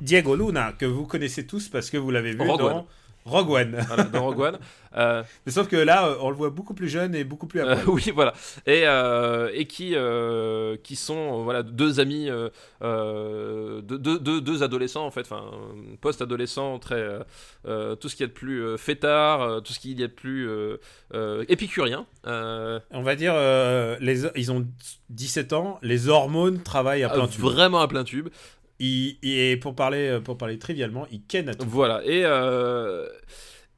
Diego Luna que vous connaissez tous parce que vous l'avez vu Rogue dans One. Rogue One. (laughs) voilà, dans Rogue One. Euh, Mais sauf que là, euh, on le voit beaucoup plus jeune et beaucoup plus Euh, (laughs) oui, voilà. Et, euh, et qui, euh, qui sont voilà, deux amis, deux, deux- deux- adolescents, en fait, enfin, post-adolescents, très. tout ce qu'il y a de plus fêtard, tout ce qu'il y a de plus épicurien. On va dire, les, ils ont 17 ans, les hormones travaillent à plein tube. vraiment à plein tube. Et pour parler, pour parler trivialement, ils kennent à tout. Voilà. Et. euh,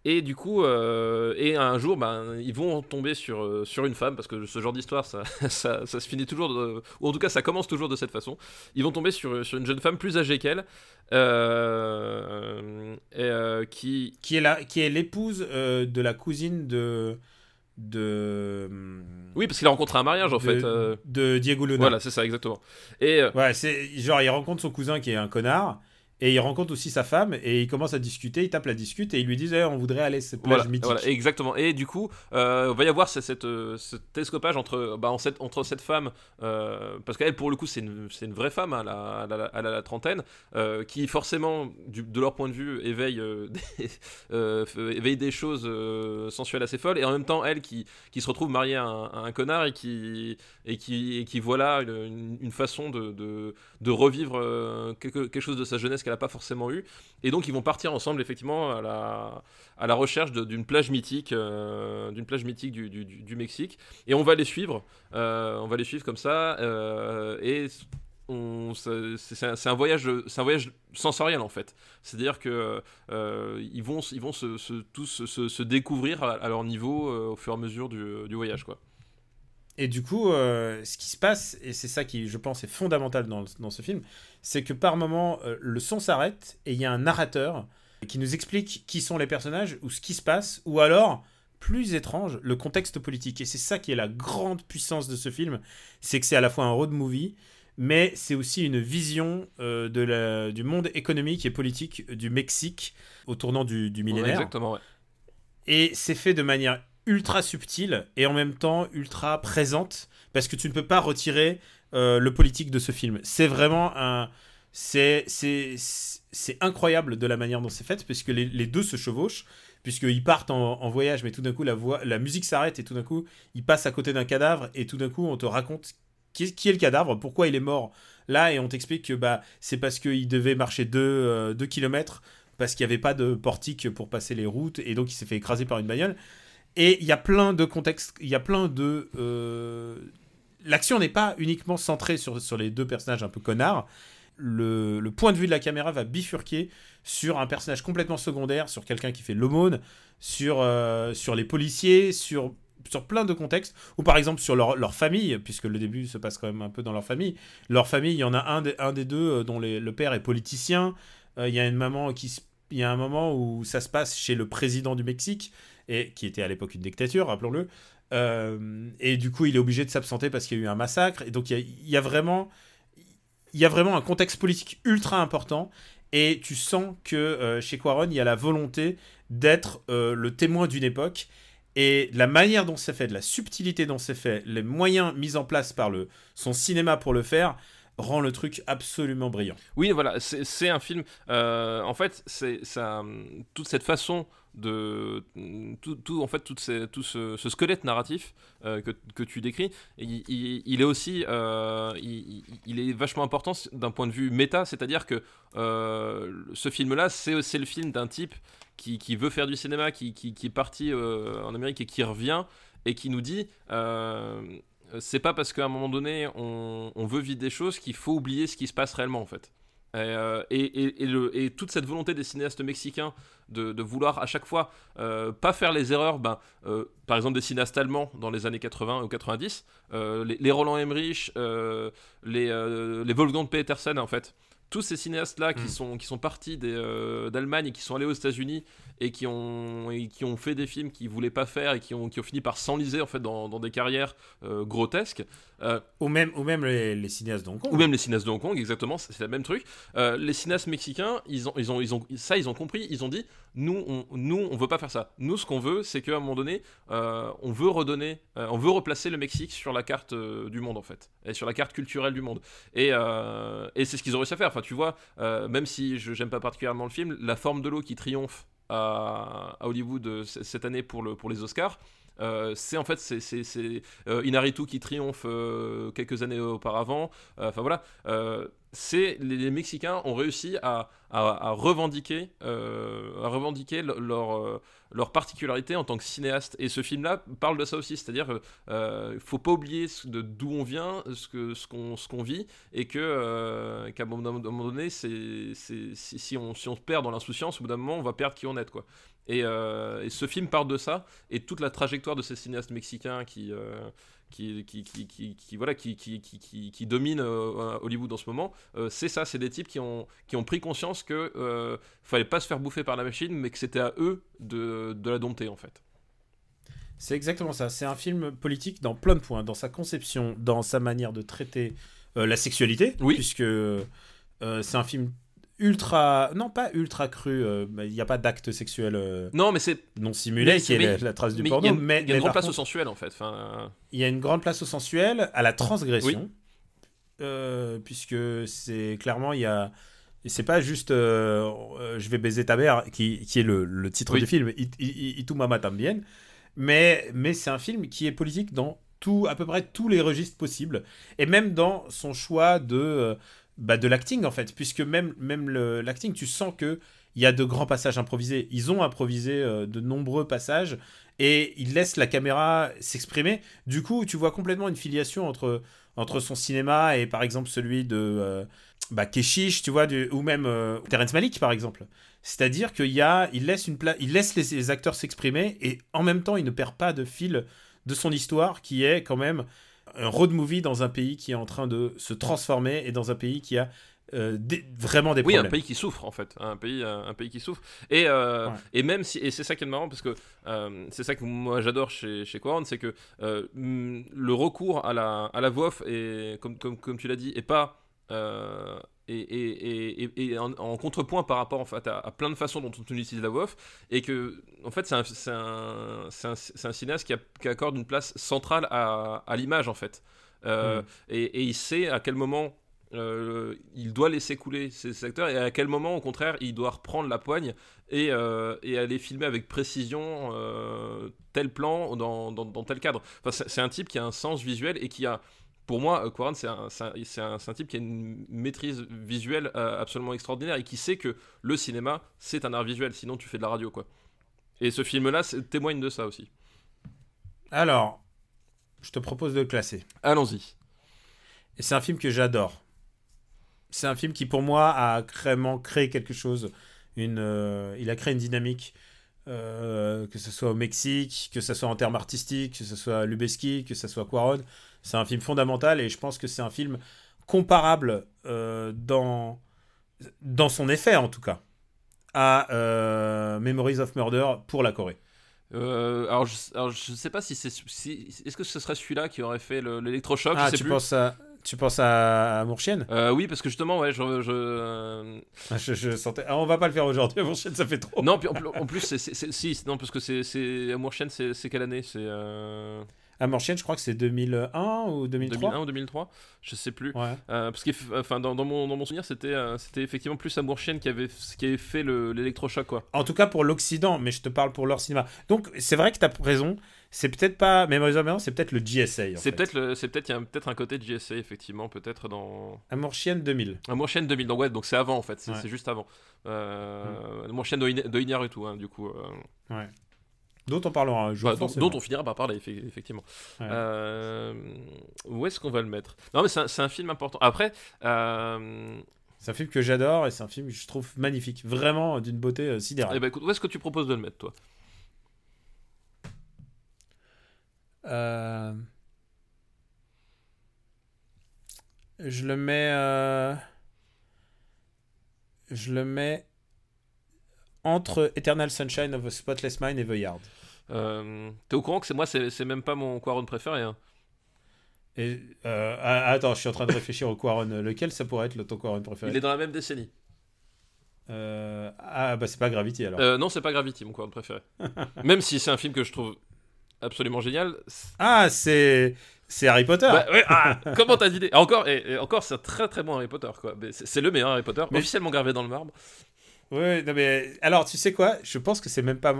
et du coup, euh, et un jour, ben, ils vont tomber sur, euh, sur une femme, parce que ce genre d'histoire, ça, (laughs) ça, ça se finit toujours, de- ou en tout cas, ça commence toujours de cette façon. Ils vont tomber sur, sur une jeune femme plus âgée qu'elle, euh, euh, qui, Qui est, qui l'épouse euh, de la cousine de. De. oui, parce qu'il a rencontré un mariage en de, fait. euh, de Diego Luna. voilà, c'est ça exactement. Et euh, Ouais, c'est genre, il rencontre son cousin qui est un connard. Et il rencontre aussi sa femme et il commence à discuter, il tape la discute et ils lui disent Eh, on voudrait aller à cette plage Voilà, mythique. voilà, exactement. Et du coup, euh, va y avoir cette, cette, euh, ce télescopage entre, bah, en cette, entre cette femme, euh, parce qu'elle, pour le coup, c'est une, une vraie femme, hein, elle, a, elle a- elle a la trentaine, euh, qui forcément, du- de leur point de vue, éveille, (laughs) des, éveille des choses sensuelles assez folles, et en même temps, elle qui, qui se retrouve mariée à un, à un connard et qui, et qui, et qui voit là une, une- façon de, de, de revivre quelque, quelque chose de sa jeunesse qu'elle n'a pas forcément eu. Et donc, ils vont partir ensemble, effectivement, à la, à la recherche d'une plage mythique, euh, d'une plage mythique du, Mexique. Et on va les suivre, euh, on va les suivre comme ça, euh, et c'est un, un voyage, un voyage sensoriel en fait. C'est-à-dire que ils vont, ils vont se, tous se, découvrir à, leur niveau au fur et à mesure du, du voyage, quoi. Et du coup, euh, ce qui se passe, et c'est ça qui, je pense, est fondamental dans, dans ce film, c'est que par moment, euh, le son s'arrête et il y a un narrateur qui nous explique qui sont les personnages ou ce qui se passe, ou alors, plus étrange, le contexte politique. Et c'est ça qui est la grande puissance de ce film, c'est que c'est à la fois un road movie, mais c'est aussi une vision euh, de la, du monde économique et politique du Mexique au tournant du, du millénaire. exactement, ouais. Et c'est fait de manière ultra subtile et en même temps ultra présente parce que tu ne peux pas retirer euh, le politique de ce film. C'est vraiment un. C'est, c'est, c'est incroyable de la manière dont c'est fait puisque les, les deux se chevauchent puisqu'ils partent en, en voyage mais tout d'un coup la, voix, la musique s'arrête et tout d'un coup ils passent à côté d'un cadavre et tout d'un coup on te raconte qui est, le cadavre, pourquoi il est mort là et on t'explique que bah, c'est parce qu'il devait marcher 2 euh, deux kilomètres parce qu'il n'y avait pas de portique pour passer les routes et donc il s'est fait écraser par une bagnole. Et il y a plein de contextes, il y a plein de... euh, L'action n'est pas uniquement centrée sur, sur les deux personnages un peu connards. Le, le point de vue de la caméra va bifurquer sur un personnage complètement secondaire, sur quelqu'un qui fait l'aumône, sur, euh, sur les policiers, sur, sur plein de contextes, ou par exemple sur leur, leur famille, puisque le début se passe quand même un peu dans leur famille. Leur famille, il y en a un des, un des deux euh, dont le père est politicien, il y a une maman qui il y a un moment où ça se passe chez le président du Mexique et qui était à l'époque une dictature rappelons-le Euh, et du coup, il est obligé de s'absenter parce qu'il y a eu un massacre. Et donc, il y a, vraiment, y a vraiment un contexte politique ultra important. Et tu sens que euh, chez Quaron, il y a la volonté d'être euh, le témoin d'une époque. Et la manière dont c'est fait, de la subtilité dont c'est fait, les moyens mis en place par le, son cinéma pour le faire, rend le truc absolument brillant. Oui, voilà, c'est c'est un film. euh, en fait, c'est ça, toute cette façon de tout, tout- en fait, toute ces- tout ce, squelette narratif euh, que, que tu décris, il, est aussi, euh, il, est vachement important d'un point de vue méta, c'est-à-dire que euh, ce film-là, c'est c'est le film d'un type qui, qui veut faire du cinéma, qui, qui, qui est parti en Amérique et qui revient et qui nous dit. Euh, c'est pas parce qu'à un moment donné on, veut vivre des choses qu'il faut oublier ce qui se passe réellement en fait. Et, euh, toute cette volonté des cinéastes mexicains de, vouloir à chaque fois euh, pas faire les erreurs, ben, par exemple des cinéastes allemands dans les années 80 ou 90, euh, les, les Roland Emmerich, les, les Wolfgang Petersen en fait. Tous ces cinéastes-là qui, Mm. sont, qui sont partis euh, d'Allemagne et qui sont allés aux États-Unis et qui ont, et qui ont fait des films qu'ils voulaient pas faire et qui ont, qui ont fini par s'enliser en fait dans, dans des carrières euh, grotesques, euh, Ou même, ou même les, cinéastes d'Hong Kong. ou même les cinéastes de Hong Kong, exactement, c'est le même truc. Euh, les cinéastes mexicains, ils ont, ils ont, ils ont, ça, ils ont compris. Ils ont dit, nous, on, nous, on veut pas faire ça. Nous, ce qu'on veut, c'est qu'à un moment donné, euh, on veut redonner, euh, on veut replacer le Mexique sur la carte du monde en fait, et sur la carte culturelle du monde. Et, et c'est ce qu'ils ont réussi à faire. Enfin, tu vois, même si je j'aime pas particulièrement le film, la forme de l'eau qui triomphe à, à Hollywood cette année pour, le, pour les Oscars. Euh, c'est en fait c'est, euh, Inarritu qui triomphe euh, quelques années auparavant. Enfin voilà, c'est les, Mexicains ont réussi à, revendiquer, à revendiquer le- leur, particularité en tant que cinéaste. Et ce film-là parle de ça aussi, c'est-à-dire qu'il ne faut pas oublier d'où on vient, ce qu'on ce qu'on vit, et qu'à un moment donné, si on si on se perd dans l'insouciance, au bout d'un moment, on va perdre qui on est, quoi. Et, euh, et ce film part de ça et toute la trajectoire de ces cinéastes mexicains qui euh, qui, qui, qui, qui, qui- voilà qui, qui, qui, qui, qui dominent euh, Hollywood en ce moment, euh, c'est ça, c'est des types qui ont, qui ont pris conscience que fallait pas se faire bouffer par la machine, mais que c'était à eux de, de la dompter en fait. C'est exactement ça. C'est un film politique dans plein de points, dans sa conception, dans sa manière de traiter la sexualité, Oui. puisque c'est un film ultra, non pas ultra cru. euh, Il n'y a pas d'acte sexuel euh, Non, mais c'est non simulé Mais- qui est mais- la, la trace du mais il porno, a une, mais, il y a une grande place au sensuel en fait. Enfin, il y a une grande place au sensuel, à la transgression, euh, puisque c'est clairement il y a et c'est pas juste euh, euh, je vais baiser ta mère qui, qui est le, le titre Oui. du film tu mama mais mais c'est un film qui est politique dans tout à peu près tous les registres possibles et même dans son choix de euh, bah, de l'acting en fait puisque même même l'acting tu sens que il y a de grands passages improvisés ils ont improvisé euh, de nombreux passages et ils laissent la caméra s'exprimer du coup tu vois complètement une filiation entre entre son cinéma et par exemple celui de euh, bah, Keshish, tu vois, ou même euh, Terrence Malick par exemple. C'est-à-dire qu'il laisse les, les acteurs s'exprimer et en même temps il ne perd pas de fil de son histoire qui est quand même un road movie dans un pays qui est en train de se transformer et dans un pays qui a euh, des- vraiment des oui, problèmes. un pays qui souffre en fait, un pays, un, un pays qui souffre. Et, euh, Ouais. et même si, et c'est ça qui est marrant parce que euh, c'est ça que moi j'adore chez, chez c'est que euh, mm, le recours à la, à la voix off est, comme, comme, comme tu l'as dit, est pas euh, et, et, et, et en, en contrepoint par rapport en fait, à, à plein de façons dont on utilise la voix off, et que en fait c'est un, un, un, un cinéaste qui, a- qui accorde une place centrale à, à l'image en fait. Euh, Mm. et, il sait à quel moment euh, il doit laisser couler ses acteurs et à quel moment au contraire il doit reprendre la poigne et, euh, et aller filmer avec précision tel plan dans, dans, dans tel cadre. Enfin, c'est un type qui a un sens visuel et qui a, pour moi, euh, Quaron, c'est un, type qui a une maîtrise visuelle euh, absolument extraordinaire et qui sait que le cinéma, c'est un art visuel, sinon tu fais de la radio, quoi. Et ce film-là témoigne de ça aussi. Alors, je te propose de le classer. Allons-y. Et c'est un film que j'adore. C'est un film qui, pour moi, a vraiment créé quelque chose. Une, euh, il a créé une dynamique, euh, que ce soit au Mexique, que ce soit en termes artistiques, que ce soit Lubeski, que ce soit Quaron. C'est un film fondamental et je pense que c'est un film comparable euh, dans, dans son effet, en tout cas, à euh, Memories of Murder pour la Corée. Euh, alors, je, je sais pas si c'est. Si, Est-ce que ce serait celui-là qui aurait fait le- l'électrochoc Ah, Je sais tu plus. penses à, tu penses à Amourchienne Euh, oui, parce que justement, ouais, je. je- Ah, je, je sentais. Ah, on va pas le faire aujourd'hui. Amourchienne, ça fait trop. Non, puis en, plus- en plus, c'est. Si, non, parce que c'est. c'est c'est quelle année? C'est. Euh... Amourchienne, je crois que c'est 2001 ou 2003. 2001 ou 2003 Je sais plus. Ouais. Euh, parce que, enfin, dans, dans mon, dans mon souvenir, c'était euh, c'était effectivement plus Amour Chien qui avait, qui avait fait le- l'électrochoc, quoi. En tout cas pour l'Occident, mais je te parle pour leur cinéma. Donc c'est vrai que tu as raison. C'est peut-être pas Memories of c'est peut-être le GSA. C'est peut-être, le- c'est peut-être, il y a peut-être un côté de GSA, effectivement, peut-être dans. Amourchienne 2000. Amour Chien 2000, donc ouais, donc c'est avant en fait, c'est Ouais. juste avant. Euh, de, de Iñárritu, hein, du coup. euh, Ouais. Dont on parlera un jour. bah, dont, on finira par parler, effe- effectivement. Ouais. Euh, où est-ce qu'on va le mettre? Non, mais c'est un, film important. Après, euh, C'est un film que j'adore et c'est un film que je trouve magnifique. Vraiment d'une beauté euh, sidérale. eh ben, écoute, où est-ce que tu proposes de le mettre, toi? Euh, Je le mets. Je le mets entre Eternal Sunshine of a Spotless Mind et The Yard. Euh, T'es au courant que c'est moi, c'est même pas mon Quaron préféré. Hein. Et euh, ah, attends, je suis en train de réfléchir au Quaron. Lequel ça pourrait être le ton Quaron préféré? Il est dans la même décennie. Euh, Ah bah c'est pas Gravity alors. Non, c'est pas Gravity, mon Quaron préféré. (laughs) même si c'est un film que je trouve absolument génial. Ah c'est c'est Harry Potter. Bah, ouais, ah, comment t'as d'idée Encore, et, et encore, c'est un très très bon Harry Potter, quoi. C'est le meilleur Harry Potter, Mais- officiellement gravé dans le marbre. Ouais, non mais alors tu sais quoi? Je pense que c'est même pas.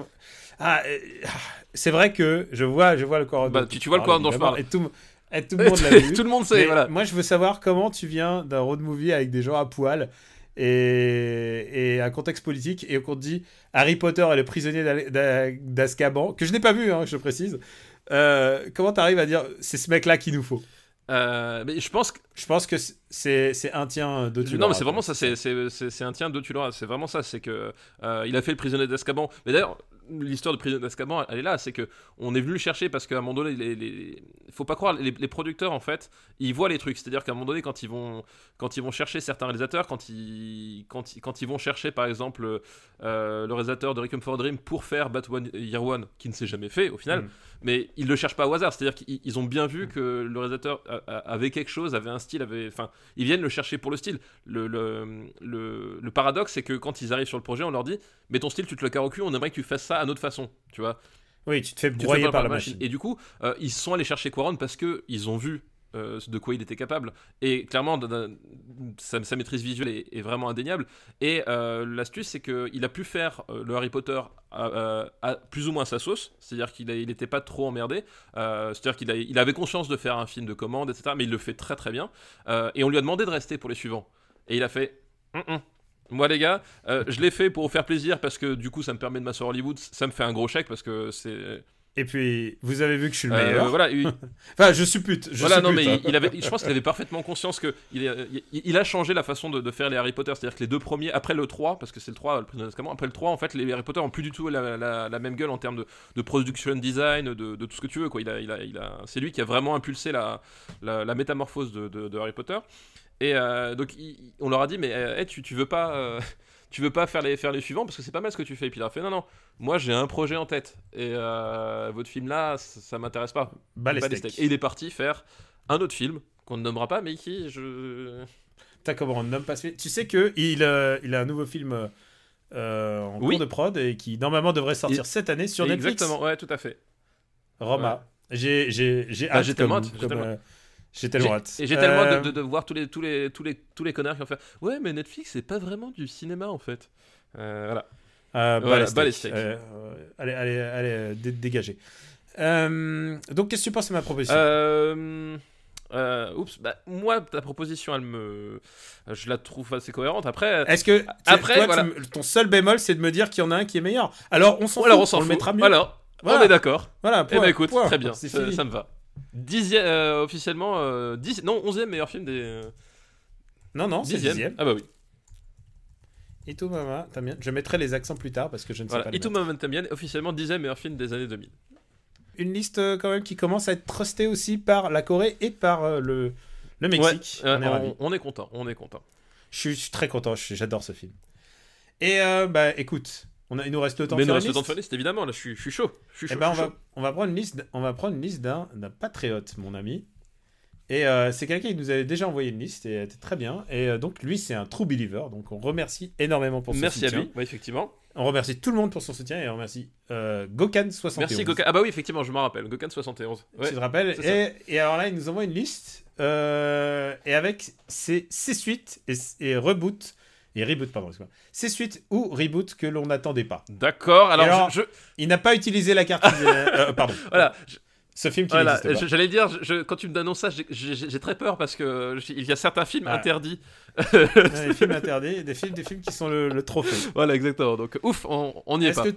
Ah, euh, ah, c'est vrai que je vois, je vois le Quaron. Bah, tu- tu vois le parles, Quaron dont je parle. Et tout, et tout le monde l'a vu. (laughs) Tout le monde sait, voilà. Moi, je veux savoir comment tu viens d'un road movie avec des gens à poil et, et un contexte politique et qu'on te dit Harry Potter et le prisonnier d'Azkaban, que je n'ai pas vu, hein, je précise. Euh, comment tu arrives à dire c'est ce mec-là qu'il nous faut? Euh, mais je pense que Je pense que c'est un tien de tu non, mais c'est vraiment ça. C'est un tien de tu. C'est vraiment ça. C'est que euh, il a fait le prisonnier d'Azkaban. Mais d'ailleurs, l'histoire du prisonnier d'Azkaban, elle est là. C'est que on est venu le chercher parce qu'à un moment donné, les, les- faut pas croire les, les producteurs en fait, ils voient les trucs. C'est-à-dire qu'à un moment donné, quand ils vont quand ils vont chercher certains réalisateurs, quand ils quand ils, quand ils vont chercher par exemple euh, le réalisateur de Requiem for a Dream pour faire Batman Year One, qui ne s'est jamais fait au final. Mm. Mais ils le cherchent pas au hasard, c'est-à-dire qu'ils ils ont bien vu que le réalisateur avait quelque chose, avait un style, avait, enfin, ils viennent le chercher pour le style. Le, le, le, le paradoxe, c'est que quand ils arrivent sur le projet, on leur dit Mais ton style, tu te le cul, on aimerait que tu fasses ça à notre façon. Tu vois Oui, tu te fais te broyer pas par la machine. Et du coup, euh, ils sont allés chercher Quaron parce que ils ont vu euh, de quoi il était capable. Et clairement, sa, sa maîtrise visuelle est, est vraiment indéniable. Et euh, l'astuce, c'est qu'il a pu faire euh, le Harry Potter à, plus ou moins sa sauce. C'est-à-dire qu'il n'était pas trop emmerdé. C'est-à-dire qu'il il avait conscience de faire un film de commande, etc. Mais il le fait très très bien. Et on lui a demandé de rester pour les suivants. Et il a fait Hum, hum. Moi les gars, euh, je l'ai fait pour vous faire plaisir parce que du coup ça me permet de m'asseoir Hollywood, ça me fait un gros chèque parce que c'est... Et puis, vous avez vu que je suis le Euh, meilleur. voilà, il- (laughs) Enfin, je suppute. Je voilà, non, mais hein. il, il avait, je pense qu'il avait parfaitement conscience que il, il a changé la façon de, de faire les Harry Potter. C'est-à-dire que les deux premiers, après le 3, parce que c'est le 3, le après le 3, en fait, les Harry Potter ont plus du tout la, la- la même gueule en termes de, de production design, de, de tout ce que tu veux. Quoi. Il a, il a, il a, c'est lui qui a vraiment impulsé la, la, métamorphose de Harry Potter. Et euh, donc, il- on leur a dit, mais euh, hey, tu, tu veux pas. euh, (laughs) tu veux pas faire les, faire les suivants parce que c'est pas mal ce que tu fais. Et puis il a fait non, non, moi j'ai un projet en tête et votre film là, ça, ça m'intéresse pas. Bah, les Pas les steaks. steaks. Et il est parti faire un autre film qu'on ne nommera pas, mais qui je. T'as comment on ne nomme pas ce film Tu sais que il, il a un nouveau film en Oui. cours de prod et qui normalement devrait sortir cette année sur Netflix. Exactement, ouais, tout à fait. Roma. J'ai j'ai j'ai Bah, hâte. comme- comme, euh, J'ai tellement hâte. Et j'ai tellement Euh, hâte de, de- de voir tous les, tous, les, tous, les, tous les connards qui ont fait Ouais, mais Netflix, c'est pas vraiment du cinéma en fait. Euh, voilà. euh, Voilà, les steaks. Euh, euh, allez, allez, allez, euh, dé- dégagez. Euh, donc, qu'est-ce que tu penses de ma proposition? Euh, euh, oups, bah, moi, ta proposition, elle me. Je la trouve assez cohérente. Après. Est-ce que tu- Après, toi, voilà. ton seul bémol, c'est de me dire qu'il y en a un qui est meilleur Alors, on s'en fout, on s'en le mettra mieux. Voilà, Voilà. on est d'accord. Voilà, Eh point, ben écoute, point. très bien, ça, ça me va. Dixième, euh, officiellement, euh, dix- non, onzième meilleur film des. euh, Non, non, c'est dixième. Ah bah oui. Itu Mama, t'as bien. Je mettrai les accents plus tard parce que je ne sais Voilà. pas. les Itu mettre. Momentum Bien, officiellement dixième meilleur film des années 2000. Une liste euh, quand même qui commence à être trustée aussi par la Corée et par euh, le, le Mexique. Ouais, on est ravis. on, on est content, on est content. Je suis, je suis très content, j'adore ce film. Et bah écoute, On a, il nous reste le temps Mais il de nous faire reste le temps de faire une liste, évidemment. Là, je suis, je suis chaud. Je suis Eh ben, je suis chaud. on va prendre une liste, on va prendre une liste d'un, patriote, mon ami. Et euh, c'est quelqu'un qui nous avait déjà envoyé une liste et elle était très bien. Et euh, donc lui, c'est un true believer. Donc on remercie énormément pour son Merci à soutien. lui, ouais, effectivement. On remercie tout le monde pour son soutien et on remercie euh, Gokan71. Merci Gokan. Ah bah oui, effectivement, je m'en rappelle. Gokan 71. Ouais. Tu te rappelles et, et alors là, il nous envoie une liste euh, et avec ses, ses suites et, et reboot et reboot pardon. Ses suites ou reboot que l'on n'attendait pas. D'accord. Alors, Et alors, je, je- Il n'a pas utilisé la carte. euh, (laughs) pardon. voilà, je- Ce film qui voilà. J'allais dire, je- quand tu me annonces ça, j'ai- très peur parce que il y a certains films interdits. Des films (laughs) interdits, des films, des films qui sont le, le trophée. Voilà, exactement. Donc, ouf, on on n'y est, Est-ce pas.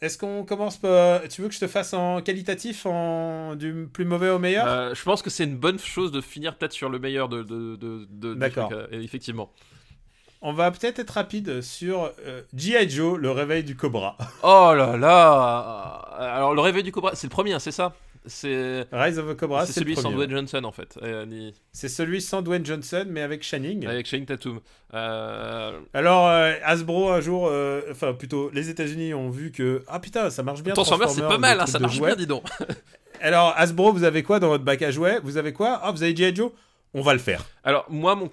est-ce qu'on commence par... Tu veux que je te fasse en qualitatif, en du plus mauvais au meilleur? Euh, je pense que c'est une bonne chose de finir peut-être sur le meilleur de. D'accord. euh, effectivement. On va peut-être être rapide sur euh, G.I. Joe, le réveil du cobra. (laughs) Oh là là Alors, le réveil du Cobra, c'est le premier, hein, c'est ça? C'est Rise of the Cobra, c'est celui sans. Dwayne Johnson en fait. Euh, C'est celui sans Dwayne Johnson, mais avec Shining. Avec Shane Tatum. Euh, Alors, euh, Hasbro, un jour, euh, enfin plutôt, les États-Unis ont vu que ah putain, ça marche bien. Transformers, c'est pas mal, hein, ça marche bien, dis donc. (laughs) Alors, Hasbro, vous avez quoi dans votre bac à jouets? Vous avez quoi? Ah, vous avez G.I. Joe? On va le faire. Alors, moi, mon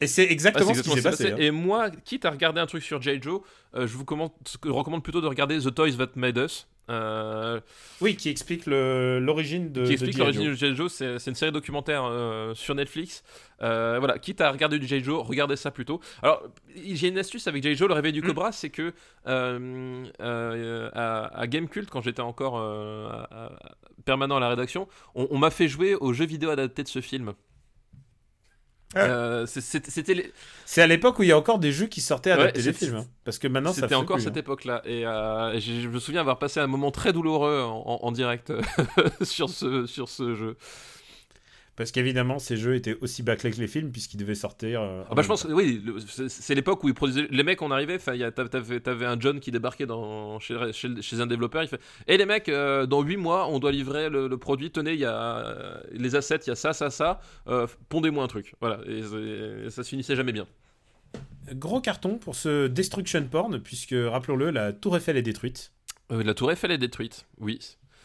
Et c'est Ah, exactement c'est ce qui s'est passé. hein. Et moi, quitte à regarder un truc sur J. Joe, euh, je vous commande- je recommande plutôt de regarder The Toys That Made Us. euh, Oui, qui explique l'origine de. qui explique G.I. l'origine de J. Joe. C'est une série documentaire euh, sur Netflix. Euh, voilà, quitte à regarder du J. Joe, regardez ça plutôt. Alors, j'ai une astuce avec J. Joe, le réveil du Mm. Cobra, c'est que euh, euh, à, à Gamecult, quand j'étais encore euh, à- à- permanent à la rédaction, on, on m'a fait jouer au jeu vidéo adapté de ce film. Ah. Euh, c'est- c'était à l'époque où il y a encore des jeux qui sortaient Ouais, des c'est- films. hein. Parce que maintenant, C'était encore plus, cette hein. époque-là. Et euh, et j'ai- je me souviens avoir passé un moment très douloureux en, en- en direct euh, (laughs) sur, ce, sur ce jeu. Parce qu'évidemment, ces jeux étaient aussi bâclés que les films, puisqu'ils devaient sortir. euh, Ah bah, je pense que oui, c'est- l'époque où ils produisaient. Les mecs, on arrivait, t'avais un John qui débarquait dans, chez, chez, chez un développeur. Il fait Et les mecs, euh, dans 8 mois, on doit livrer le, le produit. Tenez, il y a euh, les assets, il y a ça, ça, ça. pondez-moi un truc. Voilà. Et, et ça se finissait jamais bien. temps. Gros carton pour ce Destruction Porn, puisque, rappelons-le, la Tour Eiffel est détruite. La Tour Eiffel est détruite. Oui.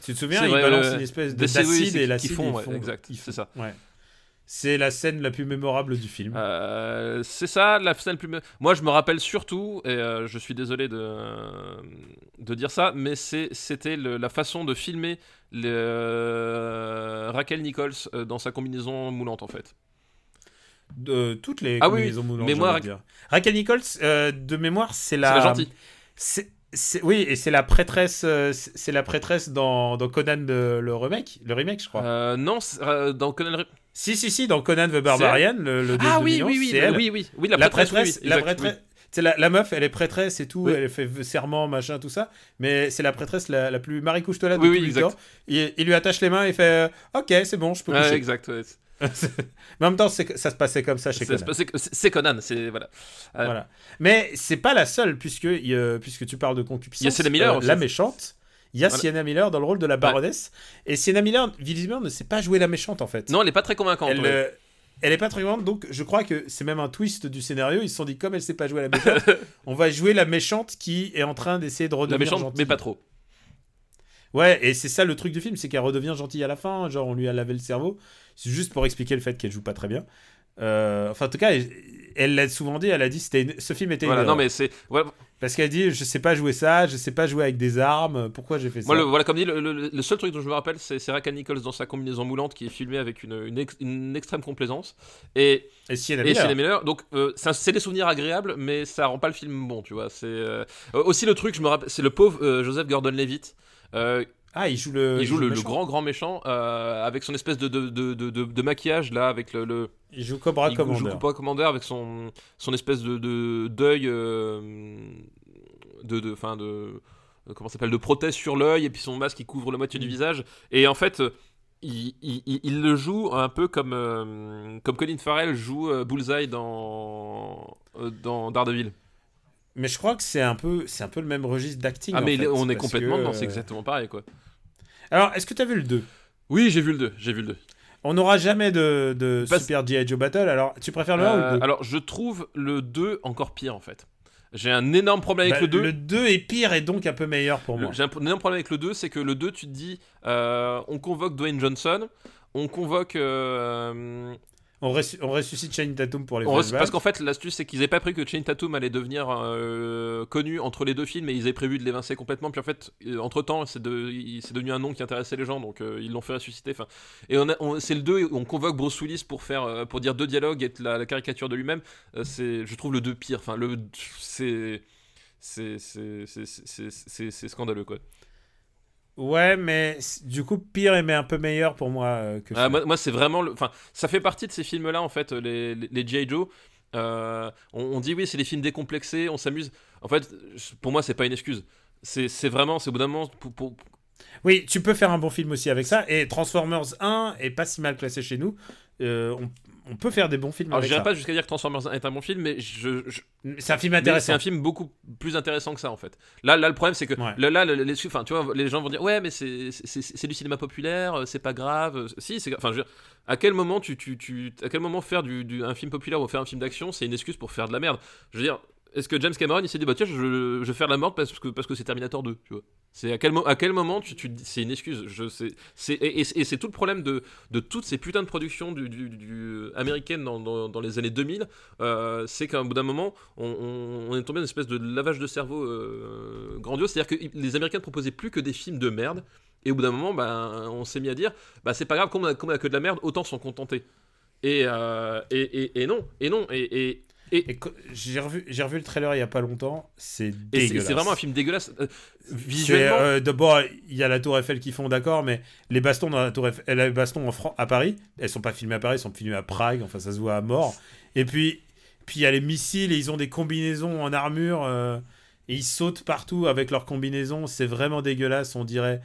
Tu te souviens, ils vrai, balancent une espèce oui, d'acide c'est et l'acide. font, ils ouais, font- exact, c'est font- ça. Ouais. C'est la scène la plus mémorable du film. Euh, c'est ça, la scène plus. Moi, je me rappelle surtout, et euh, je suis désolé de, de dire ça, mais c'était la façon de filmer euh, Raquel Nichols dans sa combinaison moulante, en fait. De toutes les Ah oui, combinaisons moulantes, mais moi. Raquel Nichols, de mémoire, c'est la. C'est la gentille. Oui, et c'est la prêtresse, euh, c'est la prêtresse dans, dans Conan le, le remake, le remake, je crois. Euh, non, euh, dans Conan le- Si, si, si, dans Conan the Barbarian, le, le Ah de oui, 2011, oui, oui, la- oui, oui, oui, la, La prêtresse, oui, la prêtresse. oui. C'est la, la meuf, elle est prêtresse et tout, elle fait serment, machin, tout ça. Mais c'est la prêtresse la, la plus maricouche-toi de Oui, tout oui, le temps. Il, il lui attache les mains et fait Ok, c'est bon, je peux coucher. exact. ouais. (laughs) Mais en même temps, ça se passait comme ça chez Conan. c'est- Conan, c'est voilà. Euh, Voilà. Mais c'est pas la seule, puisque, euh, puisque tu parles de concupiscence. Il y a Sienna Miller euh. La méchante. Il y a Voilà. Sienna Miller dans le rôle de la baronesse. Et Sienna Miller, visiblement, ne sait pas jouer la méchante, en fait. Non, elle est pas très convaincante. Elle, ouais. euh, elle est pas très grande, donc je crois que c'est même un twist du scénario. Ils se sont dit, comme elle sait pas jouer la méchante, (laughs) on va jouer la méchante qui est en train d'essayer de La redevenir méchante, gentille. mais pas trop. Ouais, et c'est ça le truc du film, c'est qu'elle redevient gentille à la fin. Genre, on lui a lavé le cerveau. C'est juste pour expliquer le fait qu'elle joue pas très bien. Euh, enfin, en tout cas, elle- l'a souvent dit. Elle a dit, c'était une- ce film était Voilà, une non mais c'est Parce qu'elle dit, je sais pas jouer ça, je sais pas jouer avec des armes, pourquoi j'ai fait ça Moi, le, voilà, comme dit, le, le- le seul truc dont je me rappelle, c'est Raquel Nichols dans sa combinaison moulante qui est filmée avec une, une, ex- une extrême complaisance. Et, Et Sienna et Miller. Donc, euh, c'est des souvenirs agréables, mais ça rend pas le film bon, tu vois. C'est euh, aussi le truc, je me rappelle, c'est le pauvre Joseph Gordon-Levitt. Euh, Ah, il joue le. il joue le, le méchant. grand grand méchant euh, avec son espèce de, de, de, de, maquillage là avec le, le Il joue Cobra il Commander. joue Cobra Commander avec son son espèce de, de deuil euh, de de enfin de comment s'appelle de prothèse sur l'œil et puis son masque qui couvre la moitié du Mm. visage et en fait il, il, il- il le joue un peu comme euh, comme Colin Farrell joue Bullseye dans dans Daredevil. Mais je crois que c'est un peu, c'est un peu le même registre d'acting. Ah mais fait, on est complètement que, dedans, c'est euh, exactement pareil quoi. Alors, est-ce que tu as vu le 2 Oui, j'ai vu le 2, j'ai vu le 2. On n'aura jamais de, de Parce- Super G.I. Joe Battle, alors tu préfères le 1 ou Euh, le 2 alors je trouve le 2 encore pire en fait. J'ai un énorme problème avec Bah, le 2. Le 2 est pire et donc un peu meilleur pour moi. J'ai un, un énorme problème avec le 2, c'est que le 2, tu te dis, euh, on convoque Dwayne Johnson, on convoque. euh, On, ressu- on ressuscite Channing Tatum pour les on parce qu'en fait, l'astuce, c'est qu'ils n'avaient pas prévu que Channing Tatum allait devenir euh, connu entre les deux films, et ils avaient prévu de l'évincer complètement. Puis en fait, entre temps, c'est de, devenu un nom qui intéressait les gens, donc euh, ils l'ont fait ressusciter. Enfin, et on on- c'est le 2, où on convoque Bruce Willis pour, faire, euh, pour dire deux dialogues et être la, la caricature de lui-même. Euh, c'est, je trouve le 2 pire. Enfin, le, c'est, c'est, c'est- c'est scandaleux quoi. Ouais, mais du coup, pire mais un peu meilleur pour moi euh, que Ah, moi, moi, c'est vraiment le. Enfin, ça fait partie de ces films-là, en fait, les, les, les G.I. Joe. Euh, on, on dit oui, c'est des films décomplexés, on s'amuse. En fait, pour moi, c'est pas une excuse. C'est c'est vraiment, c'est au bout d'un moment. Pour, pour- Oui, tu peux faire un bon film aussi avec ça. Et Transformers 1 est pas si mal classé chez nous. Euh, on, on peut faire des bons films Alors, je dirais ça. pas jusqu'à dire que Transformers 1 est un bon film, mais je. je- C'est un film mais c'est intéressant. un film beaucoup plus intéressant que ça, en fait. Là, là le problème, c'est que Ouais. là, là, les, enfin, tu vois, les gens vont dire ouais, mais c'est du cinéma populaire, euh, c'est pas grave. Si, c'est. Enfin, je veux dire, à quel moment tu, tu, tu, à quel moment faire du, du- un film populaire ou faire un film d'action, c'est une excuse pour faire de la merde. Je veux dire, est-ce que James Cameron il s'est dit bah tiens, je, je vais faire la merde parce que parce que c'est Terminator 2, tu vois. C'est à quel, moment c'est une excuse. Je sais, c'est et, c'est tout le problème de, de toutes ces putains de productions du, américaines dans, dans, les années 2000, euh, c'est qu'à bout d'un moment, on, on- est tombé dans une espèce de lavage de cerveau euh, grandiose. C'est-à-dire que les Américains ne proposaient plus que des films de merde. Et au bout d'un moment, ben, on s'est mis à dire, bah, c'est pas grave, comme on, a, a que de la merde, autant s'en contenter. Et, euh, et, et, et non, et non, et, et, j'ai revu, j'ai revu le trailer il y a pas longtemps. C'est dégueulasse. c'est vraiment un film dégueulasse. Euh, visuellement, euh, D'abord, il y a la Tour Eiffel qui font d'accord, mais les bastons dans la Tour Eiffel, les bastons en Fran- à Paris, elles sont pas filmées à Paris, elles sont filmées à Prague. Enfin, ça se voit à mort. Et puis, puis il y a les missiles et ils ont des combinaisons en armure euh, et ils sautent partout avec leurs combinaisons. C'est vraiment dégueulasse. On dirait,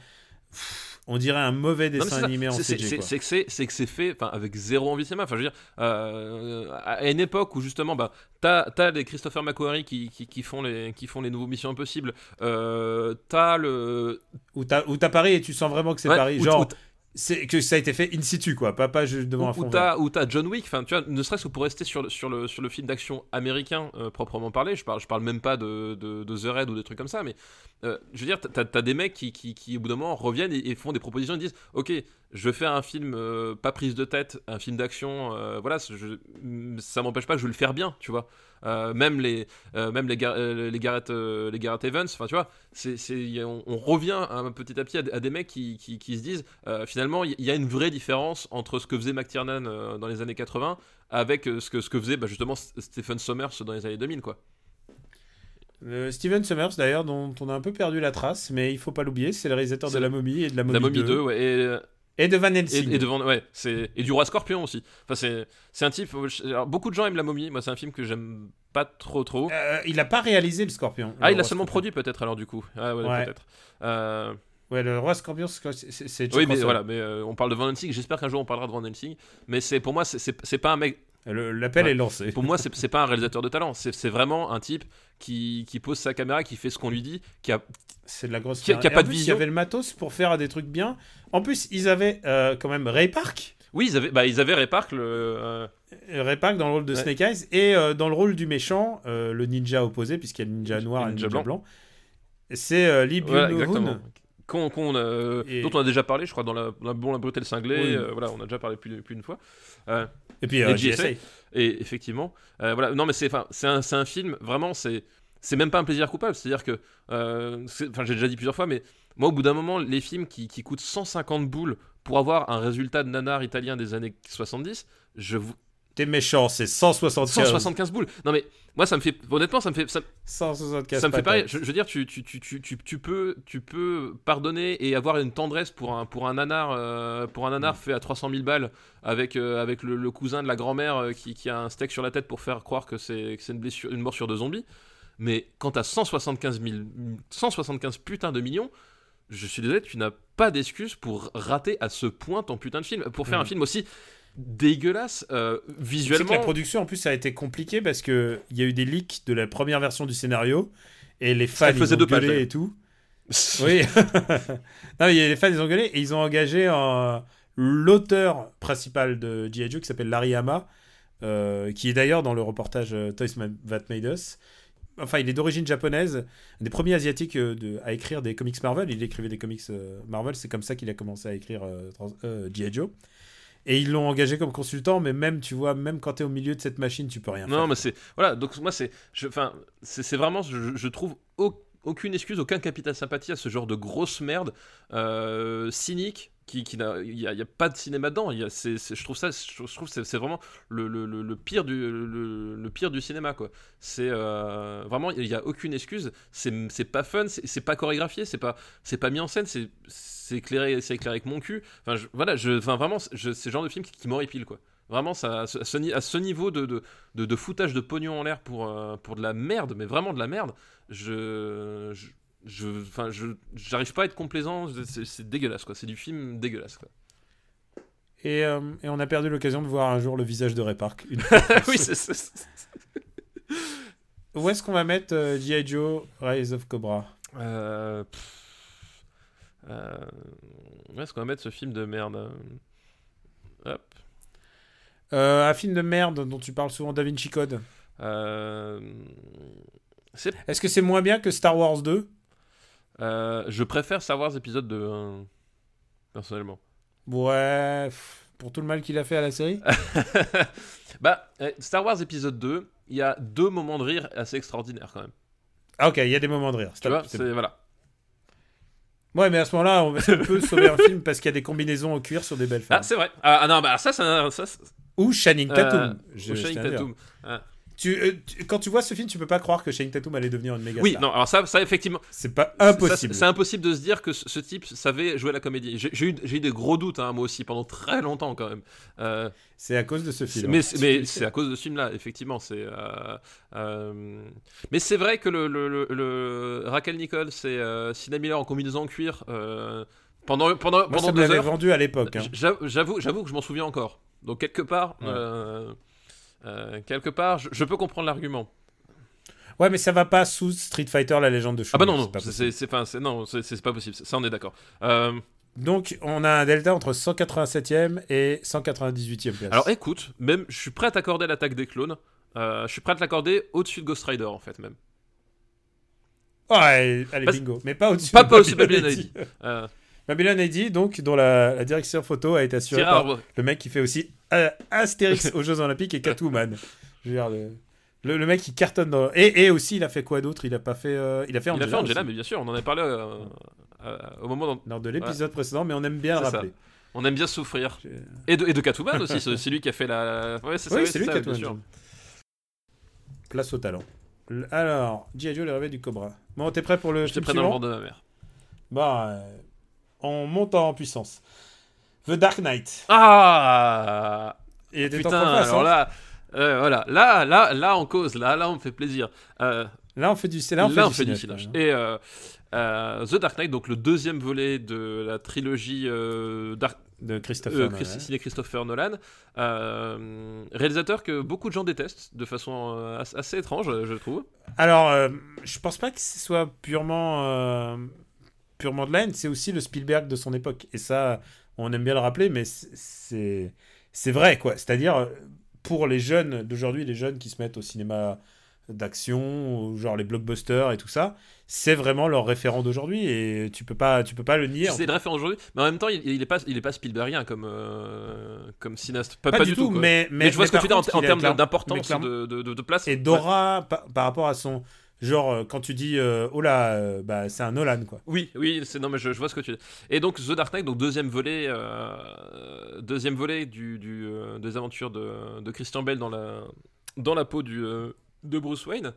pff, on dirait un mauvais dessin animé en CG. c'est- que c'est fait avec zéro envie de cinéma. Enfin, je veux dire, euh, à une époque où justement, bah, t'as as des Christopher McQuarrie qui, qui, qui font les qui font les nouveaux Missions Impossibles. Euh, t'as le Où t'as Paris et tu sens vraiment que c'est Ouais, Paris. Genre, c'est que ça a été fait in situ, quoi. Pas, pas juste devant un où vert. t'as John Wick, enfin tu vois, ne serait-ce que pour rester sur le, sur le, sur le film d'action américain euh, proprement parlé, je parle, je parle même pas de, de, de The Raid ou des trucs comme ça, mais euh, je veux dire, t'as as des mecs qui, qui, qui, au bout d'un moment reviennent et, et font des propositions et disent Ok, je vais faire un film euh, pas prise de tête, un film d'action, voilà, je- ça m'empêche pas que je vais le faire bien, tu vois. Euh, même les euh, même les, Gar- euh, les Garrett euh, les Garrett Evans enfin tu vois c'est on, on revient un, petit à petit à, des- à des mecs qui, qui, qui se disent finalement il y, a une vraie différence entre ce que faisait McTiernan dans les années 80 avec ce que ce que faisait bah, justement Stephen Sommers dans les années 2000 quoi. Euh, Steven Summers, d'ailleurs, dont on a un peu perdu la trace, mais il faut pas l'oublier, c'est le réalisateur de La Momie et de La Momie, la momie 2, 2 ouais, et, et de Van et, et ouais c'est et du roi scorpion aussi. Enfin c'est c'est un type alors, beaucoup de gens aiment la momie. Moi c'est un film que j'aime pas trop trop. Euh, il a pas réalisé le Scorpion. ah le il l'a seulement Scorpion. produit peut-être alors du coup. Ah ouais, Ouais. peut-être. Euh, Ouais, le Roi Scorpion, c'est- oui mais voilà mais euh, on parle de Van Helsing. J'espère qu'un jour on parlera de Van Helsing. Mais c'est pour moi c'est- pas un mec L'appel Ouais. est lancé. pour moi, c'est c'est pas un (laughs) réalisateur de talent. C'est c'est vraiment un type qui, qui pose sa caméra, qui fait ce qu'on lui dit, qui a. C'est de la grosse Qui a- qui a pas de vision. Il y avait le matos pour faire des trucs bien. En plus, ils avaient euh, quand même Ray Park. Oui, ils avaient, bah, ils avaient Ray Park, le. euh, Ray Park dans le rôle de Ouais. Snake Eyes et euh, dans le rôle du méchant, le ninja opposé, puisqu'il y a le ninja noir et le ninja, blanc. C'est euh, Lee voilà. Qu'on, Et- Dont on a déjà parlé, je crois, dans la, la Bon, la brute et le cinglé. Oui. voilà, on a déjà parlé plus, plus d'une fois. Et puis euh, JSA. Et effectivement, euh, voilà. Non, mais c'est, un, un film. Vraiment, c'est, c'est même pas un plaisir coupable. C'est-à-dire que, euh, enfin, j'ai déjà dit plusieurs fois, mais moi, au bout d'un moment, les films qui, qui coûtent 150 boules pour avoir un résultat de nanar italien des années 70, je vous, T'es méchant, c'est 175. 175 boules. Non mais moi ça me fait honnêtement ça me fait ça, 175 ça me fait pareil. Je, je veux dire tu, tu, tu, tu, tu, tu peux tu peux pardonner et avoir une tendresse pour un pour un nanar euh, pour un nanar fait à 300 000 balles avec euh, avec le, le cousin de la grand-mère euh, qui, qui a un steak sur la tête pour faire croire que c'est une blessure une morsure de zombie. Mais quand t'as 175 000 175 putains de millions je suis désolé, tu n'as pas d'excuse pour rater à ce point ton putain de film. Pour faire un film aussi dégueulasse euh, C'est que visuellement. la production, en plus, ça a été compliqué parce que il y a eu des leaks de la première version du scénario et les fans ils ont deux gueulé et tout. (laughs) Oui. (laughs) non, mais les fans, ils ont gueulé et ils ont engagé un- l'auteur principal de G.I. Joe qui s'appelle Larry Hama, euh, qui est d'ailleurs dans le reportage euh, Toys That Made Us. enfin, il est d'origine japonaise, un des premiers asiatiques euh, de, à écrire des comics Marvel. Il écrivait des comics Marvel, c'est comme ça qu'il a commencé à écrire euh, euh, G.I. Joe. Et ils l'ont engagé comme consultant, mais même, tu vois, même quand tu es au milieu de cette machine, tu peux rien Non, faire. mais c'est. Voilà, donc moi, c'est. je- Enfin, c'est vraiment. Je, je trouve au- aucune excuse, aucun capital sympathie à ce genre de grosse merde euh, cynique. Qui, qui il n'y a, pas de cinéma dedans. Y a- c'est- je trouve ça, je trouve c'est, vraiment le, le, le, pire du, le, pire du cinéma quoi. C'est euh, vraiment, il n'y a aucune excuse. C'est, pas fun, c'est, pas chorégraphié, c'est pas, c'est pas mis en scène, c'est, éclairé, c'est éclairé avec mon cul. Enfin, voilà, je, enfin vraiment, c'est le genre de film qui, qui m'horripile quoi. Vraiment, ça, à, ce, à ce ce niveau de, de, de, foutage de pognon en l'air pour, euh, pour de la merde, mais vraiment de la merde, je je, enfin, je, j'arrive pas à être complaisant, c'est, dégueulasse quoi, c'est du film dégueulasse quoi. Et, euh, et on a perdu l'occasion de voir un jour le visage de Ray Park. (laughs) Oui, c'est, Où est-ce qu'on va mettre euh, G.I. Joe Rise of Cobra? Euh, euh, où est-ce qu'on va mettre ce film de merde Hop. Un film de merde dont tu parles souvent, Da Vinci Code. Est-ce que c'est moins bien que Star Wars 2 euh, je préfère Star Wars épisode 2, hein, personnellement. Ouais, pour tout le mal qu'il a fait à la série. (laughs) bah, euh, Star Wars épisode 2, il y a deux moments de rire assez extraordinaires quand même. Ah ok, il y a des moments de rire. Tu vois, c'est c'est, voilà. Ouais, mais à ce moment-là, on, peut sauver un (laughs) film parce qu'il y a des combinaisons en cuir sur des belles femmes? Ah, c'est vrai. Ah, ah, non, bah ça, ça, ça, ça Ou Channing Tatum. Euh, ou Channing. Tatum. Ah. Tu, euh, tu- quand tu vois ce film, tu peux pas croire que Channing Tatum allait devenir une méga Oui, star. non, alors ça, ça effectivement, C'est pas impossible. C'est impossible de se dire que ce, ce type savait jouer la comédie. J'ai eu, eu des gros doutes, hein, moi aussi, pendant très longtemps quand même. Euh, C'est à cause de ce film. mais c'est- mais c'est à cause de ce film-là, effectivement. C'est. euh, euh, Mais c'est vrai que le, le, le- le- Raquel Nichols et euh, Sienna Miller en combinaison en cuir pendant pendant Moi, pendant ça deux heures. vendu à l'époque. hein. J'avoue, que je m'en souviens encore. Donc quelque part, Ouais. euh, euh, quelque part, je, je peux comprendre l'argument. Ouais, mais ça va pas sous Street Fighter, la légende de Chun. Ah bah non, non, c'est pas pas possible. Ça, on est d'accord. Euh, Donc, on a un delta entre 187e et 198e place. Alors écoute, même je suis prêt à t'accorder l'attaque des clones. Euh, je suis prêt à te l'accorder au-dessus de Ghost Rider en fait même. Ouais, allez, Parce- bingo. Mais pas au-dessus Pas- de pas au-dessus de Babylon Babylon AD, donc, dont la, la direction photo a été assurée par le mec qui fait aussi euh, Astérix (laughs) aux Jeux Olympiques et Catwoman. Je veux dire, le, le, le mec qui cartonne dans. Et, et aussi, il a fait quoi d'autre? Il a pas fait. euh, il a fait il Angela. a fait Angela, aussi, mais bien sûr, on en avait parlé euh, au moment lors de l'épisode précédent, mais on aime bien le C'est ça. rappeler. on aime bien souffrir. Et de, et de Catwoman aussi, c'est lui qui a fait la. Ouais, c'est Oui, c'est lui ça, a bien sûr. Place au talent. Alors, G.I. Joe, le réveil du Cobra. Bon, t'es prêt pour le J'étais film prêt dans le ventre de ma mère. Bah, on monte en puissance. The Dark Knight. Ah Il était Putain, en alors là. euh, voilà, là, là, là, on cause, là, là, on me fait plaisir. Euh, Là, on fait du, là, on fait du même. Et euh, The Dark Knight, donc le deuxième volet de la trilogie Dark, de Christopher Nolan. Chris- signé Christopher Nolan, réalisateur que beaucoup de gens détestent de façon as- assez étrange, je trouve. Alors, je pense pas que ce soit purement, purement de la haine. C'est aussi le Spielberg de son époque. Et ça, on aime bien le rappeler, mais c'est- vrai, quoi. C'est-à-dire, pour les jeunes d'aujourd'hui, les jeunes qui se mettent au cinéma d'action, genre les blockbusters et tout ça, c'est vraiment leur référent d'aujourd'hui et tu peux pas, tu peux pas le nier. C'est le référent aujourd'hui, mais en même temps, il, il est pas, il est pas Spielbergien comme, euh, comme cinéaste. Pas, Pas, pas du tout, mais, Mais, je vois mais ce que tu dis en, termes d'importance, de, de, place. Et Dora, par, par rapport à son. Genre, euh, quand tu dis, euh, oh là, euh, bah, c'est un Nolan, quoi. Oui, oui, c'est non mais je, vois ce que tu dis. Et donc The Dark Knight, donc deuxième volet, deuxième volet du, des aventures de, de Christian Bale dans la dans la peau du de Bruce Wayne.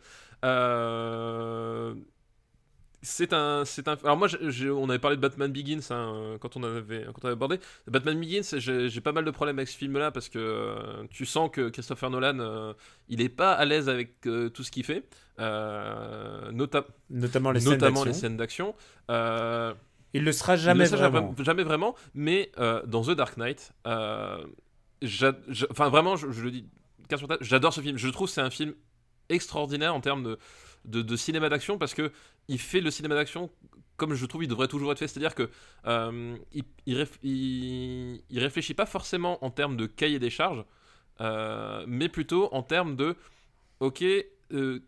C'est un, c'est un. Alors moi, on avait parlé de Batman Begins hein, quand on avait quand on avait abordé. Batman Begins, j'ai pas mal de problèmes avec ce film-là parce que tu sens que Christopher Nolan, il est pas à l'aise avec tout ce qu'il fait, nota- Notamment les scènes les d'action. scènes d'action. Euh, Il le sera jamais ne sait vraiment. jamais vraiment, mais euh, dans The Dark Knight, euh, enfin vraiment, je, je le dis, j'adore ce film. Je trouve que c'est un film extraordinaire en termes de, de, de cinéma d'action parce que il fait le cinéma d'action comme je trouve il devrait toujours être fait, c'est-à-dire que euh, il, il, réf- il- il réfléchit pas forcément en termes de cahier des charges, euh, mais plutôt en termes de ok. euh,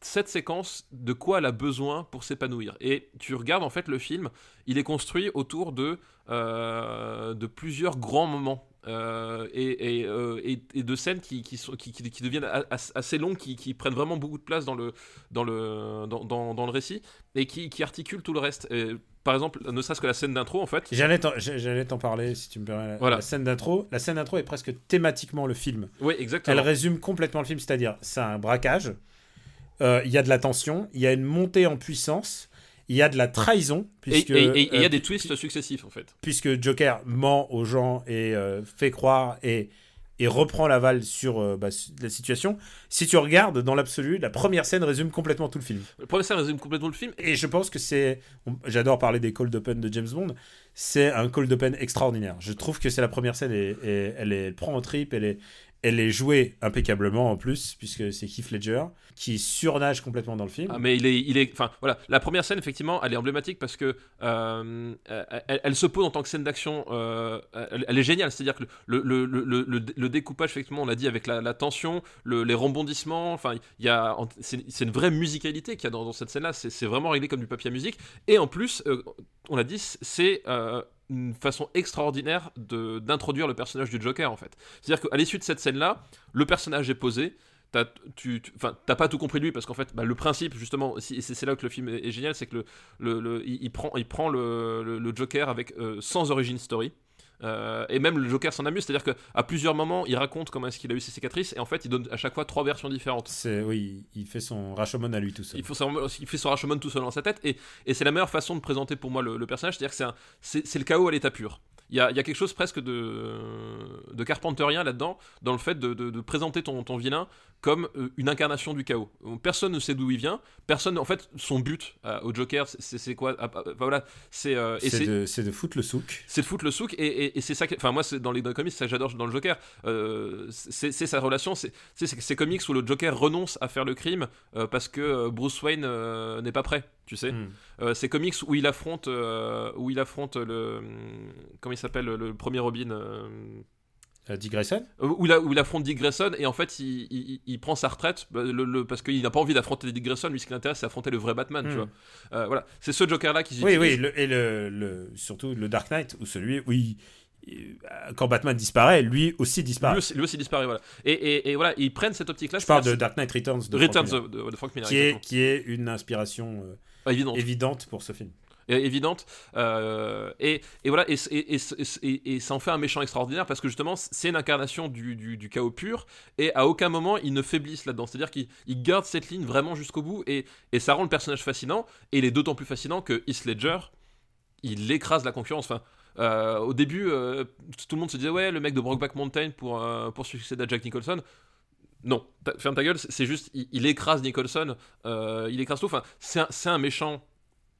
cette séquence, de quoi elle a besoin pour s'épanouir. Et tu regardes en fait le film, il est construit autour de, euh, de plusieurs grands moments. euh, et, et, euh, et- et de scènes qui, qui, sont, qui, qui- qui deviennent assez longues, qui, prennent vraiment beaucoup de place dans le, dans le, dans, dans- dans le récit, et qui, articulent tout le reste. Par exemple, ne serait-ce que la scène d'intro, en fait. J'allais t'en- parler, si tu me permets. La, Voilà. la scène d'intro, la scène d'intro est presque thématiquement le film. Oui, exactement. Elle résume complètement le film, c'est-à-dire c'est un braquage, il y a de la tension, il y a une montée en puissance, il y a de la trahison, Et puisque, et- il y euh, a des twists successifs, en fait. puisque Joker ment aux gens et euh, fait croire et, et reprend l'aval sur euh, bah, la situation. Si tu regardes, dans l'absolu, la première scène résume complètement tout le film. Le premier scène résume complètement le film. Et je pense que c'est... J'adore parler des cold open de James Bond. C'est un cold open extraordinaire. Je trouve que c'est la première scène et, et elle, est, elle prend en trip, elle est, elle est jouée impeccablement en plus, puisque c'est Keith Ledger qui surnage complètement dans le film. Ah, mais il est, il est, enfin voilà, la première scène effectivement, elle est emblématique parce que euh, elle, elle se pose en tant que scène d'action, euh, elle, est géniale, c'est-à-dire que le, découpage effectivement, on l'a dit avec la, tension, le- les rebondissements, enfin il y a, c'est une vraie musicalité qu'il y a dans, cette scène-là, c'est vraiment réglé comme du papier à musique, et en plus, euh, on l'a dit, c'est euh, une façon extraordinaire d'introduire le personnage du Joker en fait. C'est-à-dire qu'à l'issue de cette scène-là, le personnage est posé, t'as tu, pas tout compris de lui parce qu'en fait bah, le principe justement c'est là que le film est, génial c'est que le, le, il, prend il le Joker avec euh, sans origin story Euh, et même le Joker s'en amuse c'est à dire qu'à plusieurs moments il raconte comment est-ce qu'il a eu ses cicatrices et en fait il donne à chaque fois trois versions différentes C'est, oui, il fait son Rashomon à lui tout seul. il, faut il fait son Rashomon tout seul dans sa tête et, et c'est la meilleure façon de présenter pour moi le, le personnage c'est-à-dire que c'est le chaos à l'état pur il y, a, il y a quelque chose presque de, de carpenterien là-dedans, dans le fait de, de- de présenter ton, ton vilain comme euh, une incarnation du chaos. Personne ne sait d'où il vient, personne, en fait, son but euh, au Joker, c'est quoi ah, ah, bah, Voilà, c'est euh, C'est de, foutre le souk. c'est de foutre le souk et, et- et c'est ça que enfin moi c'est dans les, dans les comics ça j'adore dans le Joker Euh, c'est sa relation c'est c'est c'est ces comics où le Joker renonce à faire le crime parce que Bruce Wayne n'est pas prêt tu sais Mm. Ces comics où il affronte où il affronte le comment il s'appelle le, premier Robin Dick Grayson? Où, il il affronte Dick Grayson et en fait il, il- il prend sa retraite bah, le- le- parce qu'il n'a pas envie d'affronter Dick Grayson lui ce qui l'intéresse c'est affronter le vrai Batman tu Mm. vois. Euh, voilà. C'est ce Joker là qui Oui, oui, le- et le, le- surtout le Dark Knight, ou celui où il- quand Batman disparaît, lui aussi disparaît. lui, aussi, lui aussi disparaît voilà. Et, et, et voilà ils prennent cette optique là Je parle de Dark Knight Returns de Returns Frank of, de, de Frank Miller, Miller qui, est, qui est une inspiration euh, Ah, évident évidente pour ce film. É- évidente. Euh, et, et voilà et, et, et, ça en fait un méchant extraordinaire parce que justement c'est une incarnation du, du, du chaos pur et à aucun moment ils ne faiblissent là-dedans. C'est à dire qu'ils ils gardent cette ligne vraiment jusqu'au bout et, et ça rend le personnage fascinant et il est d'autant plus fascinant que Heath Ledger il écrase la concurrence. Enfin euh, au début euh, tout le monde se disait ouais le mec de Brokeback Mountain pour, euh, pour succéder à Jack Nicholson. Non, ferme ta gueule, c'est juste, il, il écrase Nicholson, euh, il écrase tout, enfin, c'est un méchant,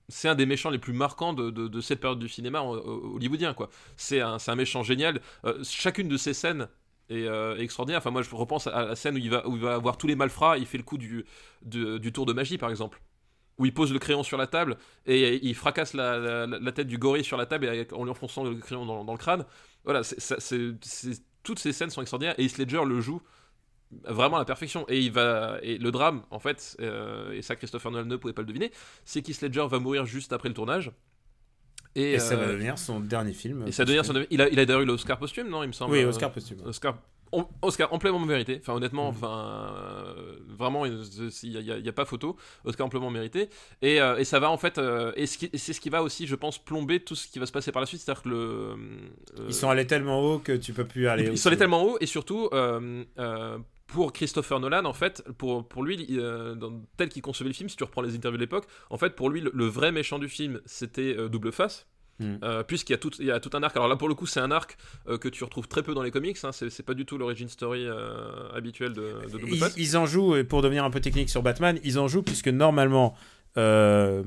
c'est un des méchants les plus marquants de, de- cette période du cinéma hollywoodien, quoi. C'est un, un méchant génial, Euh, chacune de ces scènes est, euh, extraordinaire, enfin, moi je repense à la scène où il va, où il va avoir tous les malfrats, il fait le coup du, du, tour de magie, par exemple. Où il pose le crayon sur la table et il fracasse la, la- tête du gorille sur la table et en lui enfonçant le crayon dans, le crâne. Voilà, toutes ces scènes sont extraordinaires et Heath Ledger le joue vraiment à la perfection. Et il va et le drame en fait euh, et ça Christopher Nolan ne pouvait pas le deviner c'est qu'Heath Ledger va mourir juste après le tournage. Et, Et ça va euh, devenir son dernier film. et ça devient son il a il a d'ailleurs eu l'Oscar posthume non il me semble Oui, euh, Oscar posthume. Oscar on- Oscar amplement mérité. Enfin honnêtement enfin euh, vraiment il n'y a, pas photo. Oscar amplement mérité. Et, euh, et ça va en fait euh, et c'est ce qui va aussi je pense plomber tout ce qui va se passer par la suite. C'est à dire que le Ils sont allés tellement haut que tu peux plus aller. ils aussi sont allés tellement haut et surtout pour Christopher Nolan en fait pour, pour lui euh, dans- tel qu'il concevait le film si tu reprends les interviews de l'époque en fait pour lui le, le vrai méchant du film c'était euh, Double Face. Mm. Euh, puisqu'il y a tout il y a tout un arc. Alors là pour le coup c'est un arc que tu retrouves très peu dans les comics hein, c'est pas du tout l'origin story habituelle de, de Double Ils, Face. ils en jouent, et pour devenir un peu technique sur Batman, ils en jouent puisque normalement, euh,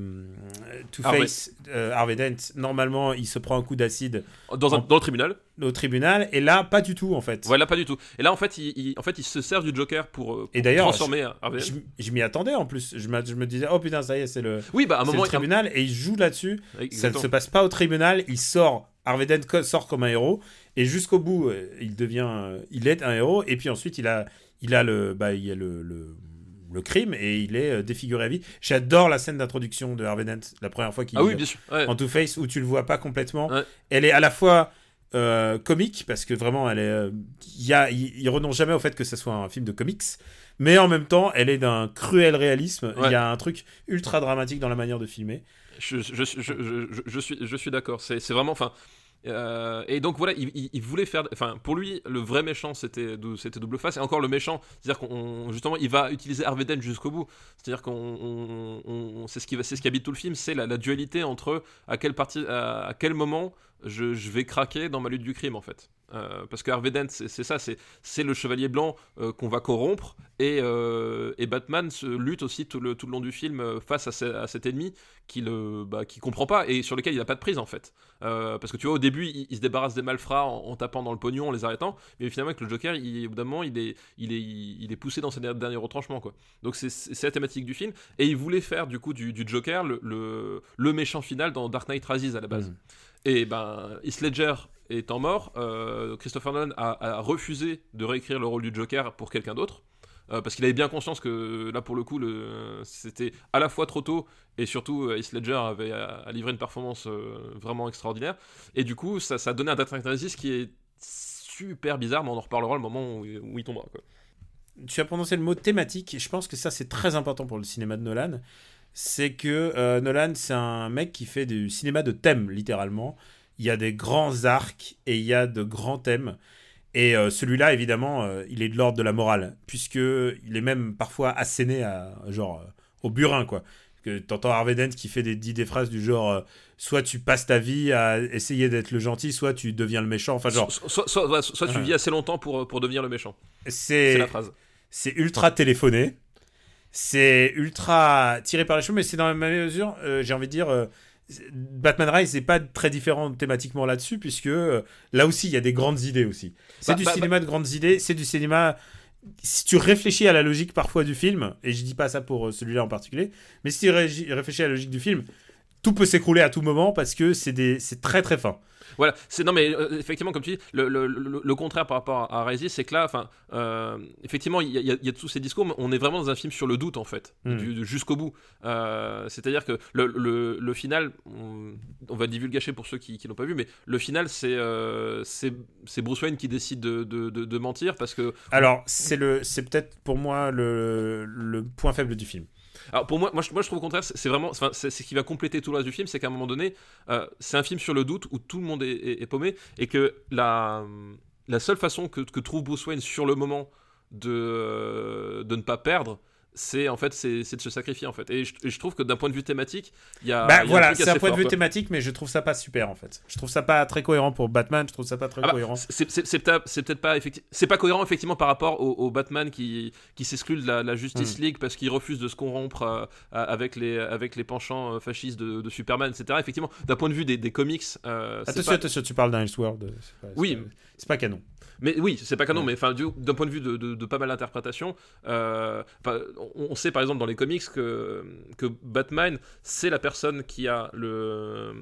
Two-Face, euh, Harvey Dent, normalement, il se prend un coup d'acide dans, un- En- dans le tribunal au tribunal, et là, pas du tout en fait. voilà pas du tout et là en fait il, il- en fait il se sert du Joker pour, euh, Et d'ailleurs, transformer Harvey Dent. Je, je m'y attendais en plus. Je, je me disais, oh putain, ça y est, c'est le, oui bah à un moment le tribunal, et il joue là-dessus. Ça ne se passe pas au tribunal, il sort. Harvey Dent sort comme un héros, et jusqu'au bout, euh, il devient, il est un héros, et puis ensuite, il a, il a le, bah, il y a le, le- le crime et il est euh, défiguré à vie. J'adore la scène d'introduction de Harvey Dent, la première fois qu'il Ah oui, bien sûr. ouais. en Two Face où tu le vois pas complètement. Ouais. Elle est à la fois euh, comique parce que vraiment elle est, euh, il renonce jamais au fait que ce soit un film de comics, mais en même temps elle est d'un cruel réalisme. Il Ouais. y a un truc ultra dramatique dans la manière de filmer. Je, je, suis, je suis d'accord. C'est c'est vraiment. Enfin. Euh, et donc voilà, il, voulait faire. Enfin, pour lui, le vrai méchant, c'était c'était double face. Et encore le méchant, c'est-à-dire qu'on justement, il va utiliser Harvey Dent jusqu'au bout. C'est-à-dire qu'on, on- on- c'est ce qui c'est ce qui habite tout le film, c'est la, la dualité entre à quelle partie, à quel moment je, vais craquer dans ma lutte du crime en fait. Euh, parce que Harvey Dent, c'est ça, c'est le chevalier blanc euh, qu'on va corrompre. Et, euh, et Batman se lutte aussi tout le, long du film face à, ce- à cet ennemi qui le bah, qui comprend pas et sur lequel il a pas de prise en fait. Parce que tu vois, au début, il, se débarrasse des malfrats en, tapant dans le pognon, en les arrêtant, mais finalement, avec le Joker, il, il est, il, est, poussé dans ses der- derniers retranchements. Quoi. Donc, c'est la thématique du film. Et il voulait faire, du coup, du, Joker le, méchant final dans Dark Knight Rises à la base. Mhm. Et ben, Heath Ledger étant mort, euh, Christopher Nolan a, refusé de réécrire le rôle du Joker pour quelqu'un d'autre. euh, parce qu'il avait bien conscience que là pour le coup c'était à la fois trop tôt et surtout euh, Heath Ledger avait à, à livré une performance vraiment extraordinaire et du coup ça, a donné un Rises qui est super bizarre mais on en reparlera le moment où, il tombera. Tu as prononcé le mot thématique et je pense que ça c'est très important pour le cinéma de Nolan. C'est que euh, Nolan c'est un mec qui fait du cinéma de thème littéralement. Il y a des grands arcs et il y a de grands thèmes. Et euh, celui-là, évidemment, euh, il est de l'ordre de la morale, puisque il est même parfois asséné à genre au burin, quoi. Que t'entends Harvey Dent qui fait des, dit des phrases du genre soit tu passes ta vie à essayer d'être le gentil, soit tu deviens le méchant. Enfin, genre, So- soit, soit, soit- soit tu vis assez longtemps pour, pour devenir le méchant. C'est la phrase. c'est ultra téléphoné, c'est ultra tiré par les cheveux, mais c'est dans la même mesure, euh, j'ai envie de dire, euh, Batman Rise n'est pas très différent thématiquement là-dessus, puisque euh, là aussi, il y a des grandes idées aussi. C'est Bah, du bah, cinéma de grandes idées, c'est du cinéma... Si tu réfléchis à la logique parfois du film, et je dis pas ça pour celui-là en particulier, mais si tu ré- réfléchis à la logique du film, tout peut s'écrouler à tout moment parce que c'est des- c'est très très fin. Voilà, c'est non mais euh, effectivement comme tu dis, le, le- le- le contraire par rapport à Resi, c'est que là, enfin, euh, effectivement, il y, y y a tous ces discours, mais on est vraiment dans un film sur le doute en fait, Mm. du- jusqu'au bout. Euh, C'est-à-dire que le, le- le final, on, on va divulgacher pour ceux qui, qui l'ont pas vu, mais le final, c'est c'est Bruce Wayne qui décide de, de- de- de mentir parce que Alors, c'est le, c'est peut-être pour moi le, le point faible du film. Alors pour moi, je, trouve au contraire, c'est vraiment, c'est ce qui va compléter tout le reste du film, c'est qu'à un moment donné, euh, c'est un film sur le doute où tout le monde est, paumé et que la, seule façon que, trouve Bruce Wayne sur le moment de, de ne pas perdre, c'est en fait c'est de se sacrifier en fait. Et je, trouve que d'un point de vue thématique, il y a, bah il y a voilà, c'est un point de vue thématique, mais je trouve ça pas super en fait. Je trouve ça pas très cohérent pour Batman, je trouve ça pas très Ah bah, cohérent. c'est peut-être pas c'est pas cohérent effectivement par rapport au, au Batman qui, qui s'exclut de la, la Justice Mm. League parce qu'il refuse de se corrompre euh, avec les avec les penchants euh, fascistes de, de Superman etc effectivement d'un point de vue des, des comics euh, Attention, pas- attention, tu parles d'un Elseworld. Oui. C'est pas canon. Mais oui c'est pas canon Ouais. mais enfin d'un point de vue de, de- de pas mal d'interprétations euh, on, on sait par exemple dans les comics que que Batman c'est la personne qui a le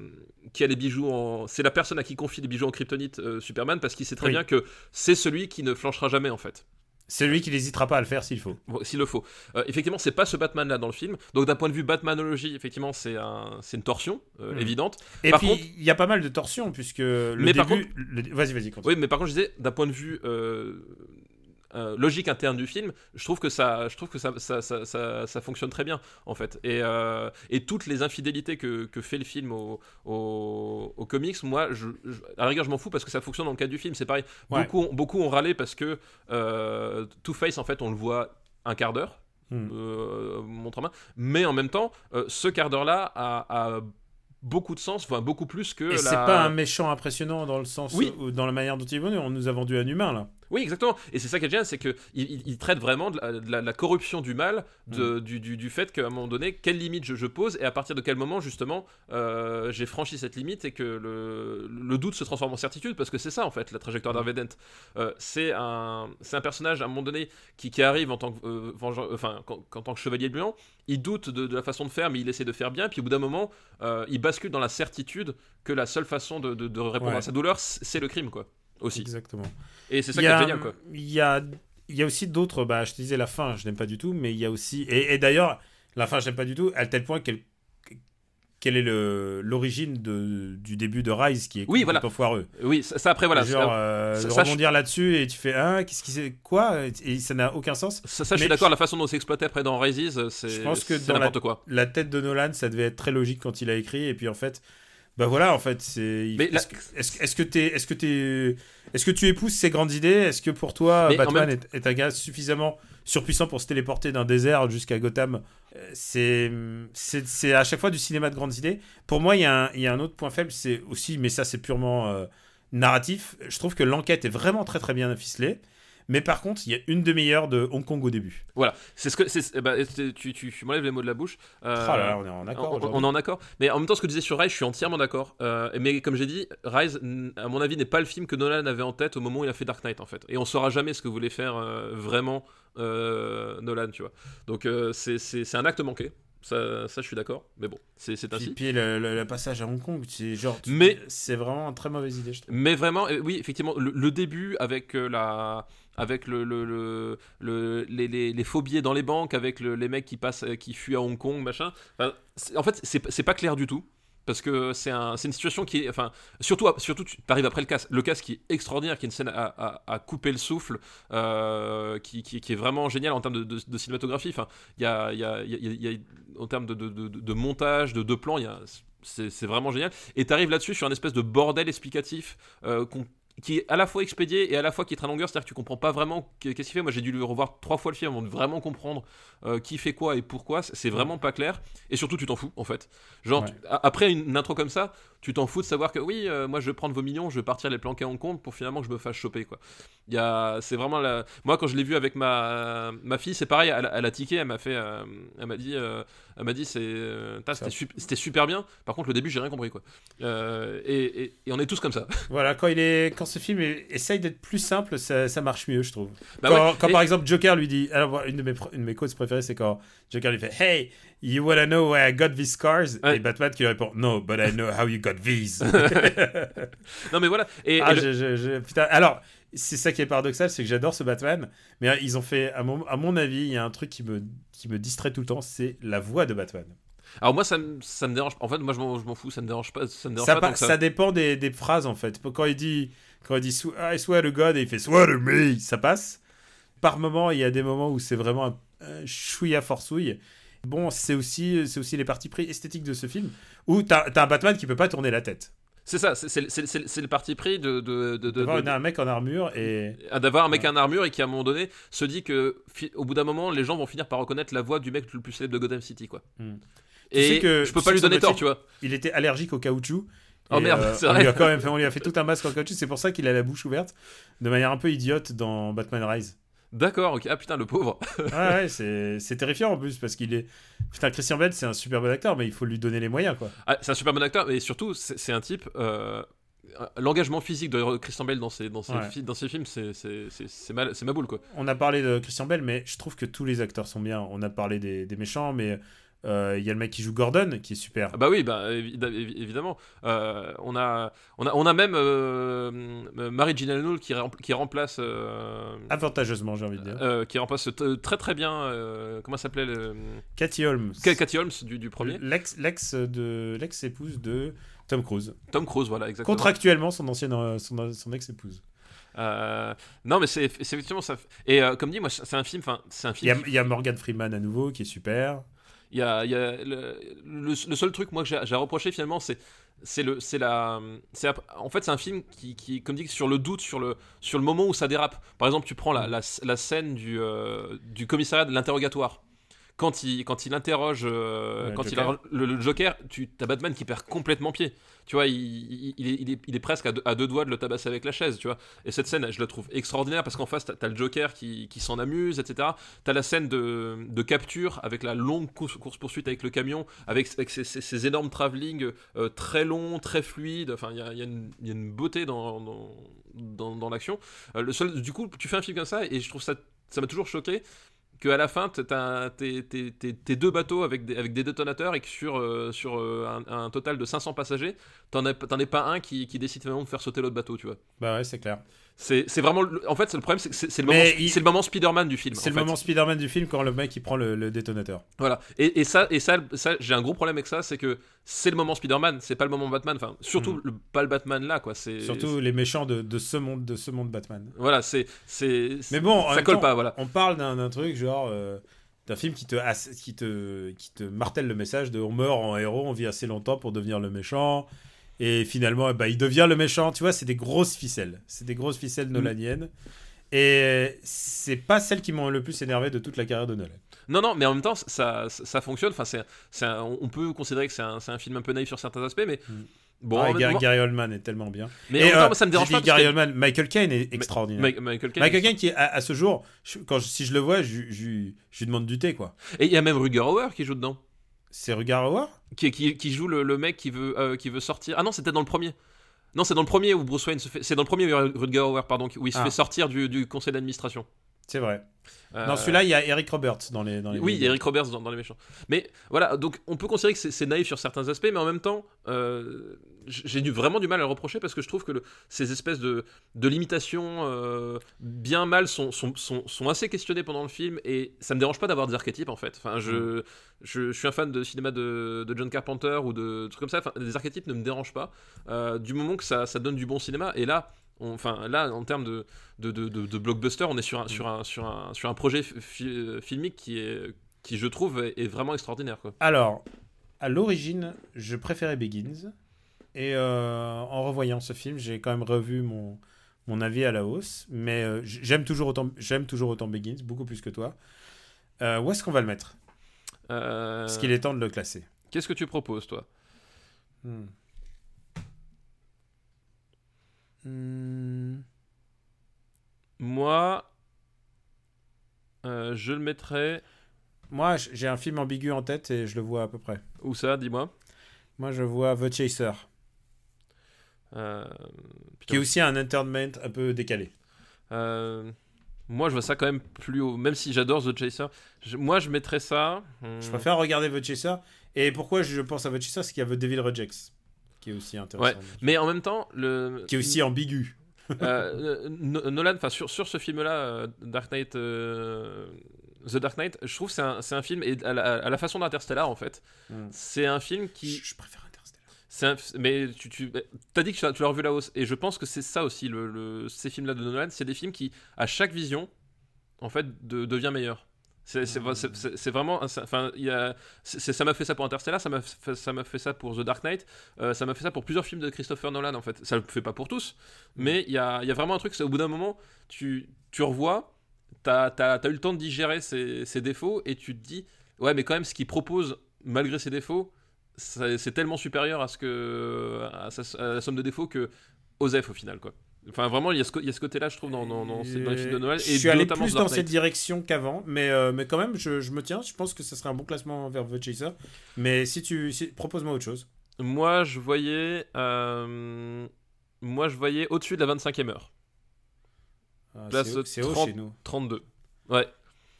qui a les bijoux en c'est la personne à qui confie les bijoux en kryptonite euh, Superman parce qu'il sait très Oui. bien que c'est celui qui ne flanchera jamais en fait C'est lui qui n'hésitera pas à le faire s'il faut. Bon, S'il le faut. Euh, effectivement, c'est pas ce Batman-là dans le film. Donc, d'un point de vue Batmanologie, effectivement, c'est un, une torsion euh, Mhm. évidente. Et Par puis, contre- il y a pas mal de torsions, puisque le Mais par le- Vas-y, vas-y, continue. Oui, mais par contre, je disais, d'un point de vue euh, euh, logique interne du film, je trouve que ça, je trouve que ça, ça, ça, ça- ça fonctionne très bien, en fait. Et, euh, et toutes les infidélités que, que fait le film au, comics, moi, je, je- à la rigueur, je m'en fous parce que ça fonctionne dans le cadre du film. C'est pareil. Ouais. Beaucoup, ont- beaucoup ont râlé parce que euh, Two-Face, en fait, on le voit un quart d'heure. Hmm. euh, montre en main. Mais en même temps, ce quart d'heure-là a, a beaucoup de sens, enfin beaucoup plus que Et la... c'est pas un méchant impressionnant dans le sens Oui. où, dans la manière dont il est venu. On nous a vendu un humain là. Oui, exactement. Et c'est ça qui est génial, c'est qu'il il, il traite vraiment de la, de la- la corruption du mal, de- Mm. du, du- du fait qu'à un moment donné, quelle limite je, je pose et à partir de quel moment, justement, euh, j'ai franchi cette limite et que le, le doute se transforme en certitude, parce que c'est ça, en fait, la trajectoire d'Harvey Dent. Euh, c'est un, personnage, à un moment donné, qui, qui arrive en tant que, euh, vengeur- enfin, tant que chevalier blanc, il doute de, de la façon de faire, mais il essaie de faire bien, puis au bout d'un moment, euh, il bascule dans la certitude que la seule façon de, de- de répondre Ouais. à sa douleur, c'est le crime, quoi. Aussi. Exactement. Et c'est ça qui y est a- génial, quoi. Il y a, il y a aussi d'autres. Bah, je te disais la fin, je n'aime pas du tout, mais il y a aussi. Et, et d'ailleurs, la fin, je n'aime pas du tout, à tel point qu'elle. Quelle est le- l'origine de- du début de Rise qui est Oui, complètement voilà. foireux Oui, ça, ça, après, voilà. Genre, euh, ça- je- rebondir là-dessus et tu fais ah qu'est-ce qui c'est quoi? Et ça n'a aucun sens. Ça, ça, je suis d'accord, la façon dont c'est exploité après dans Rises, c'est Je pense que c'est n'importe quoi. La tête de Nolan, ça devait être très logique quand il a écrit et puis en fait, bah voilà en fait c'est. Est-ce que est-ce que t'es est-ce que t'es est-ce que tu épouses ces grandes idées? Est-ce que pour toi Mais Batman même est, est un gars suffisamment surpuissant pour se téléporter d'un désert jusqu'à Gotham? Euh, C'est c'est c'est à chaque fois du cinéma de grandes idées. Pour moi, il y, a un- il y a un autre point faible, c'est aussi, mais ça c'est purement euh, narratif. Je trouve que l'enquête est vraiment très très bien ficelée. Mais par contre, il y a une demi-heure de Hong Kong au début. Voilà, c'est ce que c'est- c'est- tu, tu, tu m'enlèves les mots de la bouche. Euh, Ah là là, on est en accord. on, est en accord. Mais en même temps, ce que tu disais sur Rise, je suis entièrement d'accord. Euh, mais comme j'ai dit, Rise, à mon avis, n'est pas le film que Nolan avait en tête au moment où il a fait Dark Knight, en fait. Et on saura jamais ce que voulait faire euh, vraiment Nolan, tu vois. Donc c'est- un acte manqué. Ça, ça je suis d'accord. Mais bon, c'est ainsi. puis le, le- le passage à Hong Kong, c'est genre. Mais- c'est vraiment une très mauvaise idée, je. Mais vraiment, oui, effectivement, le, le début avec la, avec le, le, le- le- les, les, les dans les banques, avec le- les mecs qui passent, euh, qui fuient à Hong Kong, machin. En fait, c'est pas clair du tout. Parce que c'est un, c'est une situation qui est. Enfin, surtout, surtout tu arrives après le casse. Le casse qui est extraordinaire, qui est une scène à, couper le souffle, euh, qui, est vraiment génial en termes de, cinématographie. Enfin, y a, y a- y y a- en termes de, montage, de, de plans. C'est vraiment génial. Et t'arrives là-dessus sur un espèce de bordel explicatif euh, qu'on- qui est à la fois expédié et à la fois qui est très longueur, c'est-à-dire que tu comprends pas vraiment qu'est- qu'est-ce qu'il fait. Moi, j'ai dû le revoir trois fois le film avant de vraiment comprendre euh, qui fait quoi et pourquoi. C'est vraiment pas clair. Et surtout, tu t'en fous en fait. Genre, Ouais. tu- a- après une intro comme ça, tu t'en fous de savoir que oui, euh, moi, je vais prendre vos millions, je vais partir les planquer en compte pour finalement que je me fasse choper quoi. Il y a, c'est vraiment la. Moi, quand je l'ai vu avec ma ma fille, c'est pareil. Elle, elle a tiqué, elle m'a fait, euh, elle m'a dit, euh, elle m'a dit, c'est, c'était, sup- c'était super bien. Par contre, le début, j'ai rien compris quoi. Et, et- et on est tous comme ça. (laughs) Voilà, quand, il est, quand ce film essaye d'être plus simple, ça, ça marche mieux, je trouve. Bah quand ouais, quand et- par exemple Joker lui dit. Alors, une de mes, une de mes quotes préférées, c'est quand Joker lui fait Hey, you wanna know where I got these cars? Ouais. Et Batman qui lui répond No, but I know how you got these. (laughs) Non mais voilà. Et, ah, et je- je- je- putain, alors, c'est ça qui est paradoxal, c'est que j'adore ce Batman, mais euh, ils ont fait, à mon, à mon avis, il y a un truc qui me, qui me distrait tout le temps, c'est la voix de Batman. Alors moi ça, me- ça me dérange. En fait moi je m'en, fous, ça me dérange pas. Ça me dérange Ça, pas ça. ça dépend des, des phrases en fait. Quand il dit, quand il dit I swear to God et il fait swear to me, ça passe. Par moment, il y a des moments où c'est vraiment un, un chouïa forçouille. Bon, c'est aussi, c'est aussi les parties pris esthétiques de ce film où t'as as un Batman qui peut pas tourner la tête. C'est ça, c'est, le parti pris de, de, de, de- D'avoir un mec en armure et d'avoir un mec en armure et qui à un moment donné se dit que au bout d'un moment les gens vont finir par reconnaître la voix du mec le plus célèbre de Gotham City quoi. Hmm. Tu Et sais que- je peux tu pas lui donner tort, tu vois. il était allergique au caoutchouc. Oh Et, merde, euh, c'est on vrai. lui a quand même fait, on lui a fait tout un masque en caoutchouc. C'est pour ça qu'il a la bouche ouverte de manière un peu idiote dans Batman Rise. D'accord, ok. Ah putain, le pauvre. (laughs) Ouais, ouais, c'est c'est terrifiant en plus parce qu'il est. Putain, Christian Bale, c'est un super bon acteur, mais il faut lui donner les moyens, quoi. Ah, c'est un super bon acteur, mais surtout, c'est un type. euh, L'engagement physique de Christian Bale dans ses, dans ses, Ouais. fi- dans ses films, c'est- c'est c'est- c'est mal- c'est ma boule, quoi. On a parlé de Christian Bale, mais je trouve que tous les acteurs sont bien. On a parlé des, des méchants, mais euh, il y a le mec qui joue Gordon, qui est super. Ah bah oui, bah, évi- évi- évidemment. Euh, on, a, on, a, on a même euh, euh, Mary Gyllenhaal qui, rem- qui remplace. Avantageusement, j'ai envie de dire. qui remplace très très bien. comment s'appelait le... Cathy Holmes. Cathy Holmes du, du premier. L'ex l'ex de l'ex épouse de Tom Cruise. Tom Cruise, voilà, exactement. Contractuellement, son ancienne son, son ex épouse. Euh, non, mais c'est effectivement ça. Et euh, comme dit, moi, c'est un film. Enfin, c'est un Il y, film. il y a Morgan Freeman à nouveau qui est super. Y a, le, seul truc moi que j'ai reprocher finalement, c'est c'est le c'est la c'est en fait c'est un film qui, qui comme dit sur le doute sur le sur le moment où ça dérape. Par exemple, tu prends la, la, la scène du euh, du commissariat de l'interrogatoire. Quand il, quand il interroge, euh, Le quand il a le, le Joker, tu as Batman qui perd complètement pied. Tu vois, il, il- il est, il, est, il est presque à deux, à deux doigts de le tabasser avec la chaise, tu vois. Et cette scène, je la trouve extraordinaire parce qu'en face, t'as as le Joker qui, qui s'en amuse, etc. T'as la scène de, de capture avec la longue course- course-poursuite avec le camion, avec, avec ces, ces- ces énormes travelling euh, très longs, très fluides. Enfin, il y a, y a y a une beauté dans, dans, dans, dans l'action. Euh, le seul, du coup, tu fais un film comme ça et je trouve ça, ça m'a toujours choqué qu'à la fin, tes, deux bateaux avec des, détonateurs et que sur, euh, euh, un, total de 500 passagers, t'en aies pas un qui, qui décide finalement de faire sauter l'autre bateau, tu vois. Bah ouais, c'est clair. C'est vraiment. le- En fait, c'est le problème, c'est le, moment- il- le moment Spider-Man du film. C'est le fait. moment Spider-Man du film quand le mec il prend le, le détonateur. Voilà. Et, et ça, et ça, ça j'ai un gros problème avec ça, c'est que c'est le moment Spider-Man, c'est pas le moment Batman. Enfin, surtout Mm. le, pas le Batman là, quoi. C'est Surtout les méchants de, de ce monde de ce monde Batman. Voilà, c'est. c'est Mais bon, ça colle temps, pas, voilà. On parle d'un truc genre euh, d'un film qui te, qui te qui te martèle le message de on meurt en héros, on vit assez longtemps pour devenir le méchant. Et finalement, ben, il devient le méchant. Tu vois, c'est des grosses ficelles. C'est des grosses ficelles Mm. nolaniennes. Et c'est pas celles qui m'ont le plus énervé de toute la carrière de Nolan. Non, non, mais en même temps, ça, ça, ça fonctionne. Enfin, c'est, on peut considérer que c'est un, un film un peu naïf sur certains aspects, mais Mm. bon. Ah, Gary, Oldman est tellement bien. mais et en même temps, euh, ça me dérange pas. Gary que- Oldman, Michael Caine est extraordinaire. Ma- Michael Caine. Michael Caine qui à, à ce jour, je- quand je- si je le vois, je, je, je lui demande du thé quoi. Et il y a même Ruger Hauer qui joue dedans. C'est Rugar Hauer Qui, qui, qui joue le, le mec qui veut, euh, qui veut sortir. Ah non, c'était dans le premier. Non, c'est dans le premier où Bruce Wayne se fait. C'est dans le premier où Rutger Hauer, pardon, où il se Ah. fait sortir du, du conseil d'administration. C'est vrai. Euh, Dans celui-là, il y a Eric Roberts dans les dans les. Oui, vidéos. Eric Roberts dans, dans les méchants. Mais voilà, donc on peut considérer que c'est naïf sur certains aspects, mais en même temps, euh, j'ai du- vraiment du mal à le reprocher parce que je trouve que le- ces espèces de, de limitations euh, bien mal sont, sont, sont, sont assez questionnées pendant le film et ça me dérange pas d'avoir des archétypes en fait. Enfin, je, je, je suis un fan de cinéma de, de John Carpenter ou de trucs comme ça. Enfin, les archétypes ne me dérangent pas euh, du moment que ça, ça donne du bon cinéma. Et là, on- enfin là, en termes de, de, de, de- de blockbuster, on est sur un, sur un, sur un, sur un projet fi- filmique qui est qui je trouve est, est vraiment extraordinaire quoi. Alors, à l'origine, je préférais Begins. Et euh, en revoyant ce film, j'ai quand même revu mon, mon avis à la hausse. Mais euh, j'aime toujours, autant- j'aime toujours autant Begins, beaucoup plus que toi. Euh, où est-ce qu'on va le mettre? Parce qu'il est temps de le classer. Qu'est-ce que tu proposes toi? Hmm. Hmm. Moi, euh, je le mettrais Moi, j'ai un film ambigu en tête et je le vois à peu près. où ça Dis-moi? Moi, je vois The Chaser, Euh, qui est aussi un entertainment un peu décalé. Euh, moi, je vois ça quand même plus haut. Même si j'adore The Chaser, je- moi, je mettrais ça. hmm, Je préfère regarder The Chaser. Et pourquoi je pense à The Chaser C'est qu'il y a The Devil Rejects, qui est aussi intéressant. Mais en même temps, le Qui est aussi ambigu. Euh, No- Nolan, enfin sur, sur ce film-là, euh, Dark Knight, euh, The Dark Knight, je trouve que c'est un, c'est un film et à la, à la façon d'Interstellar en fait. Mm. C'est un film qui, Je, je préfère Interstellar. un- mais tu, tu as dit que tu l'as- tu l'as revu la hausse et je pense que c'est ça aussi le, le- ces films-là de Nolan, c'est des films qui à chaque vision en fait de, devient meilleur. C'est Mm. vraiment, enfin, il y a, ça m'a fait ça pour Interstellar, ça m'a fait, ça m'a fait ça pour The Dark Knight, euh, ça m'a fait ça pour plusieurs films de Christopher Nolan en fait. Ça le fait pas pour tous, mais il y a, il y a vraiment un truc, c'est au bout d'un moment, tu, tu revois, t'as as, eu le temps de digérer ses, ses défauts et tu te dis, ouais, mais quand même, ce qu'il propose malgré ses défauts, c'est c'est tellement supérieur à ce que à, sa- à la somme de défauts que Osef au final quoi. Enfin vraiment il y a ce, co- il y a ce côté là je trouve dans, dans, dans, ces- dans les films de Noël Je et suis allé plus dans cette direction qu'avant, mais, euh, mais quand même, je, je me tiens. Je pense que ce serait un bon classement vers The Chaser. Mais si tu. si- Propose-moi autre chose. Moi je voyais euh, moi je voyais au-dessus de la 25e heure, Ah, Place c'est haut- c'est haut 30. chez nous. 32. Ouais.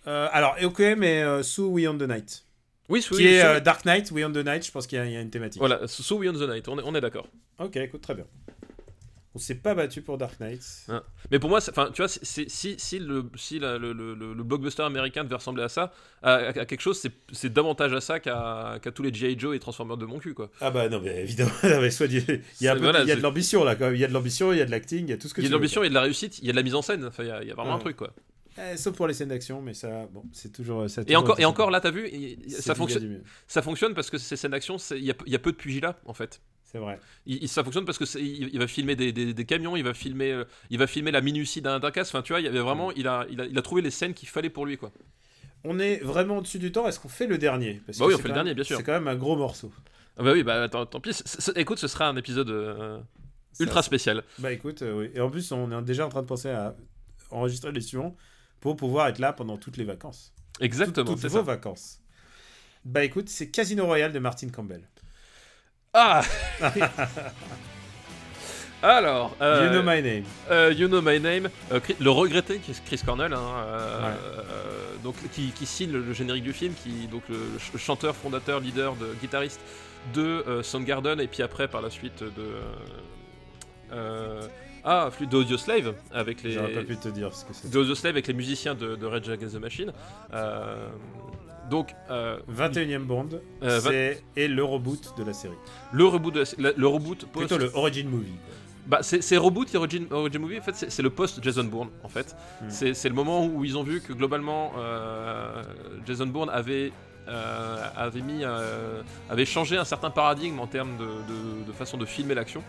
Euh, alors, ok, mais sous We on the Night. Oui, Qui oui, est sous- Dark Knight, We on the Night, je pense qu'il y, a- il y a une thématique. voilà, sous We on the Night, on est, on est d'accord. Ok, écoute, très bien. On s'est pas battu pour Dark Knight. Hein. Mais pour moi, enfin, tu vois, si, si, le, si la- le, le- le- blockbuster américain devait ressembler à ça, à, à- à quelque chose, c'est- davantage à ça qu'à qu'à tous les G.I. Joe et Transformers de mon cul, quoi. Ah bah non, mais évidemment, non, mais soit dit- il y a, un C'est- peu- voilà, il y a de l'ambition là quand même. Il y a de l'ambition, il y a de l'acting, il y a tout ce que Il y a de l'ambition, il y a de la réussite, il y a de la mise en scène, enfin, il y a, il y a vraiment un truc, quoi. Eh, sauf pour les scènes d'action, mais ça, bon, c'est toujours. ça a Et toujours encore, et encore là, t'as vu, ça fonctionne, ça fonctionne parce que ces scènes d'action, c'est- il y a, il y a peu de pugilat, en fait. C'est vrai. Il, ça fonctionne parce que il, va filmer des, des- des camions, il va filmer, euh, il va filmer la minutie d'un casse. Enfin, tu vois, il y avait vraiment, il a, il a, il a trouvé les scènes qu'il fallait pour lui, quoi. On est vraiment au-dessus du temps. Est-ce qu'on fait le dernier? Parce Bah que oui, on fait le dernier, bien sûr. C'est quand même un gros morceau. Ah bah oui, bah tant, tant pis. Écoute, ce sera un épisode euh, ultra spécial. Bah écoute, euh, oui. Et en plus, on est déjà en train de penser à enregistrer les suivants pour pouvoir être là pendant toutes les vacances. Exactement, Toutes, vos vacances. Bah écoute, c'est Casino Royale de Martin Campbell. Ah (laughs) Alors, euh, You know my name. euh, You Know My Name, euh, Chris- le regretté Chris Chris Cornell, hein, Ouais. donc, qui, qui signe le, le générique du film, qui donc le, le ch- chanteur, fondateur, leader, de, guitariste de Soundgarden, et puis après par la suite de Ah, flûte d'Audio Slave avec les. J'aurais pas pu te dire ce que c'est. d'Audio Slave avec les musiciens de, de Rage Against the Machine. Donc, euh, 21ème Bond, Euh, c'est et le reboot de la série. le reboot, de la- le reboot post. Plutôt le origin movie. Bah, c'est reboot et origin, origin movie. En fait, c'est le post Jason Bourne. En fait, Hmm. c'est le moment où ils ont vu que globalement euh, Jason Bourne avait euh, avait mis euh, avait changé un certain paradigme en termes de, de- de façon de filmer l'action.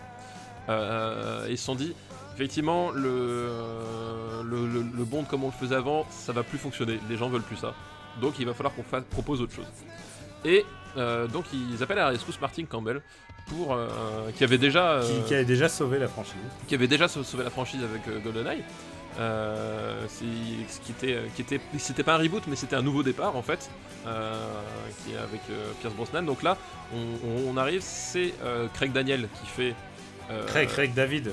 Et ils se sont dit effectivement le, le, le- le Bond comme on le faisait avant, ça va plus fonctionner. Les gens veulent plus ça. Donc il va falloir qu'on propose autre chose. Et euh, donc ils appellent à la rescousse Martin Campbell pour euh, qui avait déjà Qui, euh, qui avait déjà sauvé la franchise. qui avait déjà sau- sauvé la franchise avec GoldenEye. Qui était, qui était, c'était pas un reboot, mais c'était un nouveau départ en fait, qui est avec Pierce Brosnan. Donc là, on, arrive, c'est Craig Daniel qui fait. Craig, Craig David.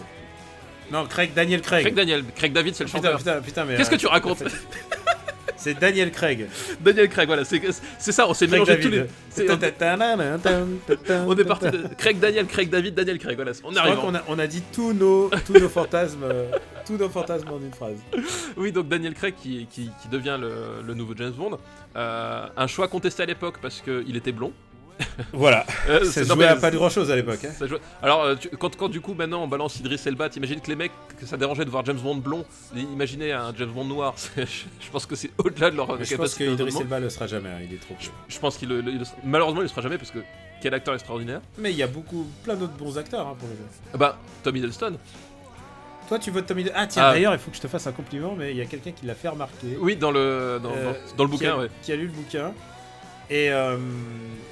Non, Craig Daniel Craig. Craig Daniel, Craig David, c'est le putain, chanteur. putain, putain, mais. Qu'est-ce que tu racontes C'est Daniel Craig. Daniel Craig, voilà, c'est, ça, on s'est mélangé tous les. On, on est parti de Craig Daniel, Craig David, Daniel Craig, voilà, on Je arrive. crois qu'on a, on a dit tous nos, tous nos fantasmes, euh, tous nos fantasmes en une phrase. Oui, donc Daniel Craig qui, qui, qui devient le, le nouveau James Bond. Euh, un choix contesté à l'époque parce qu'il était blond. Voilà. Euh, Ça se non, jouait à pas de grand chose à l'époque. hein. ça jouait- Alors, euh, tu- quand, quand du coup maintenant on balance Idris Elba, t'imagines que les mecs, que ça dérangeait de voir James Bond blond, imaginez un James Bond noir, (laughs) je, pense que c'est au-delà de leur Mais je pense capacité que de Idris raisonnement. Elba le sera jamais, hein, il est trop Je, pense qu'il le, le- malheureusement il le sera jamais parce que quel acteur extraordinaire. Mais il y a beaucoup, plein d'autres bons acteurs hein, pour le jeu. Ah Bah, Tom Hiddleston. Toi, tu votes Tommy. Ah, tiens, Ah. d'ailleurs, il faut que je te fasse un compliment, mais il y a quelqu'un qui l'a fait remarquer. Oui, dans le dans, Euh, dans- le qui a, bouquin, ouais. qui a lu le bouquin. Et, euh,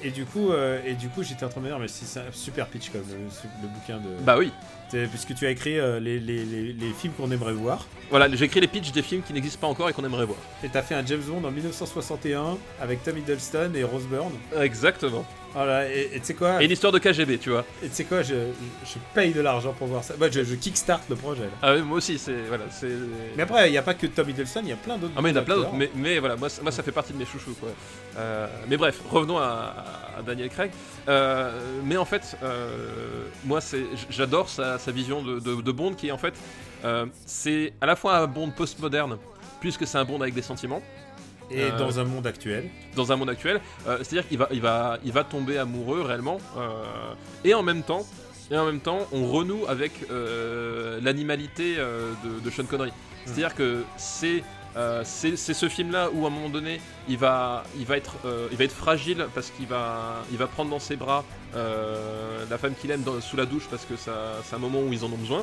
et du coup, euh, et du coup, j'étais en train de me dire, mais c'est un super pitch comme le, le bouquin de. Bah oui. Puisque tu as écrit euh, les, les, les, les films qu'on aimerait voir. Voilà, j'ai écrit les pitchs des films qui n'existent pas encore et qu'on aimerait voir. Et t'as fait un James Bond en 1961 avec Tom Hiddleston et Rose Byrne. Exactement. Voilà, et tu sais quoi Et une histoire de KGB, tu vois. Et tu sais quoi, je, je paye de l'argent pour voir ça. Bah, je, je kickstart le projet. Là. Ah oui, moi aussi, c'est voilà, c'est. Mais après, il n'y a pas que Tom Hiddleston, il y a plein d'autres. Ah mais il y en a plein d'autres, mais, mais voilà, moi, ça- moi ça fait partie de mes chouchous quoi. Euh, mais bref, revenons à, à Daniel Craig. Euh, mais en fait, euh, moi c'est, j'adore sa, sa vision de, de- de Bond qui est en fait, c'est à la fois un Bond postmoderne, puisque c'est un Bond avec des sentiments, Et Euh, dans un monde actuel. dans un monde actuel. Euh, c'est-à-dire qu'il va, il va, il va tomber amoureux réellement, euh, et en même temps, et en même temps, on renoue avec l'animalité de, de Sean Connery. C'est-à-dire que c'est c'est ce film-là où à un moment donné, il va, il va être, il va être fragile parce qu'il va, il va prendre dans ses bras la femme qu'il aime dans- sous la douche parce que c'est un moment où ils en ont besoin.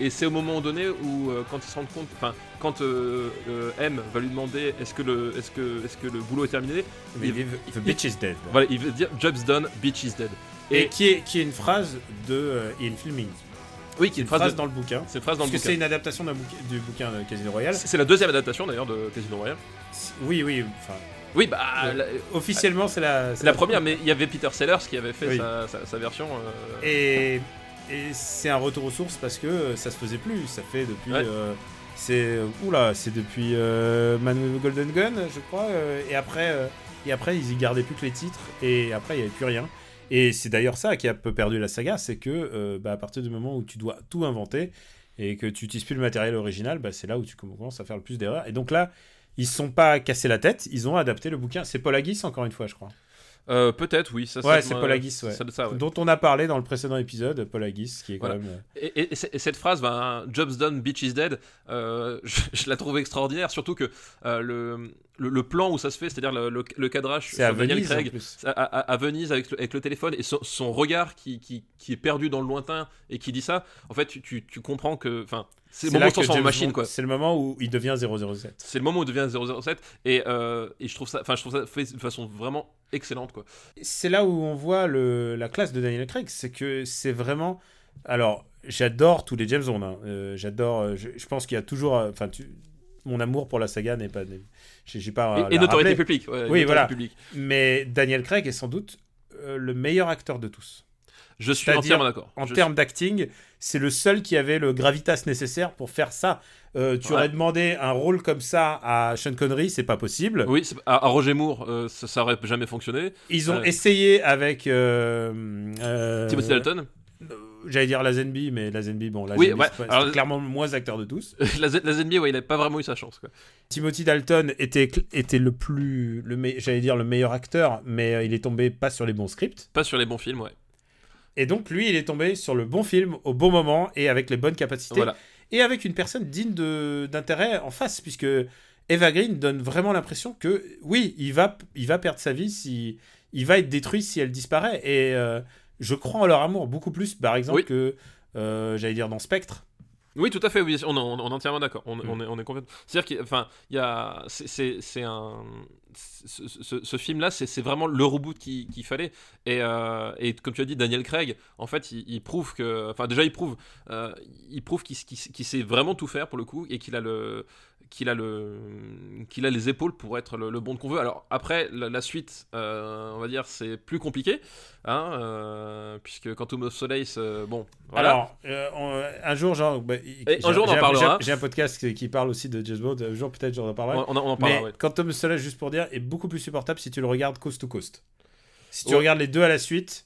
Et c'est au moment donné où, euh, quand ils se rendent compte, enfin, quand euh, euh, M va lui demander est-ce que le, est-ce que, est-ce que le boulot est terminé, il- The il- Bitch is Dead. voilà, il veut dire job's done, bitch is dead. Et, Et, qui, est, qui est une phrase de Ian Fleming. oui, qui est Une une phrase, de- dans le bouquin. c'est une phrase dans Parce le que c'est une adaptation d'un bouquin- du bouquin de Casino Royale. C'est la deuxième adaptation d'ailleurs de Casino Royale. Oui, oui. Enfin, Oui, bah, la- officiellement, c'est la. c'est la première, mais il y avait Peter Sellers qui avait fait Oui. sa, sa- sa version. euh, Et, et c'est un retour aux sources parce que euh, ça se faisait plus. Ça fait depuis. Ouais. euh, c'est oula, c'est depuis euh, Golden Gun, je crois. euh, et après, euh, et après, ils y gardaient plus que les titres. Et après, il y avait plus rien. Et c'est d'ailleurs ça qui a un peu perdu la saga, c'est que euh, bah, à partir du moment où tu dois tout inventer et que tu n'utilises plus le matériel original, bah, c'est là où tu commences à faire le plus d'erreurs. Et donc là, ils se sont pas cassés la tête, ils ont adapté le bouquin. C'est Paul Haggis encore une fois, je crois. Euh, Peut-être, oui. Ça, Ouais, c'est Paul Haggis, ouais. ça- ça, ouais. Dont on a parlé dans le précédent épisode, Paul Haggis, qui est quand Voilà. même. euh, Et, cette phrase, ben, Job's done, bitch is dead, euh, (laughs) je, je la trouve extraordinaire, surtout que euh, le, le, le plan où ça se fait, c'est-à-dire le, le- le cadrage à sur Daniel Venise en Craig, à, à- à Venise avec le, avec le téléphone et son, son regard qui, qui, qui est perdu dans le lointain et qui dit ça, en fait, tu, tu, tu comprends que. Enfin, c'est le moment où en machine, quoi. C'est le moment où il devient 007. C'est le moment où il devient 007 et, euh, et je trouve ça, enfin, je trouve ça fait de façon vraiment excellente, quoi. C'est là où on voit le, la classe de Daniel Craig, c'est que c'est vraiment. Alors, j'adore tous les James Bond. hein. Euh, j'adore. euh, Je, je pense qu'il y a toujours. euh, Enfin, tu- mon amour pour la saga n'est pas. J'ai pas. Et, et notoriété publique. ouais, Oui, voilà. Mais Daniel Craig est sans doute euh, le meilleur acteur de tous. Je suis entièrement d'accord. En termes d'acting, c'est le seul qui avait le gravitas nécessaire pour faire ça. Euh, tu Ouais. aurais demandé un rôle comme ça à Sean Connery, c'est pas possible. Oui, à, à Roger Moore, euh, ça, ça aurait jamais fonctionné. Ils ont Ouais. essayé avec euh, euh, Timothy Dalton euh, j'allais dire la Zenby, mais la Zenby, bon, la Oui, Zenby, ouais, c'est alors- clairement le moins acteur de tous. (laughs) la, Z- la ZNB, ouais, il a pas vraiment eu sa chance. Quoi. Timothy Dalton était, était le plus, le j'allais dire le meilleur acteur, mais euh, il est tombé pas sur les bons scripts. Pas sur les bons films, ouais. Et donc lui, il est tombé sur le bon film au bon moment et avec les bonnes capacités Voilà. et avec une personne digne d'intérêt en face, puisque Eva Green donne vraiment l'impression que oui, il va, il va perdre sa vie si, il va être détruit si elle disparaît. Et euh, je crois en leur amour beaucoup plus, par exemple, Oui. que euh, j'allais dire dans Spectre. Oui, tout à fait, oui, on, on- on est entièrement d'accord. On, Mm. on est, on est. C'est-à-dire qu'il enfin, y a, c'est un, ce, film-là, c'est vraiment le reboot qu'il fallait. Et, euh, et comme tu as dit, Daniel Craig, en fait, il, prouve que, enfin, déjà, il prouve, euh, prouve qu'il sait vraiment tout faire pour le coup et qu'il a le qu'il a le qu'il a les épaules pour être le, le bon qu'on veut. Alors après la, la suite, euh, on va dire c'est plus compliqué, hein, euh, puisque Quantum of Solace, euh, bon, voilà. Alors, euh, on- un jour, genre, bah, un j'ai- jour, on en parlera. j'ai- un podcast qui, parle aussi de James Bond. Un jour, peut-être, j'en parlerai. on, en- on en parlera. Mais ouais. Quantum of Solace, juste pour dire, est beaucoup plus supportable si tu le regardes coast to coast. Si tu Ouais. regardes les deux à la suite,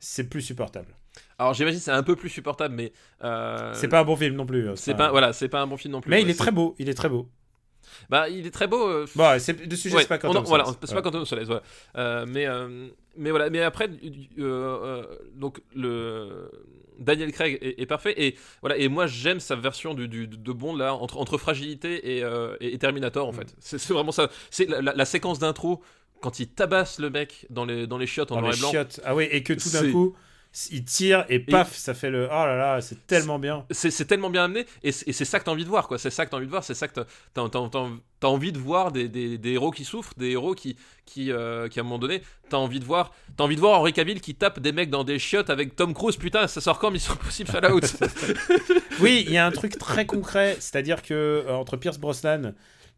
c'est plus supportable. Alors j'imagine que c'est un peu plus supportable, mais euh, C'est pas un bon film non plus. hein, c'est pas voilà, c'est pas un bon film non plus. Mais il est très beau. Il est très beau. Bah il est très beau. euh, Bon, c'est de sujet, ouais, c'est pas on Quantum of voilà, c'est pas Quantum Solace, voilà. Euh, mais euh, mais voilà, mais après euh, donc le Daniel Craig est, est parfait et voilà et moi j'aime sa version du, du- de Bond là entre entre fragilité et, et- et Terminator en Mm. fait. C'est vraiment ça. C'est la, la- la séquence d'intro quand il tabasse le mec dans les dans les chiottes en Dans noir et blanc. chiottes. Ah oui, et que tout d'un coup, il tire et paf, ça fait le. Oh là là, c'est tellement bien. c'est tellement bien amené et c'est ça que t'as envie de voir quoi c'est ça que t'as envie de voir c'est ça que t'as- envie de voir des, des- des héros qui souffrent des héros qui qui, euh, qui à un moment donné t'as envie de voir t'as envie de voir Henry Cavill qui tape des mecs dans des chiottes avec Tom Cruise putain ça sort quand Mission Impossible Fallout? (laughs) (laughs) Oui, il y a un truc très concret, c'est-à-dire que euh, entre Pierce Brosnan,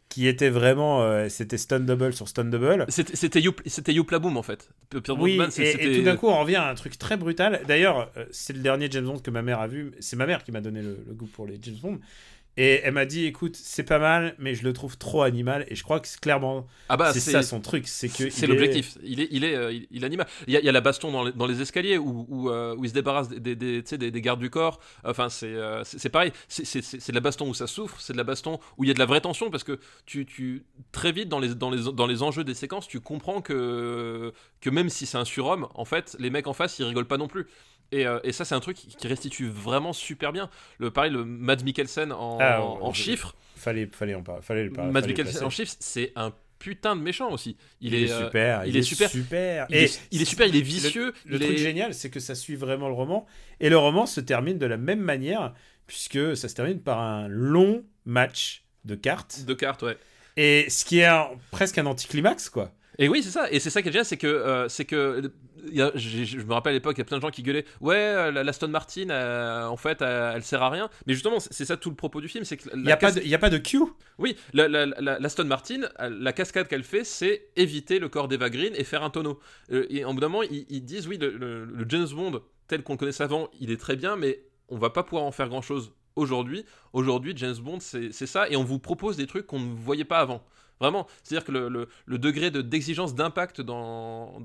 qui était vraiment, euh, c'était stun double sur stun double. c'était c'était You c'était Youpla Boom en fait Pierre Oui, et, tout d'un coup, on revient à un truc très brutal. D'ailleurs, euh, c'est le dernier James Bond que ma mère a vu. C'est ma mère qui m'a donné le, le goût pour les James Bond. Et elle m'a dit, écoute, c'est pas mal, mais je le trouve trop animal. Et je crois que c'est clairement, ah bah c'est ça son truc, c'est que c'est il c'est est- l'objectif. Il est, il est, euh, il, il anime. Il y, a, il y a la baston dans les, dans les escaliers où, où, euh, où il se débarrasse des, des, des, des, des gardes du corps. Enfin, c'est euh, c'est pareil. C'est de la baston où ça souffre. C'est de la baston où il y a de la vraie tension parce que tu, tu très vite dans les, dans les, dans les enjeux des séquences, tu comprends que, que même si c'est un surhomme, en fait, les mecs en face, ils rigolent pas non plus. Et, euh, et ça, c'est un truc qui restitue vraiment super bien. Le pareil, le Mads Mikkelsen en, Ah, en- en je- chiffres. Fallait, fallait en parler. Fallait le. Mads fallait le Mikkelsen en chiffres, c'est un putain de méchant aussi. Il, est, euh, super. il est super. super. il, Et est, il est super, il est vicieux. Le il truc est- génial, c'est que ça suit vraiment le roman. Et le roman se termine de la même manière, puisque ça se termine par un long match de cartes. de cartes, ouais. Et ce qui est un- presque un anticlimax, quoi. Et oui, c'est ça. Et c'est ça qui est génial, c'est que, euh, c'est que, il y a- j'ai- je me rappelle à l'époque, il y a plein de gens qui gueulaient, ouais, euh, la, l'Aston Martin, euh, en fait, euh, elle sert à rien. Mais justement, c'est ça tout le propos du film, c'est que Il n'y a, pas cas- de- il y a pas de cue. oui, la, la, la- l'Aston Martin, la cascade qu'elle fait, c'est éviter le corps d'Eva Green et faire un tonneau. Et en bout d'un moment, ils, ils disent, oui, le, le- le James Bond tel qu'on le connaissait avant, il est très bien, mais on va pas pouvoir en faire grand chose aujourd'hui. Aujourd'hui, James Bond, c'est ça, et on vous propose des trucs qu'on ne voyait pas avant. Vraiment, c'est-à-dire que le, degré de- d'exigence d'impact dans,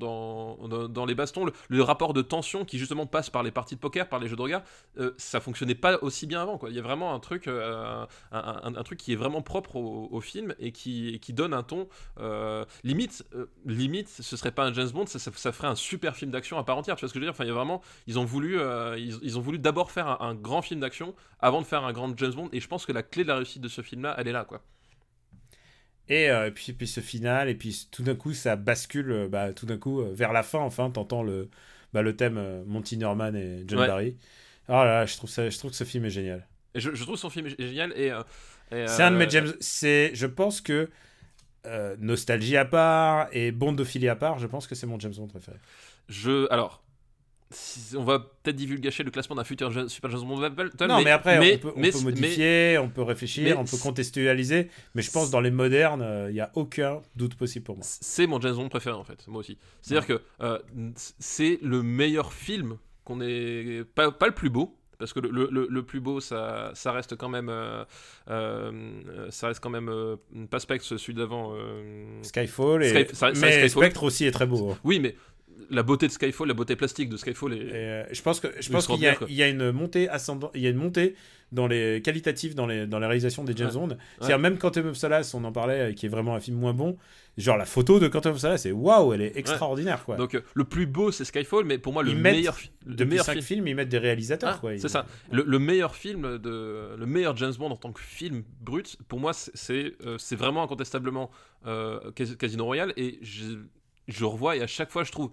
les bastons, le, rapport de tension qui justement passe par les parties de poker, par les jeux de regard, euh, ça fonctionnait pas aussi bien avant. Il y a vraiment un truc, euh, un, truc qui est vraiment propre au, film et qui, donne un ton euh, limite. euh, limite, ce serait pas un James Bond, ça, ferait un super film d'action à part entière. Tu vois ce que je veux dire? Il y a vraiment, ils ont voulu, d'abord faire un, grand film d'action avant de faire un grand James Bond. Et je pense que la clé de la réussite de ce film-là, elle est là. Et, euh, et puis, puis ce final, et puis tout d'un coup, ça bascule, euh, bah, tout d'un coup, euh, vers la fin, enfin, t'entends le, bah, le thème euh, Monty Norman et John Ouais. Barry. Alors là, je trouve, ça, je trouve que ce film est génial. Et je, je trouve son film gé- génial et. et, C'est un de mes James. C'est, je pense que nostalgie à part et bondophilie à part, je pense que c'est mon James Bond préféré. Je, alors, on va peut-être divulgacher le classement d'un futur James- Super James Bond non, mais, après, on peut, on mais- peut modifier, on peut réfléchir, mais on peut contextualiser, mais je pense que dans les modernes, il n'y a aucun doute possible pour moi. c'est mon James Bond préféré en fait, moi aussi. C'est-à-dire que euh, c'est le meilleur film qu'on ait, pas, pas le plus beau. Parce que le, le- plus beau, ça, ça reste quand même, euh, euh, ça reste quand même euh, pas Spectre, celui d'avant. euh, Skyfall, et... Sky- ça- ça- mais Skyfall. Spectre aussi est très beau. hein. Oui, mais la beauté de Skyfall, la beauté plastique de Skyfall est. Et, euh, je pense que je pense qu'il y, a- y une montée ascendant, il y a une montée dans les qualitatives dans les dans la réalisation des James Ouais. Bond. C'est-à-dire même Quantum of Solace, on en parlait, euh, qui est vraiment un film moins bon. Genre la photo de Quantum of Solace, c'est waouh, elle est extraordinaire quoi. Donc euh, le plus beau c'est Skyfall, mais pour moi le Ils meilleur, le meilleur film. films, ils mettent des réalisateurs Ah, quoi. c'est ça. Le, le meilleur film de le meilleur James Bond en tant que film brut, pour moi, c'est c'est euh, vraiment incontestablement Cas- Casino Royale et je, revois et à chaque fois je trouve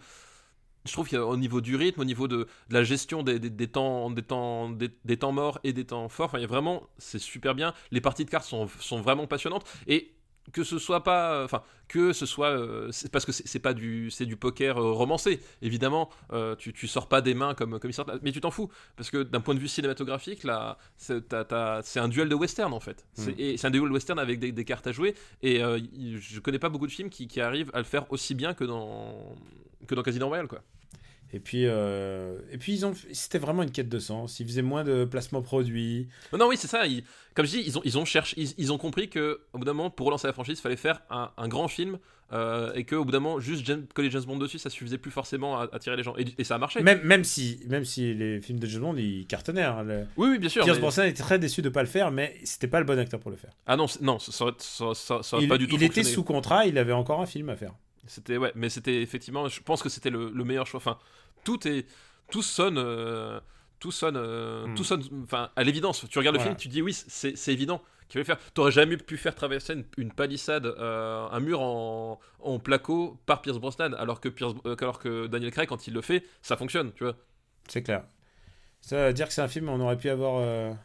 je trouve qu'au niveau du rythme, au niveau de, la gestion des, temps, des, temps, des, temps morts et des temps forts, il y a vraiment, c'est super bien. Les parties de cartes sont, sont vraiment passionnantes et que ce soit pas, enfin, que ce soit, euh, parce que c'est pas du, c'est du poker euh, romancé. Évidemment, euh, tu, tu sors pas des mains comme, comme ils sortent, mais tu t'en fous parce que d'un point de vue cinématographique, là, c'est t'as- t'as- c'est un duel de western en fait. C'est Mm. et c'est un duel de western avec des, des cartes à jouer et euh, je connais pas beaucoup de films qui, qui arrivent à le faire aussi bien que dans que dans Casino Royale quoi. Et puis euh, et puis ils ont c'était vraiment une quête de sens. Ils faisaient moins de placements produits. Non, non, oui, c'est ça. ils- comme je dis, ils ont, ils ont cherché, ils, ils ont compris que au bout d'un moment, pour relancer la franchise, il fallait faire un, un grand film euh, et que au bout d'un moment, juste James- coller James Bond dessus, ça suffisait plus forcément à attirer les gens. Et, et ça a marché. Même même si même si les films de James Bond ils cartonnaient. hein, le- Oui, oui, bien sûr. Pierce mais- Brosnan était très déçu de pas le faire, mais c'était pas le bon acteur pour le faire. Ah non, non, ça ça, ça- ça Il, pas du tout il était sous contrat, il avait encore un film à faire. C'était ouais, mais c'était effectivement, je pense que c'était le, le meilleur choix. Enfin, tout est, tout sonne, euh, tout sonne, euh, Hmm. tout sonne. Enfin, à l'évidence, tu regardes le film, tu dis oui, c'est évident qu'il faire. T'aurais jamais pu faire traverser une, une palissade, euh, un mur en, en placo par Pierce Brosnan, alors que Pierce, alors que Daniel Craig quand il le fait, ça fonctionne, tu vois. C'est clair. Ça veut dire que c'est un film, on aurait pu avoir.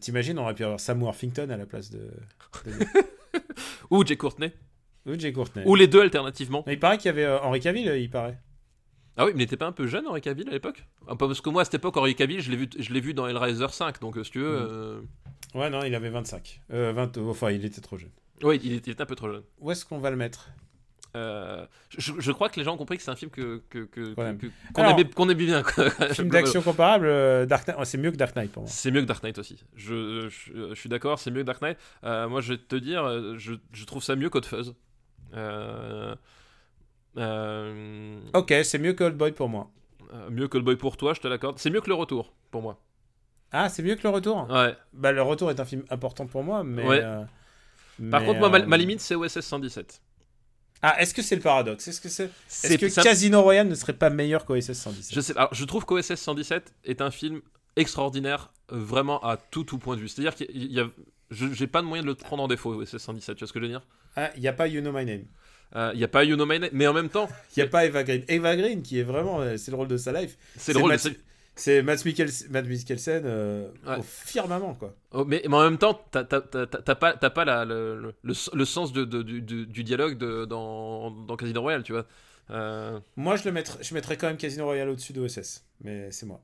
T'imagines, on aurait pu avoir Sam Worthington à la place de. de... (laughs) Ou Jay Courtney, Ou Jay Courtney. ou les deux alternativement. Mais il paraît qu'il y avait Henri Cavill, il paraît. Ah oui, mais il n'était pas un peu jeune Henri Cavill à l'époque? Ah, Parce que moi à cette époque Henri Cavill, je l'ai vu, je l'ai vu dans Hellraiser 5, donc euh, si tu veux, Hmm. euh, Ouais, non, il avait 25. Euh, 20... Enfin, il était trop jeune. oui, il était, un peu trop jeune. Où est-ce qu'on va le mettre? Euh, je, je crois que les gens ont compris que c'est un film que que- que- Ouais. que- qu'on Alors- aimait, qu'on aimait bien. (laughs) Film d'action comparable, euh, Dark Knight. c'est mieux que Dark Knight pour moi. C'est mieux que Dark Knight aussi. Je, je, je suis d'accord, c'est mieux que Dark Knight. Euh, moi, je vais te dire, euh, je, je trouve ça mieux qu'Hot Fuzz. Euh, euh, Ok, c'est mieux que Old Boy pour moi. euh, mieux que le Boy pour toi, je te l'accorde. C'est mieux que le retour pour moi. Ah, c'est mieux que Le Retour? Ouais. Bah, Le Retour est un film important pour moi, mais. Ouais. euh, Par mais, contre, moi, ma, ma limite, c'est OSS 117. Ah, est-ce que c'est le paradoxe? Est-ce que, c'est... est C'est que ça- Casino Royale ne serait pas meilleur qu'OSS 117 Je sais. Alors, je trouve qu'OSS 117 est un film extraordinaire, vraiment à tout tout point de vue. C'est-à-dire qu'il y a, je- j'ai pas de moyen de le prendre en défaut OSS 117. Tu vois ce que je veux dire? Ah, il n'y a pas You Know My Name. Euh, Il y a pas You Know My Name, mais en même temps, (laughs) Il n'y a pas Eva Green. Eva Green, qui est vraiment. euh, C'est le rôle de sa life. c'est le rôle. de Matt- ce- C'est Matt Mikkelsen, Matt Mikkelsen euh, Ouais. au firmament, quoi. Oh, mais, mais en même temps, t'as pas, pas la- le, le, le- sens de, de- du, du- dialogue de, dans, dans Casino Royale, tu vois. Euh, Moi, je le mettrais, je mettrais quand même Casino Royale au-dessus de OSS. Mais c'est moi.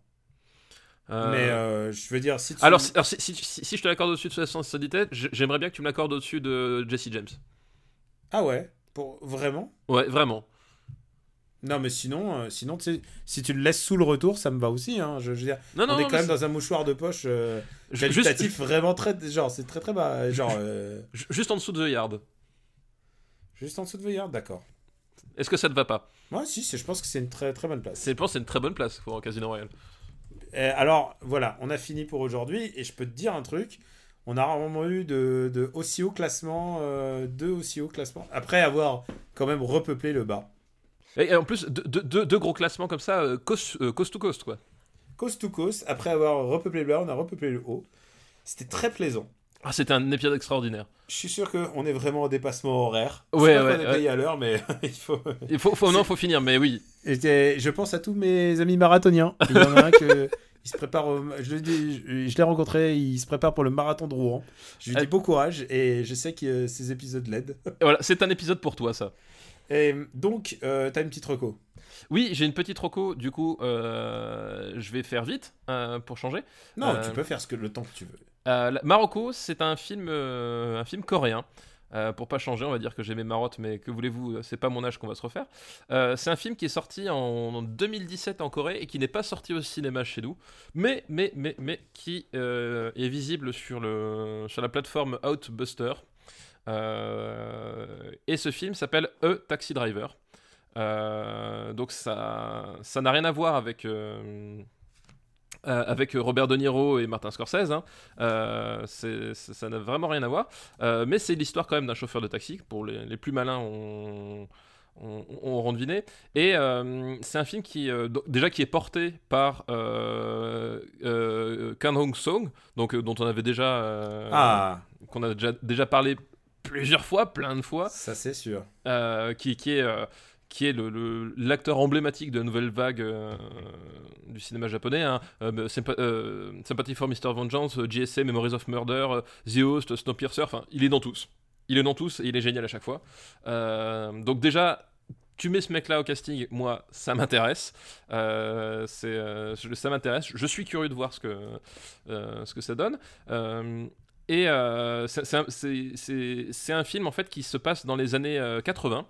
euh, Mais euh, je veux dire, si tu... Alors, si, alors, si, si- si- si je te l'accorde au-dessus de 117, j- j'aimerais bien que tu me l'accordes au-dessus de Jesse James. Ah ouais pour... Vraiment Ouais, vraiment. Non, mais sinon, euh, sinon si tu le laisses sous le retour, ça me va aussi. Hein. Je, je veux dire, Non, non, on est non, quand mais même dans un mouchoir de poche euh, c'est- juste, qualitatif vraiment très... Genre, c'est très très bas. Genre, euh, juste en dessous de The Yard. juste en dessous de Veillard, d'accord. Est-ce que ça te va pas? Moi, si, je pense que c'est une très très bonne place. C'est, Je pense c'est une très bonne place pour Casino Royale. Euh, alors, voilà, on a fini pour aujourd'hui. Et je peux te dire un truc. On a rarement eu de, de aussi haut classement, euh, deux aussi haut classement, après avoir quand même repeuplé le bas. Et, en plus, deux, deux- deux- deux gros classements comme ça, euh, coast, euh, coast to coast, quoi. Coast to coast, après avoir repeuplé le bas, on a repeuplé le haut. C'était très plaisant. Ah, c'était un épisode extraordinaire. Je suis sûr qu'on est vraiment en dépassement horaire. Ouais, ouais, qu'on est ouais. payé à l'heure, mais (laughs) il faut. Il faut, faut, non, faut finir, mais oui. Et je pense à tous mes amis marathoniens. Il y en a un que. Il se prépare, au- je, l'ai rencontré, il se prépare pour le marathon de Rouen. Je lui dis Euh, bon courage et je sais que euh, ces épisodes l'aident. Voilà, c'est un épisode pour toi, ça. Et donc, euh, t'as une petite reco. Oui, j'ai une petite roco, du coup, euh, je vais faire vite euh, pour changer. Non, Euh, tu peux faire ce que le temps que tu veux. Euh, Marocco, c'est un film, euh, un film coréen. Euh, pour pas changer, on va dire que j'ai mes marottes, mais que voulez-vous, euh, c'est pas mon âge qu'on va se refaire. Euh, c'est un film qui est sorti en, en 2017 en Corée et qui n'est pas sorti au cinéma chez nous, mais, mais, mais, mais qui est visible sur, le, sur la plateforme Outbuster. Et ce film s'appelle A Taxi Driver. Donc ça ça n'a rien à voir avec euh, avec Robert De Niro et Martin Scorsese, hein. Euh, c'est- c'est- ça n'a vraiment rien à voir. Euh, mais c'est l'histoire quand même d'un chauffeur de taxi. Pour les, les plus malins, on, on, deviné. Et c'est un film qui, déjà, qui est porté par Kang Hong Song, donc dont on avait déjà, Ah, qu'on a déjà, déjà parlé plusieurs fois, plein de fois ça c'est sûr. qui, qui est, qui est le- le- l'acteur emblématique de la nouvelle vague euh, du cinéma japonais. Hein. Euh, euh, Sympathy for Mr. Vengeance, GSA, Memories of Murder, The Host, Snowpiercer, enfin, il est dans tous. Il est dans tous et il est génial à chaque fois. Donc déjà, tu mets ce mec-là au casting, moi, ça m'intéresse. Euh, ça m'intéresse. Je suis curieux de voir ce que, ce que ça donne. Et c'est, un- un film en fait qui se passe dans les années euh, 80.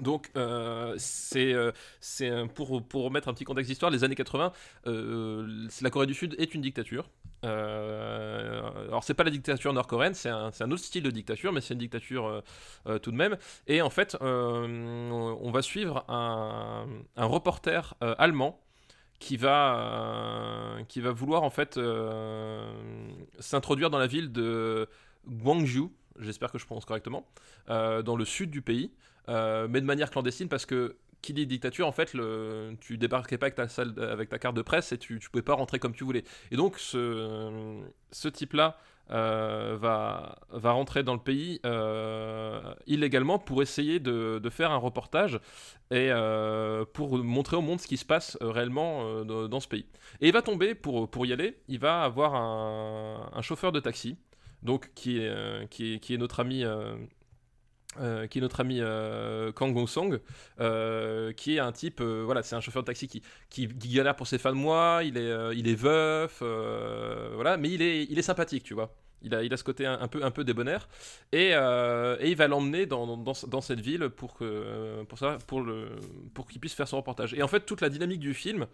Donc, euh, c'est euh, pour, pour remettre un petit contexte d'histoire, les années 80, euh, la Corée du Sud est une dictature. Euh, alors, c'est pas la dictature nord-coréenne, c'est un, un autre style de dictature, mais c'est une dictature euh, tout de même. Et en fait, on va suivre un, un reporter allemand qui va, qui va vouloir en fait s'introduire dans la ville de Gwangju, j'espère que je prononce correctement, dans le sud du pays, euh, mais de manière clandestine parce que qui dit dictature, en fait, le, tu débarquais pas avec ta, carte de presse et tu, pouvais pas rentrer comme tu voulais. Et donc, ce, ce type-là euh, va, va rentrer dans le pays euh, illégalement pour essayer de, de faire un reportage et pour montrer au monde ce qui se passe réellement dans, ce pays. Et il va tomber, pour, pour y aller, il va avoir un, un chauffeur de taxi, donc qui est, qui est, qui est notre ami. Euh, qui est notre ami euh, Kang Gong Song, euh, qui est un type, voilà, c'est un chauffeur de taxi qui, qui, galère pour ses fins de mois, il est, il est veuf, voilà, mais il est, il est sympathique, tu vois. Il a, il a ce côté un, peu, un peu débonnaire, et, et il va l'emmener dans, dans, dans- dans cette ville pour que, pour ça, pour le, pour qu'il puisse faire son reportage. Et en fait, toute la dynamique du film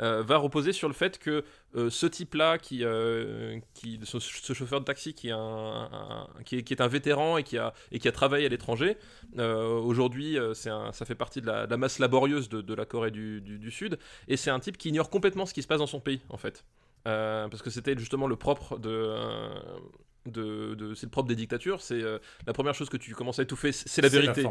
euh, va reposer sur le fait que euh, ce type-là, qui, euh, qui, ce, chauffeur de taxi qui est un, qui, est, un vétéran et qui a, et qui a travaillé à l'étranger, aujourd'hui, ça fait partie de la, masse laborieuse de, la Corée du, Sud, et c'est un type qui ignore complètement ce qui se passe dans son pays, en fait. Parce que c'était justement le propre de, de, de- c'est le propre des dictatures. C'est euh, la première chose que tu commences à étouffer, c'est la vérité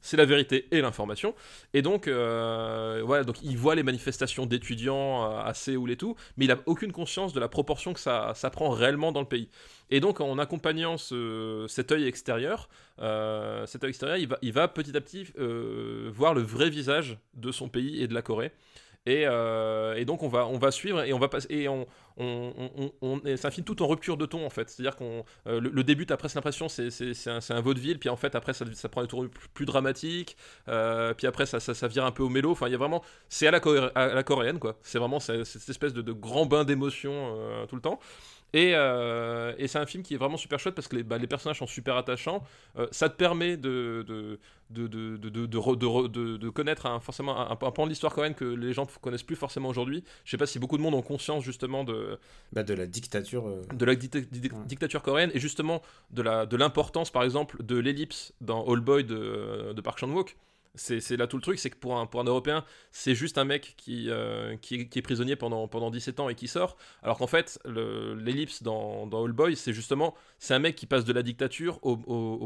c'est la vérité et l'information. Et donc, euh, voilà, donc il voit les manifestations d'étudiants euh, à Séoul et tout, mais il a aucune conscience de la proportion que ça, ça prend réellement dans le pays. Et donc, en accompagnant ce- cet œil extérieur, euh, cet œil extérieur, il va, il va petit à petit euh, voir le vrai visage de son pays et de la Corée. Et, euh, et donc on va, on va suivre et on va passer et on, on, on, on- c'est un film tout en rupture de ton en fait. C'est-à-dire qu'on euh, le, le début t'as presque l'impression c'est c'est un, un vaudeville puis en fait après ça, ça prend des tours plus, dramatiques euh, puis après ça, ça, ça vire un peu au mélo. Enfin il y a vraiment c'est à la, à la coréenne quoi. C'est vraiment cette espèce de, de grand bain d'émotions euh, tout le temps. Et, euh, et c'est un film qui est vraiment super chouette parce que les, bah, les personnages sont super attachants. Euh, ça te permet de, de, de, de, de, de, de re- de re- de- de connaître un, forcément un, un pan de l'histoire coréenne que les gens connaissent plus forcément aujourd'hui. Je sais pas si beaucoup de monde ont conscience justement de, Bah, de la dictature. euh, de la dicta- di- Ouais. dictature coréenne et justement de l'importance par exemple de l'ellipse dans All Boy de, de Park Chan-wook. C'est là tout le truc, c'est que pour un, pour un Européen, c'est juste un mec qui, euh, qui, est, prisonnier pendant, pendant 17 ans et qui sort. Alors qu'en fait, le- l'ellipse dans, All Boy, c'est justement, c'est un mec qui passe de la dictature au,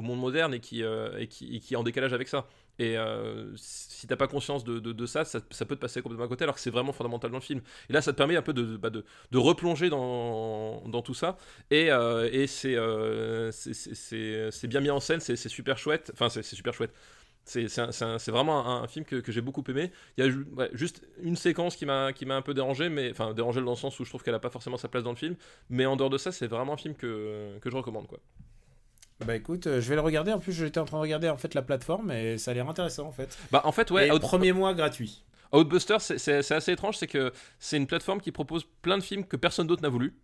monde moderne et qui, euh, et, qui, et qui est en décalage avec ça. Et euh, si t'as pas conscience de, de, ça, ça, peut te passer complètement à côté, alors que c'est vraiment fondamental dans le film. Et là, ça te permet un peu de, bah, de, replonger dans, dans tout ça. Et, euh, et c'est bien mis en scène, c'est super chouette. Enfin, c'est super chouette. C'est vraiment un, un film que, que j'ai beaucoup aimé. Il y a ouais, juste une séquence qui m'a un peu dérangé, mais enfin dérangé dans le sens où je trouve qu'elle a pas forcément sa place dans le film. Mais en dehors de ça, c'est vraiment un film que, que je recommande quoi. Bah écoute, euh, je vais le regarder. En plus, j'étais en train de regarder en fait la plateforme et ça a l'air intéressant en fait. Bah en fait ouais, Out- premier mois gratuit. Outbuster, c'est- assez étrange, c'est que c'est une plateforme qui propose plein de films que personne d'autre n'a voulu,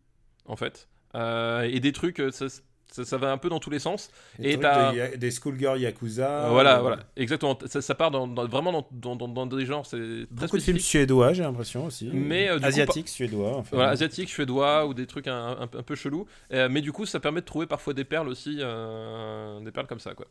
en fait. Euh, et des trucs, euh, ça, ça, ça va un peu dans tous les sens. Des Et t'as- de ya- des schoolgirl yakuza. voilà, euh, voilà, exactement. Ça, ça part dans, dans- vraiment dans, des genres, c'est Beaucoup de films suédois, j'ai l'impression aussi. Mais, euh, coup, suédois. Enfin, Voilà, asiatique, suédois ou des trucs un, un- un peu chelous. Euh, mais du coup, ça permet de trouver parfois des perles aussi, euh, des perles comme ça, quoi.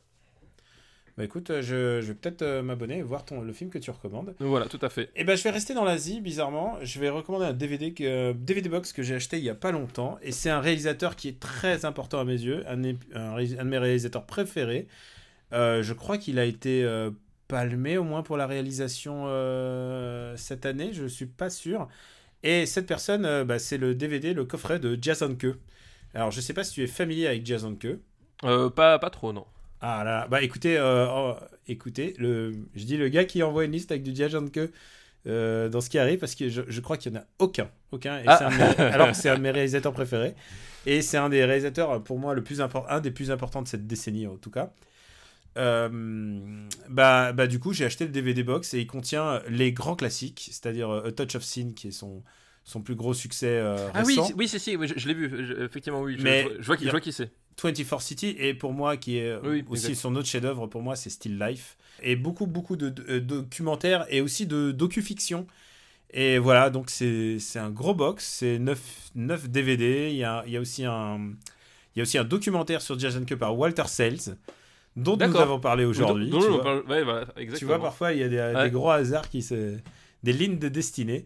Bah écoute, euh, je, je vais peut-être euh, m'abonner et voir ton, le film que tu recommandes. Voilà, tout à fait. Et ben je vais rester dans l'Asie, bizarrement. Je vais recommander un DVD, que, euh, DVD box que j'ai acheté il y a pas longtemps. Et c'est un réalisateur qui est très important à mes yeux, un, de mes réalisateurs préférés. Euh, je crois qu'il a été euh, palmé au moins pour la réalisation euh, cette année, je suis pas sûr. Et cette personne, bah, c'est le DVD, le coffret de Jason Ke. Alors je sais pas si tu es familier avec Jason Ke. Euh, pas, pas trop, non. Ah là, là. bah écoutez, euh, oh, écoutez, le, je dis le gars qui envoie une liste avec du Jason que euh, dans ce qui arrive parce que je, je crois qu'il y en a aucun, aucun. Et Ah. mes- (laughs) alors c'est un de mes réalisateurs préférés et c'est un des réalisateurs pour moi le plus important, un des plus importants de cette décennie en tout cas. Euh, bah, bah du coup j'ai acheté le DVD box et il contient les grands classiques, c'est-à-dire euh, A Touch of Sin qui est son son plus gros succès Ah oui, récent. oui, si, si, oui, je, je l'ai vu, je- effectivement, oui. Je, Mais je- vois qui, a- je vois qui c'est. 24 City et pour moi qui est Oui, aussi exact. son autre chef-d'œuvre pour moi c'est Still Life et beaucoup beaucoup de, de- euh, documentaires et aussi de docu-fiction et voilà donc c'est un gros box c'est 9, 9 DVD il y a, il y a aussi un il y a aussi un documentaire sur Jason Ke par Walter Sales dont nous avons parlé aujourd'hui tu vois. parle- ouais, voilà, Tu exactement. vois, parfois, il y a des, Ouais. des gros hasards qui se. des lignes de destinée.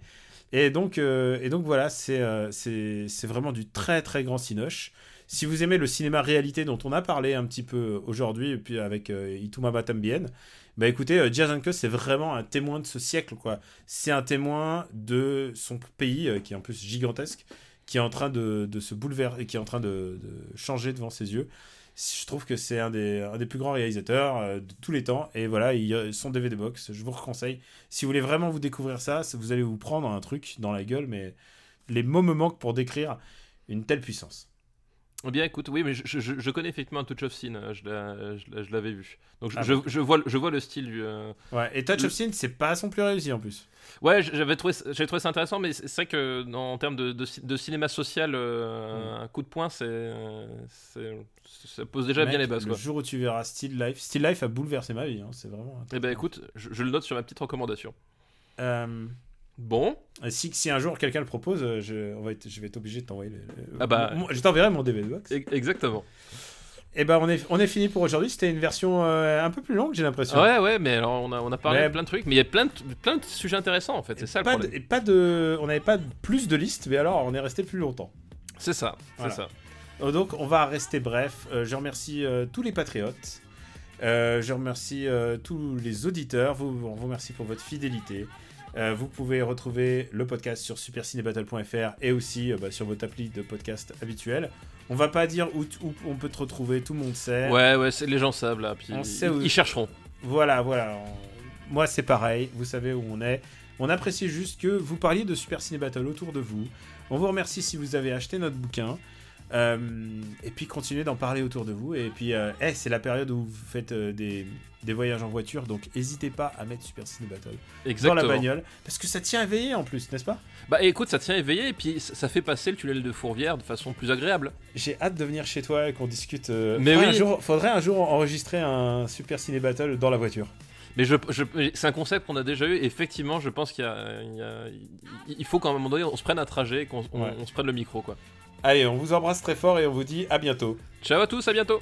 Et donc, euh, et donc voilà, c'est euh, c'est c'est vraiment du très très grand cinoche. Si vous aimez le cinéma réalité dont on a parlé un petit peu aujourd'hui, et puis avec euh, Itumama Tambien, bah écoutez, euh, c'est vraiment un témoin de ce siècle, quoi. C'est un témoin de son pays, euh, qui est en plus gigantesque, qui est en train de, de se bouleverser, qui est en train de, changer devant ses yeux. Je trouve que c'est un des, des plus grands réalisateurs euh, de tous les temps. Et voilà, il, son DVD box, je vous conseille. Si vous voulez vraiment vous découvrir ça- vous allez vous prendre un truc dans la gueule, mais les mots me manquent pour décrire une telle puissance. Eh Bien, écoute, oui, mais je, je- je connais effectivement Touch of Sin, euh, je l'a- je l'a- je l'avais vu. Donc je, Ah je, bon. je vois, le- je vois le style du. euh, Ouais, et Touch Le- of Sin, c'est pas son plus réussi en plus. Ouais, j'avais trouvé, trouvé ça intéressant, mais c'est vrai que dans- en termes de, de, ci- de cinéma social, euh, un coup de poing, c'est, ça pose déjà Mec, bien les bases. Le Quoi. jour où tu verras Still Life, Still Life a bouleversé ma vie. hein, C'est vraiment. Eh ben écoute, je, je le note sur ma petite recommandation. Euh, Bon, si, si un jour quelqu'un le propose, euh, je, on va être- je vais être obligé de t'envoyer. Ah bah. mon- je t'enverrai mon DVD box. e- exactement. Et ben on est, on est fini pour aujourd'hui. C'était une version euh, un peu plus longue, j'ai l'impression. Ouais, ouais, mais alors on a, on a parlé Mais- de plein de trucs, mais il y a plein de, plein de sujets intéressants en fait, c'est ça le pas problème. pas de, on n'avait pas plus de listes, mais alors on est resté plus longtemps. C'est ça, Voilà. c'est ça. Euh, Donc on va rester bref. Euh, je remercie euh, tous les patriotes. Euh, je remercie euh, tous les auditeurs. Vous, on vous remercie pour votre fidélité. Euh, vous pouvez retrouver le podcast sur supercinébattle.fr et aussi euh, bah, sur votre appli de podcast habituel. On va pas dire où, on peut te retrouver, tout le monde sait. Ouais, ouais, c'est, les gens savent là, puis On ils, sait où- ils chercheront. Voilà, voilà. On- Moi, c'est pareil. Vous savez où on est. On apprécie juste que vous parliez de Super Ciné Battle autour de vous. On vous remercie si vous avez acheté notre bouquin. Euh, et puis continuez d'en parler autour de vous. Et puis, euh, eh, c'est la période où vous faites euh, des, des voyages en voiture. Donc, n'hésitez pas à mettre Super Ciné Battle Exactement. dans la bagnole. Parce que ça tient éveillé en plus, n'est-ce pas? Bah écoute, ça tient éveillé et puis ça fait passer le tunnel de Fourvière de façon plus agréable. J'ai hâte de venir chez toi et qu'on discute. Mais oui. un jour, faudrait un jour enregistrer un Super Ciné Battle dans la voiture. Mais je, je- c'est un concept qu'on a déjà eu. et Effectivement, je pense qu'il il il- faut qu'à un moment donné, on se prenne un trajet, et qu'on on- Ouais. on se prenne le micro, quoi. Allez, on vous embrasse très fort et on vous dit à bientôt. Ciao à tous, à bientôt.